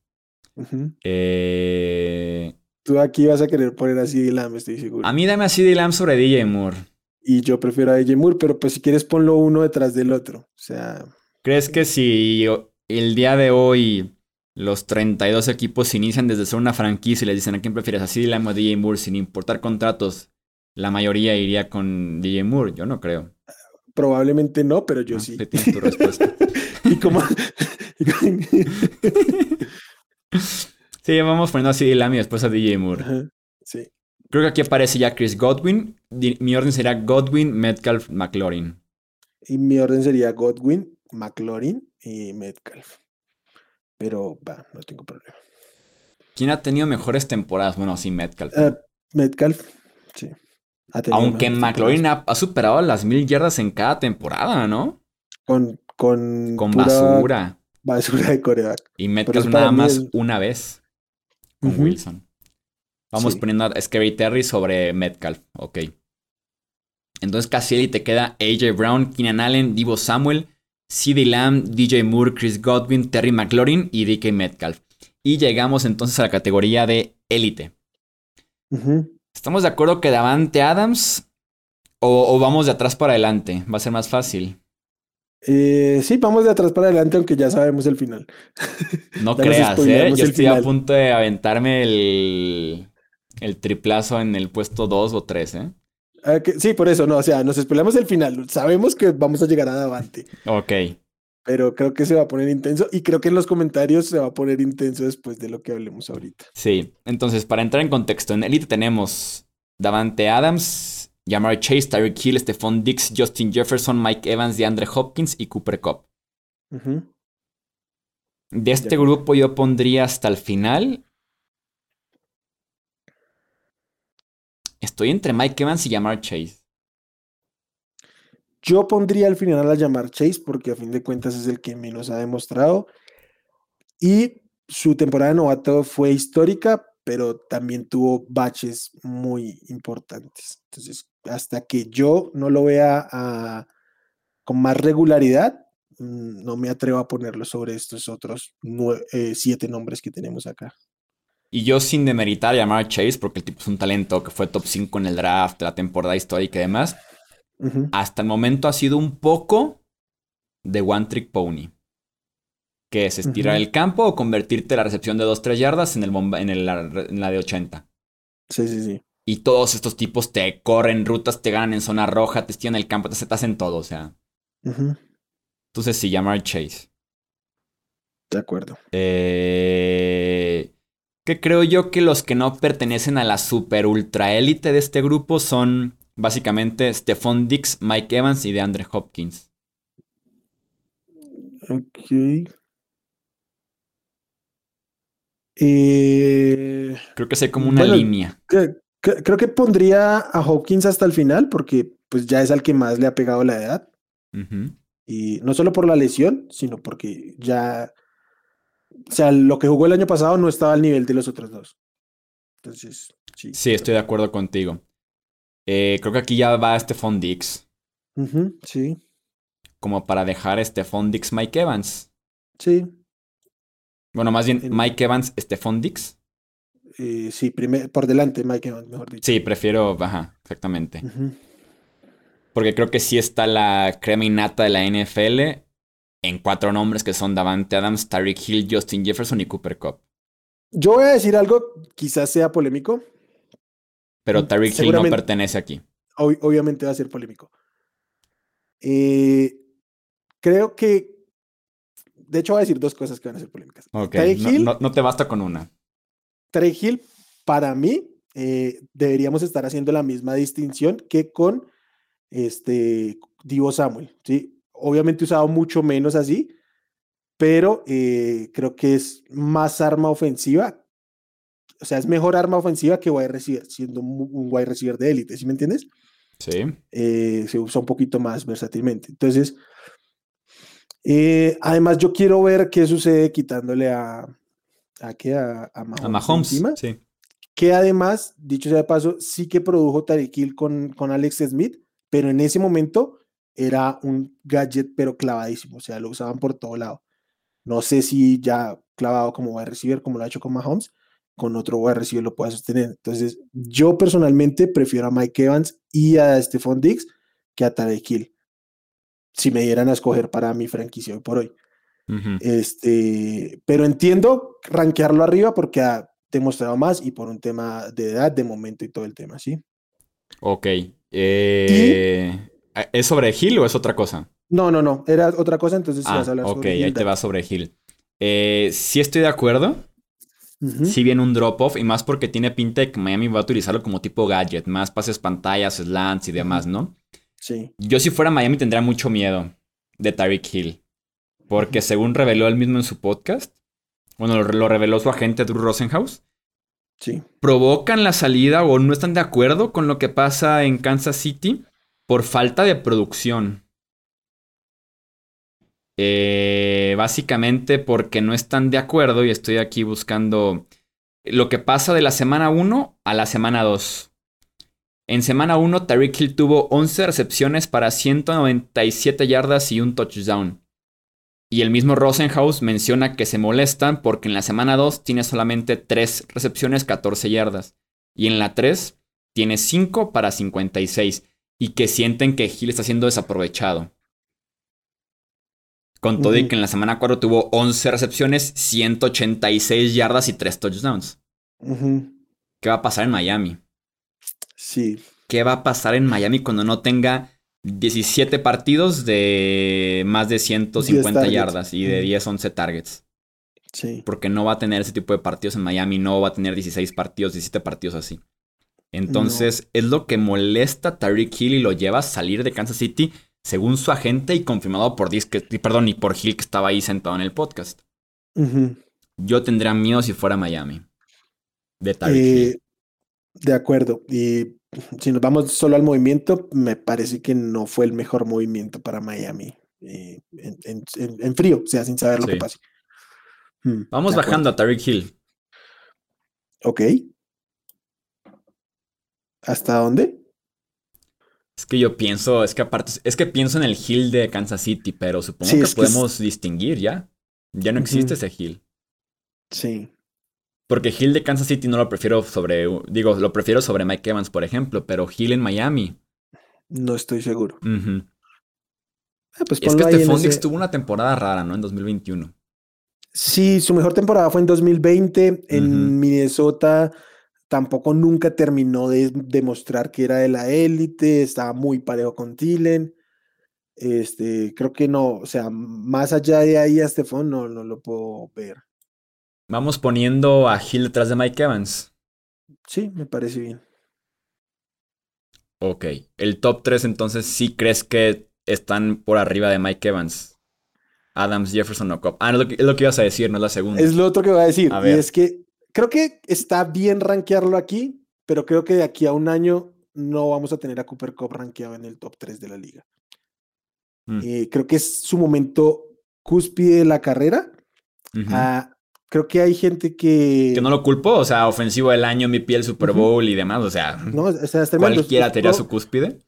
Eh... Tú aquí vas a querer poner a CD Lamb, estoy seguro. A mí dame a CD Lamb sobre DJ Moore. Y yo prefiero a DJ Moore, pero pues si quieres ponlo uno detrás del otro. O sea. ¿Crees que si el día de hoy los 32 equipos inician desde ser una franquicia y les dicen a quién prefieres, así Lamb o DJ Moore, sin importar contratos, la mayoría iría con DJ Moore. Yo no creo. Probablemente no, pero yo ah, sí. Tienes tu respuesta. y como. sí, vamos poniendo así Lamb y después a DJ Moore. sí. Creo que aquí aparece ya Chris Godwin. Mi orden sería Godwin, Metcalf, McLaurin. Y mi orden sería Godwin, McLaurin y Metcalf. Pero va, no tengo problema. ¿Quién ha tenido mejores temporadas? Bueno, sí, Metcalf. Uh, Metcalf, sí. Aunque McLaurin ha, superado las mil yardas en cada temporada, ¿no? Con, con, con basura. Basura de coreback. Y Metcalf nada más una vez con Wilson. Vamos poniendo a Scary Terry sobre Metcalf. Ok. Entonces casi te queda AJ Brown, Keenan Allen, Divo Samuel, CD Lamb, DJ Moore, Chris Godwin, Terry McLaurin y DK Metcalf. Y llegamos entonces a la categoría de élite. ¿Estamos de acuerdo que Davante Adams o, vamos de atrás para adelante? Va a ser más fácil. Eh, sí, vamos de atrás para adelante, aunque ya sabemos el final. No creas, ¿eh? Yo estoy a punto de aventarme el, el triplazo en el puesto 2 o 3, ¿eh? Ah, sí, por eso, no, o sea, nos esperamos el final. Sabemos que vamos a llegar a Davante. Ok. Pero creo que se va a poner intenso y creo que en los comentarios se va a poner intenso después de lo que hablemos ahorita. Sí, entonces para entrar en contexto, en Elite tenemos Davante Adams, Jamar Chase, Tyreek Hill, Stephon Dix, Justin Jefferson, Mike Evans, DeAndre Hopkins y Cooper Cup. De este grupo yo pondría hasta el final Estoy entre Mike Evans y Jamar Chase. Yo pondría al final a Jamar Chase porque a fin de cuentas es el que menos ha demostrado. Y su temporada de novato fue histórica, pero también tuvo baches muy importantes. Entonces, hasta que yo no lo vea con más regularidad, mm, no me atrevo a ponerlo sobre estos otros eh, siete nombres que tenemos acá. Y yo sin demeritar a llamar Chase, porque el tipo es un talento que fue top 5 en el draft, la temporada histórica y demás, hasta el momento ha sido un poco de One Trick Pony. Que es estirar el campo o convertirte la recepción de 2-3 yardas en, el bomba- en, el- en la de 80. Sí, sí, sí. Y todos estos tipos te corren rutas, te ganan en zona roja, te estiran el campo, te, te hacen todo, o sea. Entonces sí, llamar Chase. De acuerdo. Eh, que creo yo que los que no pertenecen a la super ultra élite de este grupo son básicamente Stephon Dix, Mike Evans y DeAndre Hopkins. Ok. Eh, Creo que sé como una Bueno, línea. cre- cre- creo que pondría a Hopkins hasta el final porque pues ya es al que más le ha pegado la edad. Y no solo por la lesión, sino porque ya, o sea, lo que jugó el año pasado no estaba al nivel de los otros dos. Entonces, sí. Sí, estoy de acuerdo contigo. Eh, creo que aquí ya va Stephon Dix. Sí, Como para dejar a Stephon Dix, Mike Evans. sí, Bueno, más bien En- Mike Evans, Stephon Dix. eh, sí, primer- por delante Mike Evans, mejor dicho. Sí, prefiero, ajá, exactamente. Porque creo que sí está la crema innata de la NFL en cuatro nombres que son Davante Adams, Tyreek Hill, Justin Jefferson y Cooper Cup. Yo voy a decir algo, quizás sea polémico, Pero Mm, Tyreek Hill no pertenece aquí. ob- obviamente va a ser polémico. Eh, creo que, de hecho, voy a decir dos cosas que van a ser polémicas. Ok, Tyreek no, Hill, no- no te basta con una. Tyreek Hill, para mí, eh, deberíamos estar haciendo la misma distinción que con este Divo Samuel, ¿sí? Obviamente usado mucho menos así, pero eh, creo que es más arma ofensiva. O sea, es mejor arma ofensiva que wide receiver, siendo un un wide receiver de élite, ¿sí me entiendes? Sí. eh, se usa un poquito más versátilmente. Entonces, eh, además yo quiero ver qué sucede quitándole a, a, qué, a, a Mahomes, A Mahomes. encima, Sí. que además, dicho sea de paso, sí que produjo Hill con, con Alex Smith, pero en ese momento era un gadget pero clavadísimo, o sea, lo usaban por todo lado. No sé si ya clavado como wide receiver, como lo ha hecho con Mahomes, con otro wide receiver lo pueda sostener. Entonces, yo personalmente prefiero a Mike Evans y a Stephon Diggs que a Tarek Hill. Si me dieran a escoger para mi franquicia hoy por hoy. Ujú. Este, pero entiendo rankearlo arriba porque ha demostrado más y por un tema de edad, de momento y todo el tema, ¿sí? Ok. Eh, ¿Es sobre Hill o es otra cosa? No, no, no, era otra cosa, entonces Ah, vas a hablar ok, sobre ahí Hill, te va sobre Hill. Eh, sí estoy de acuerdo. Ujú, Si viene un drop-off y más porque tiene pinta de que Miami va a utilizarlo como tipo gadget, más pases pantallas, slants y demás, ¿no? Sí, Yo si fuera Miami tendría mucho miedo de Tyreek Hill. Porque según reveló él mismo en su podcast, bueno, lo, lo reveló su agente Drew Rosenhaus, sí. provocan la salida o no están de acuerdo con lo que pasa en Kansas City por falta de producción. Eh, básicamente porque no están de acuerdo y estoy aquí buscando lo que pasa de la semana 1 a la semana 2. En semana 1, Tyreek Hill tuvo 11 recepciones para 197 yardas y un touchdown. Y el mismo Rosenhaus menciona que se molestan porque en la semana 2 tiene solamente 3 recepciones, 14 yardas. Y en la 3 tiene 5 para 56. Y que sienten que Hill está siendo desaprovechado. Con todo y que en la semana 4 tuvo 11 recepciones, 186 yardas y 3 touchdowns. ¿Qué va a pasar en Miami? Sí, ¿Qué va a pasar en Miami cuando no tenga 17 partidos de más de 150 targets. yardas y de Ujú. 10, 11 targets? sí. Porque no va a tener ese tipo de partidos en Miami, no va a tener 16 partidos, 17 partidos así. Entonces, es lo que molesta a Tyreek Hill y lo lleva a salir de Kansas City, según su agente y confirmado por Dis, que- perdón, y por Hill que estaba ahí sentado en el podcast. Yo tendría miedo si fuera Miami. De Tyreek Hill. De acuerdo. Y si nos vamos solo al movimiento, me parece que no fue el mejor movimiento para Miami. eh, en, en- en- frío, o sea, sin saber lo Sí. que pase. Mm, Vamos bajando a Tyreek Hill. Ok. ¿Hasta dónde? Es que yo pienso, es que aparte, es que pienso en el Hill de Kansas City, pero supongo Sí, que es que es- podemos distinguir ya. Ya no existe ese Hill. Sí. Porque Hill de Kansas City no lo prefiero sobre, digo, lo prefiero sobre Mike Evans, por ejemplo, pero Hill en Miami. No estoy seguro. Ah, pues Es que Fondix ese- tuvo una temporada rara, ¿no? En 2021. Sí, su mejor temporada fue en 2020. En Minnesota tampoco nunca terminó de demostrar que era de la élite, estaba muy parejo con Tillen. Este, creo que no, o sea, más allá de ahí a Stefan no, no lo puedo ver. Vamos poniendo a Hill detrás de Mike Evans. Sí, me parece bien. Ok, el top 3 entonces sí crees que están por arriba de Mike Evans. Adams, Jefferson o Cobb. Ah, es lo, que, es lo que ibas a decir, no es la segunda. Es lo otro que voy a decir. Y es que creo que está bien rankearlo aquí, pero creo que de aquí a un año no vamos a tener a Cooper Cup rankeado en el top 3 de la liga. Mm. Eh, creo que es su momento cúspide de la carrera. Ah, creo que hay gente que... Que no lo culpo, o sea, ofensivo del año, mi piel Super Bowl y demás, o sea, no, o sea cualquiera tendría su cúspide.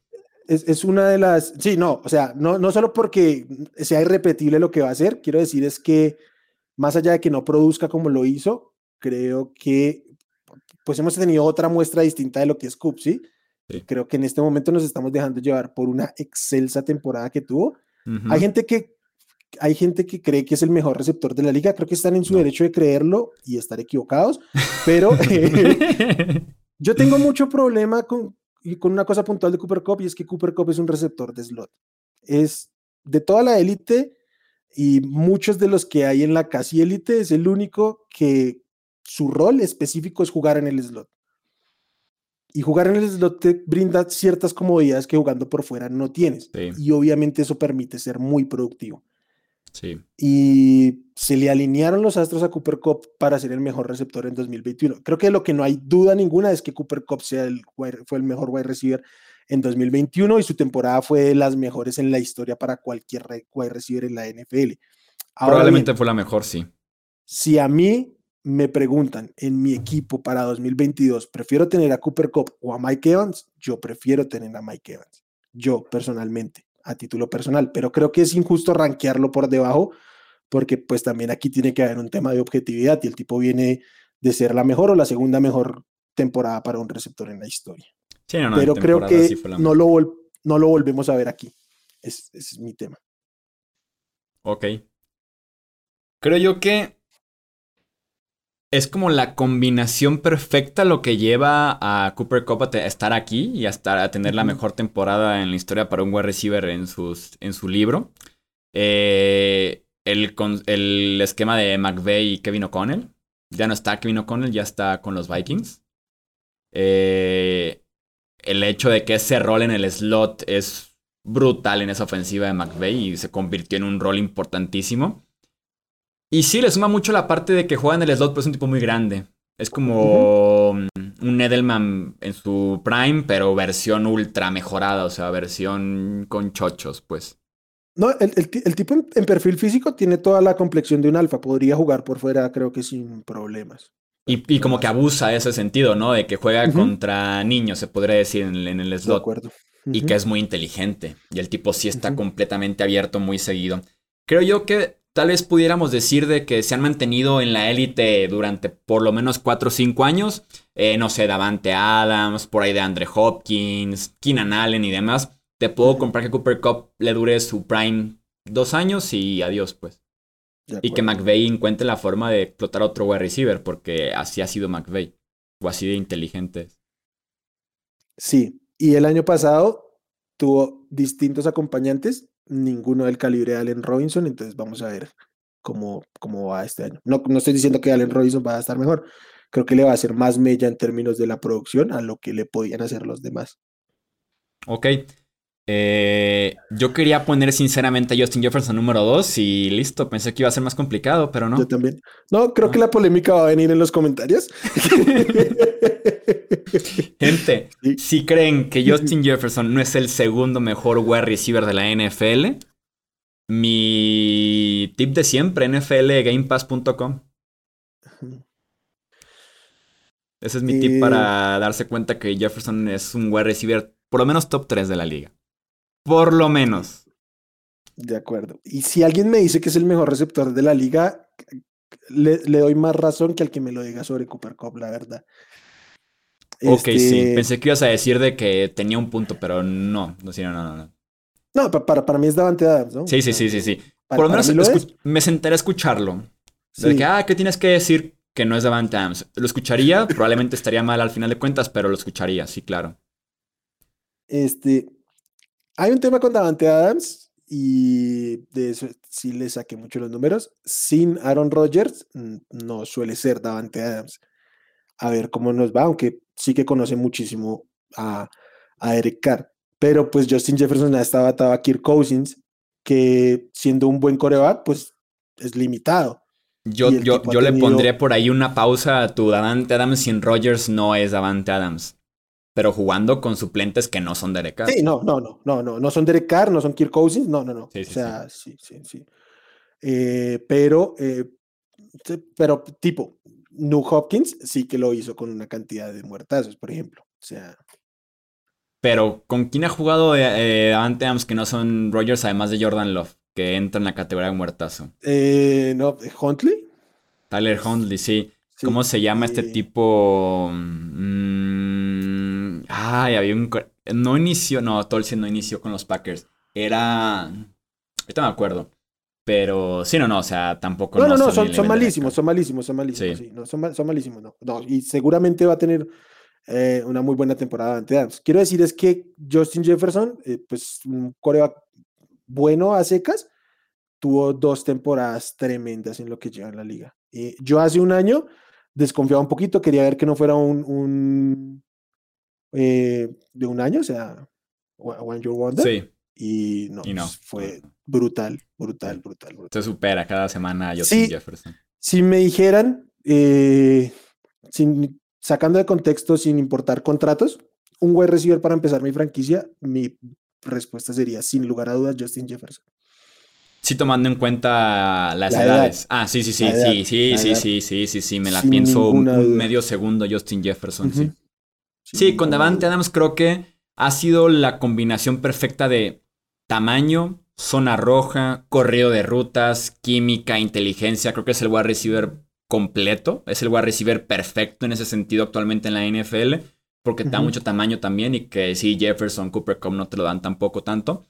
Es, es, una de las... Sí, no, o sea, no, no solo porque sea irrepetible lo que va a hacer, quiero decir es que más allá de que no produzca como lo hizo, creo que pues hemos tenido otra muestra distinta de lo que es Cup, ¿sí? Creo que en este momento nos estamos dejando llevar por una excelsa temporada que tuvo. Hay gente que hay gente que cree que es el mejor receptor de la liga, creo que están en su derecho de creerlo y estar equivocados, pero yo tengo mucho problema con, con una cosa puntual de Cooper Cup y es que Cooper Cup es un receptor de slot. Es de toda la élite y muchos de los que hay en la casi élite, es el único que su rol específico es jugar en el slot. Y jugar en el slot te brinda ciertas comodidades que jugando por fuera no tienes. Y obviamente eso permite ser muy productivo. Sí. Y se le alinearon los astros a Cooper Cup para ser el mejor receptor en 2021. Creo que lo que no hay duda ninguna es que Cooper Cup sea el, fue el mejor wide receiver en 2021 y su temporada fue de las mejores en la historia para cualquier wide receiver en la NFL. Probablemente fue la mejor, sí. Si a mí me preguntan en mi equipo para 2022, ¿prefiero tener a Cooper Cup o a Mike Evans? Yo prefiero tener a Mike Evans. Yo personalmente, a título personal, pero creo que es injusto rankearlo por debajo porque pues también aquí tiene que haber un tema de objetividad y el tipo viene de ser la mejor o la segunda mejor temporada para un receptor en la historia. pero creo que no, lo no lo volvemos a ver aquí. ese es mi tema. Ok. Creo yo que es como la combinación perfecta lo que lleva a Cooper Cup a estar aquí y a, a tener la mejor temporada en la historia para un wide receiver en, sus, en su libro. Eh, el, el, esquema de McVeigh y Kevin O'Connell. Ya no está Kevin O'Connell, ya está con los Vikings. Eh, el hecho de que ese rol en el slot es brutal en esa ofensiva de McVeigh y se convirtió en un rol importantísimo. Y sí, le suma mucho la parte de que juega en el slot, pero es un tipo muy grande. Es como un Edelman en su prime, pero versión ultra mejorada, o sea, versión con chochos, pues. No, el, tipo en, perfil físico tiene toda la complexión de un alfa. Podría jugar por fuera, creo que sin problemas. Y, como que abusa ese sentido, ¿no? De que juega contra niños, se podría decir, en, el slot. De acuerdo. Y que es muy inteligente. Y el tipo sí está completamente abierto muy seguido. Creo yo que tal vez pudiéramos decir de que se han mantenido en la élite durante por lo menos 4 o 5 años. Eh, no sé, Davante Adams, por ahí de Andre Hopkins, Keenan Allen y demás. Te puedo comprar que Cooper Cup le dure su prime dos años y adiós, pues. Y que McVeigh encuentre la forma de explotar a otro wide receiver, porque así ha sido McVeigh. O así de inteligente. Sí, y el año pasado tuvo distintos acompañantes ninguno del calibre de Allen Robinson, entonces vamos a ver cómo, cómo va este año. No, no estoy diciendo que Allen Robinson va a estar mejor, creo que le va a hacer más mella en términos de la producción a lo que le podían hacer los demás. Ok. Eh, yo quería poner sinceramente a Justin Jefferson número 2 y listo, pensé que iba a ser más complicado, pero no. Yo también. No, creo que la polémica va a venir en los comentarios. Gente, si creen que Justin Jefferson no es el segundo mejor wide receiver de la NFL, mi tip de siempre, nflgamepass.com. Ese es mi tip para darse cuenta que Jefferson es un wide receiver por lo menos top 3 de la liga. Por lo menos. De acuerdo. Y si alguien me dice que es el mejor receptor de la liga, le, doy más razón que al que me lo diga sobre Cooper Cup, la verdad. Ok, sí. Este Pensé que ibas a decir de que tenía un punto, pero no. No, no, no, no. No, para, para mí es Davante Adams, ¿no? Sí, sí, sí, sí, sí. Por lo menos me sentaré a escucharlo. De que, ah, ¿qué tienes que decir que no es Davante Adams? Lo escucharía, probablemente estaría mal al final de cuentas, pero lo escucharía, sí, claro. Este, hay un tema con Davante Adams y de eso sí le saqué mucho los números. Sin Aaron Rodgers no suele ser Davante Adams. A ver cómo nos va, aunque sí que conoce muchísimo a, a Eric Carr. Pero pues Justin Jefferson estaba atado a Kirk Cousins, que siendo un buen coreback, pues es limitado. Yo, yo, yo le pondré por ahí una pausa a tu Davante Adams sin Rodgers no es Davante Adams. Pero jugando con suplentes que no son Derek Carr. Sí, no, no, no, no, no, no son Derek Carr, no son Kirk Cousins, no, no, no. o sea, sí, sí, sí. Eh, pero, eh, pero tipo, New Hopkins sí que lo hizo con una cantidad de muertazos, por ejemplo. O sea. Pero, ¿con quién ha jugado eh, Davante Adams que no son Rodgers, además de Jordan Love? que entra en la categoría de muertazo. No, Huntley. Tyler Huntley, sí. ¿Cómo se llama este tipo? Mm, ay, había un... No inició, no, Tolson no inició con los Packers. Era... Ahorita me acuerdo. Pero sí, no, no, o sea, tampoco. No, no, no, son, son malísimos, son malísimos, son malísimos. Sí. no, son, son, malísimos, no. no. Y seguramente va a tener eh, una muy buena temporada ante Adams. Quiero decir es que Justin Jefferson, eh, pues un coreback bueno a secas, tuvo dos temporadas tremendas en lo que lleva en la liga. Eh, yo hace un año desconfiaba un poquito, quería ver que no fuera un, eh, de un año, o sea, One Your Wonder. Sí. Y no, pues, fue brutal, brutal, brutal, brutal. Se supera cada semana a Justin Jefferson. Si me dijeran, eh, sin, sacando de contexto, sin importar contratos, un wide receiver para empezar mi franquicia, mi respuesta sería, sin lugar a dudas, Justin Jefferson. Sí, tomando en cuenta las edades. Ah, sí, sí, sí, edad, sí, sí, sí, sí, sí, sí, sí, me la pienso un medio segundo Justin Jefferson, sí. Sí, con Davante Adams creo que ha sido la combinación perfecta de tamaño, zona roja, corrido de rutas, química, inteligencia. Creo que es el wide receiver completo, es el wide receiver perfecto en ese sentido actualmente en la NFL, porque uh da mucho tamaño también y que sí, Jefferson, Cooper Cup no te lo dan tampoco tanto,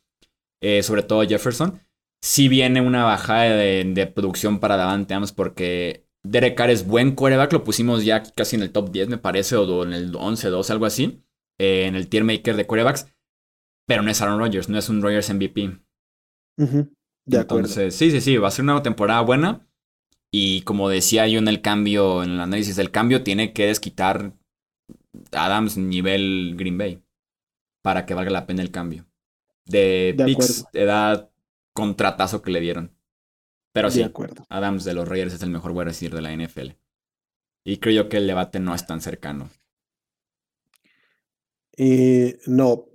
eh, sobre todo Jefferson. Sí viene una bajada de, producción para Davante Adams porque Derek Carr es buen quarterback, lo pusimos ya casi en el top 10 me parece, o en el 11, 12, algo así, eh, en el tier maker de quarterbacks, pero no es Aaron Rodgers, no es un Rodgers MVP. De Entonces, sí, sí, sí, va a ser una temporada buena. Y como decía yo en el cambio, en el análisis del cambio, tiene que desquitar Adams nivel Green Bay para que valga la pena el cambio. De, de picks, edad, contratazo que le dieron. Pero sí, Adams de los Raiders es el mejor wide receiver de la NFL. Y creo que el debate no es tan cercano. Eh, no.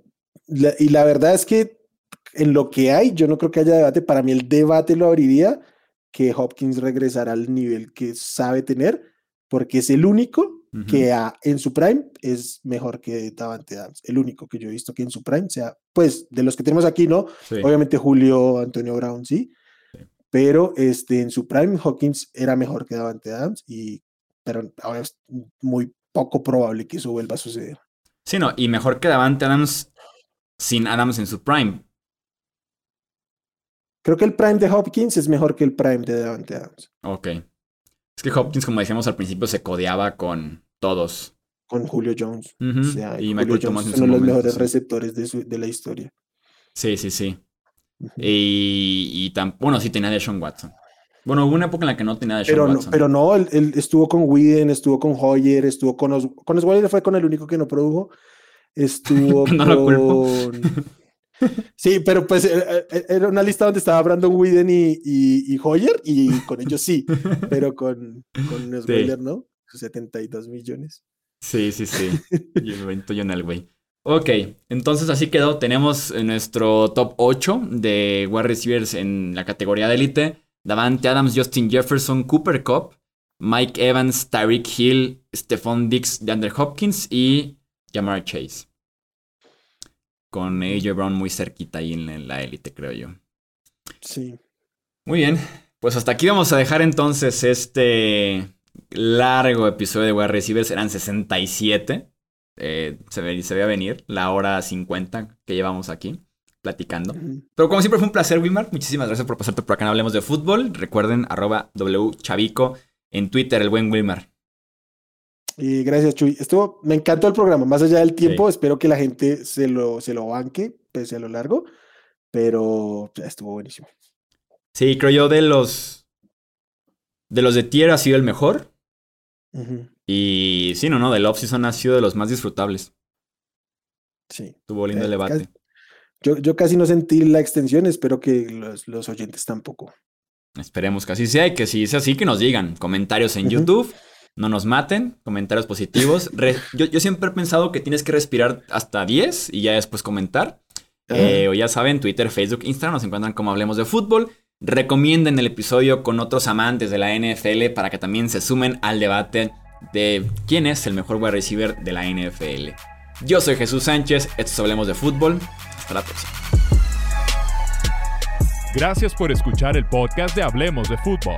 y la verdad es que en lo que hay, yo no creo que haya debate. Para mí el debate lo abriría que Hopkins regresara al nivel que sabe tener, porque es el único que en su prime es mejor que Davante Adams. El único que yo he visto que en su prime sea, pues, de los que tenemos aquí, ¿no? Obviamente Julio Antonio Brown, sí. Pero este, en su prime Hawkins era mejor que Davante Adams, y, pero ahora es muy poco probable que eso vuelva a suceder. Sí, no, y mejor que Davante Adams sin Adams en su prime. Creo que el prime de Hopkins es mejor que el prime de Davante Adams. Ok. Es que Hopkins, como decíamos al principio, se codeaba con todos. Con Julio Jones. y Michael Thomas uno de los mejores receptores de, la historia. Sí, sí, sí. Y, y tan, bueno, sí tenía de Sean Watson. Bueno, hubo una época en la que no tenía de Sean pero Watson. No, pero no, él, estuvo con Whedon, estuvo con Hoyer, estuvo con Os con Osweiler fue con el único que no produjo. Estuvo con. Sí, pero pues eh, eh, era una lista donde estaba Brandon Whedon y, y, Hoyer, y con ellos sí, pero con, con ¿no? 72 millones. Sí, sí, sí. y el evento güey. Ok, entonces así quedó. Tenemos nuestro top 8 de wide receivers en la categoría de élite. Davante Adams, Justin Jefferson, Cooper Cup, Mike Evans, Tyreek Hill, Stephon Dix, DeAndre Hopkins y Jamar Chase con AJ Brown muy cerquita ahí en la élite, creo yo. Sí. Muy bien. Pues hasta aquí vamos a dejar entonces este largo episodio de wide receivers. Eran 67. Eh, se, ve, se a venir la hora 50 que llevamos aquí. platicando. Pero como siempre fue un placer, Wilmar. Muchísimas gracias por pasarte por acá en Hablemos de Fútbol. Recuerden, arroba wchavico en Twitter, el buen Wilmar. Y gracias, Chuy. Estuvo, me encantó el programa. Más allá del tiempo, espero que la gente se lo, se lo banque, pese a lo largo. Pero estuvo buenísimo. Sí, creo yo de los. De los de tier ha sido el mejor. Y sí, no, no, del off-season ha sido de los más disfrutables. Sí. Tuvo lindo el eh, debate. yo, yo, casi no sentí la extensión, espero que los, los, oyentes tampoco. Esperemos que así sea y que si es así, que nos digan comentarios en YouTube, no nos maten, comentarios positivos. yo, yo, siempre he pensado que tienes que respirar hasta 10 y ya después comentar. Eh, o ya saben, Twitter, Facebook, Instagram nos encuentran como Hablemos de Fútbol. Recomienden el episodio con otros amantes de la NFL para que también se sumen al debate de quién es el mejor wide receiver de la NFL. Yo soy Jesús Sánchez, esto es Hablemos de Fútbol. Hasta la próxima. Gracias por escuchar el podcast de Hablemos de Fútbol.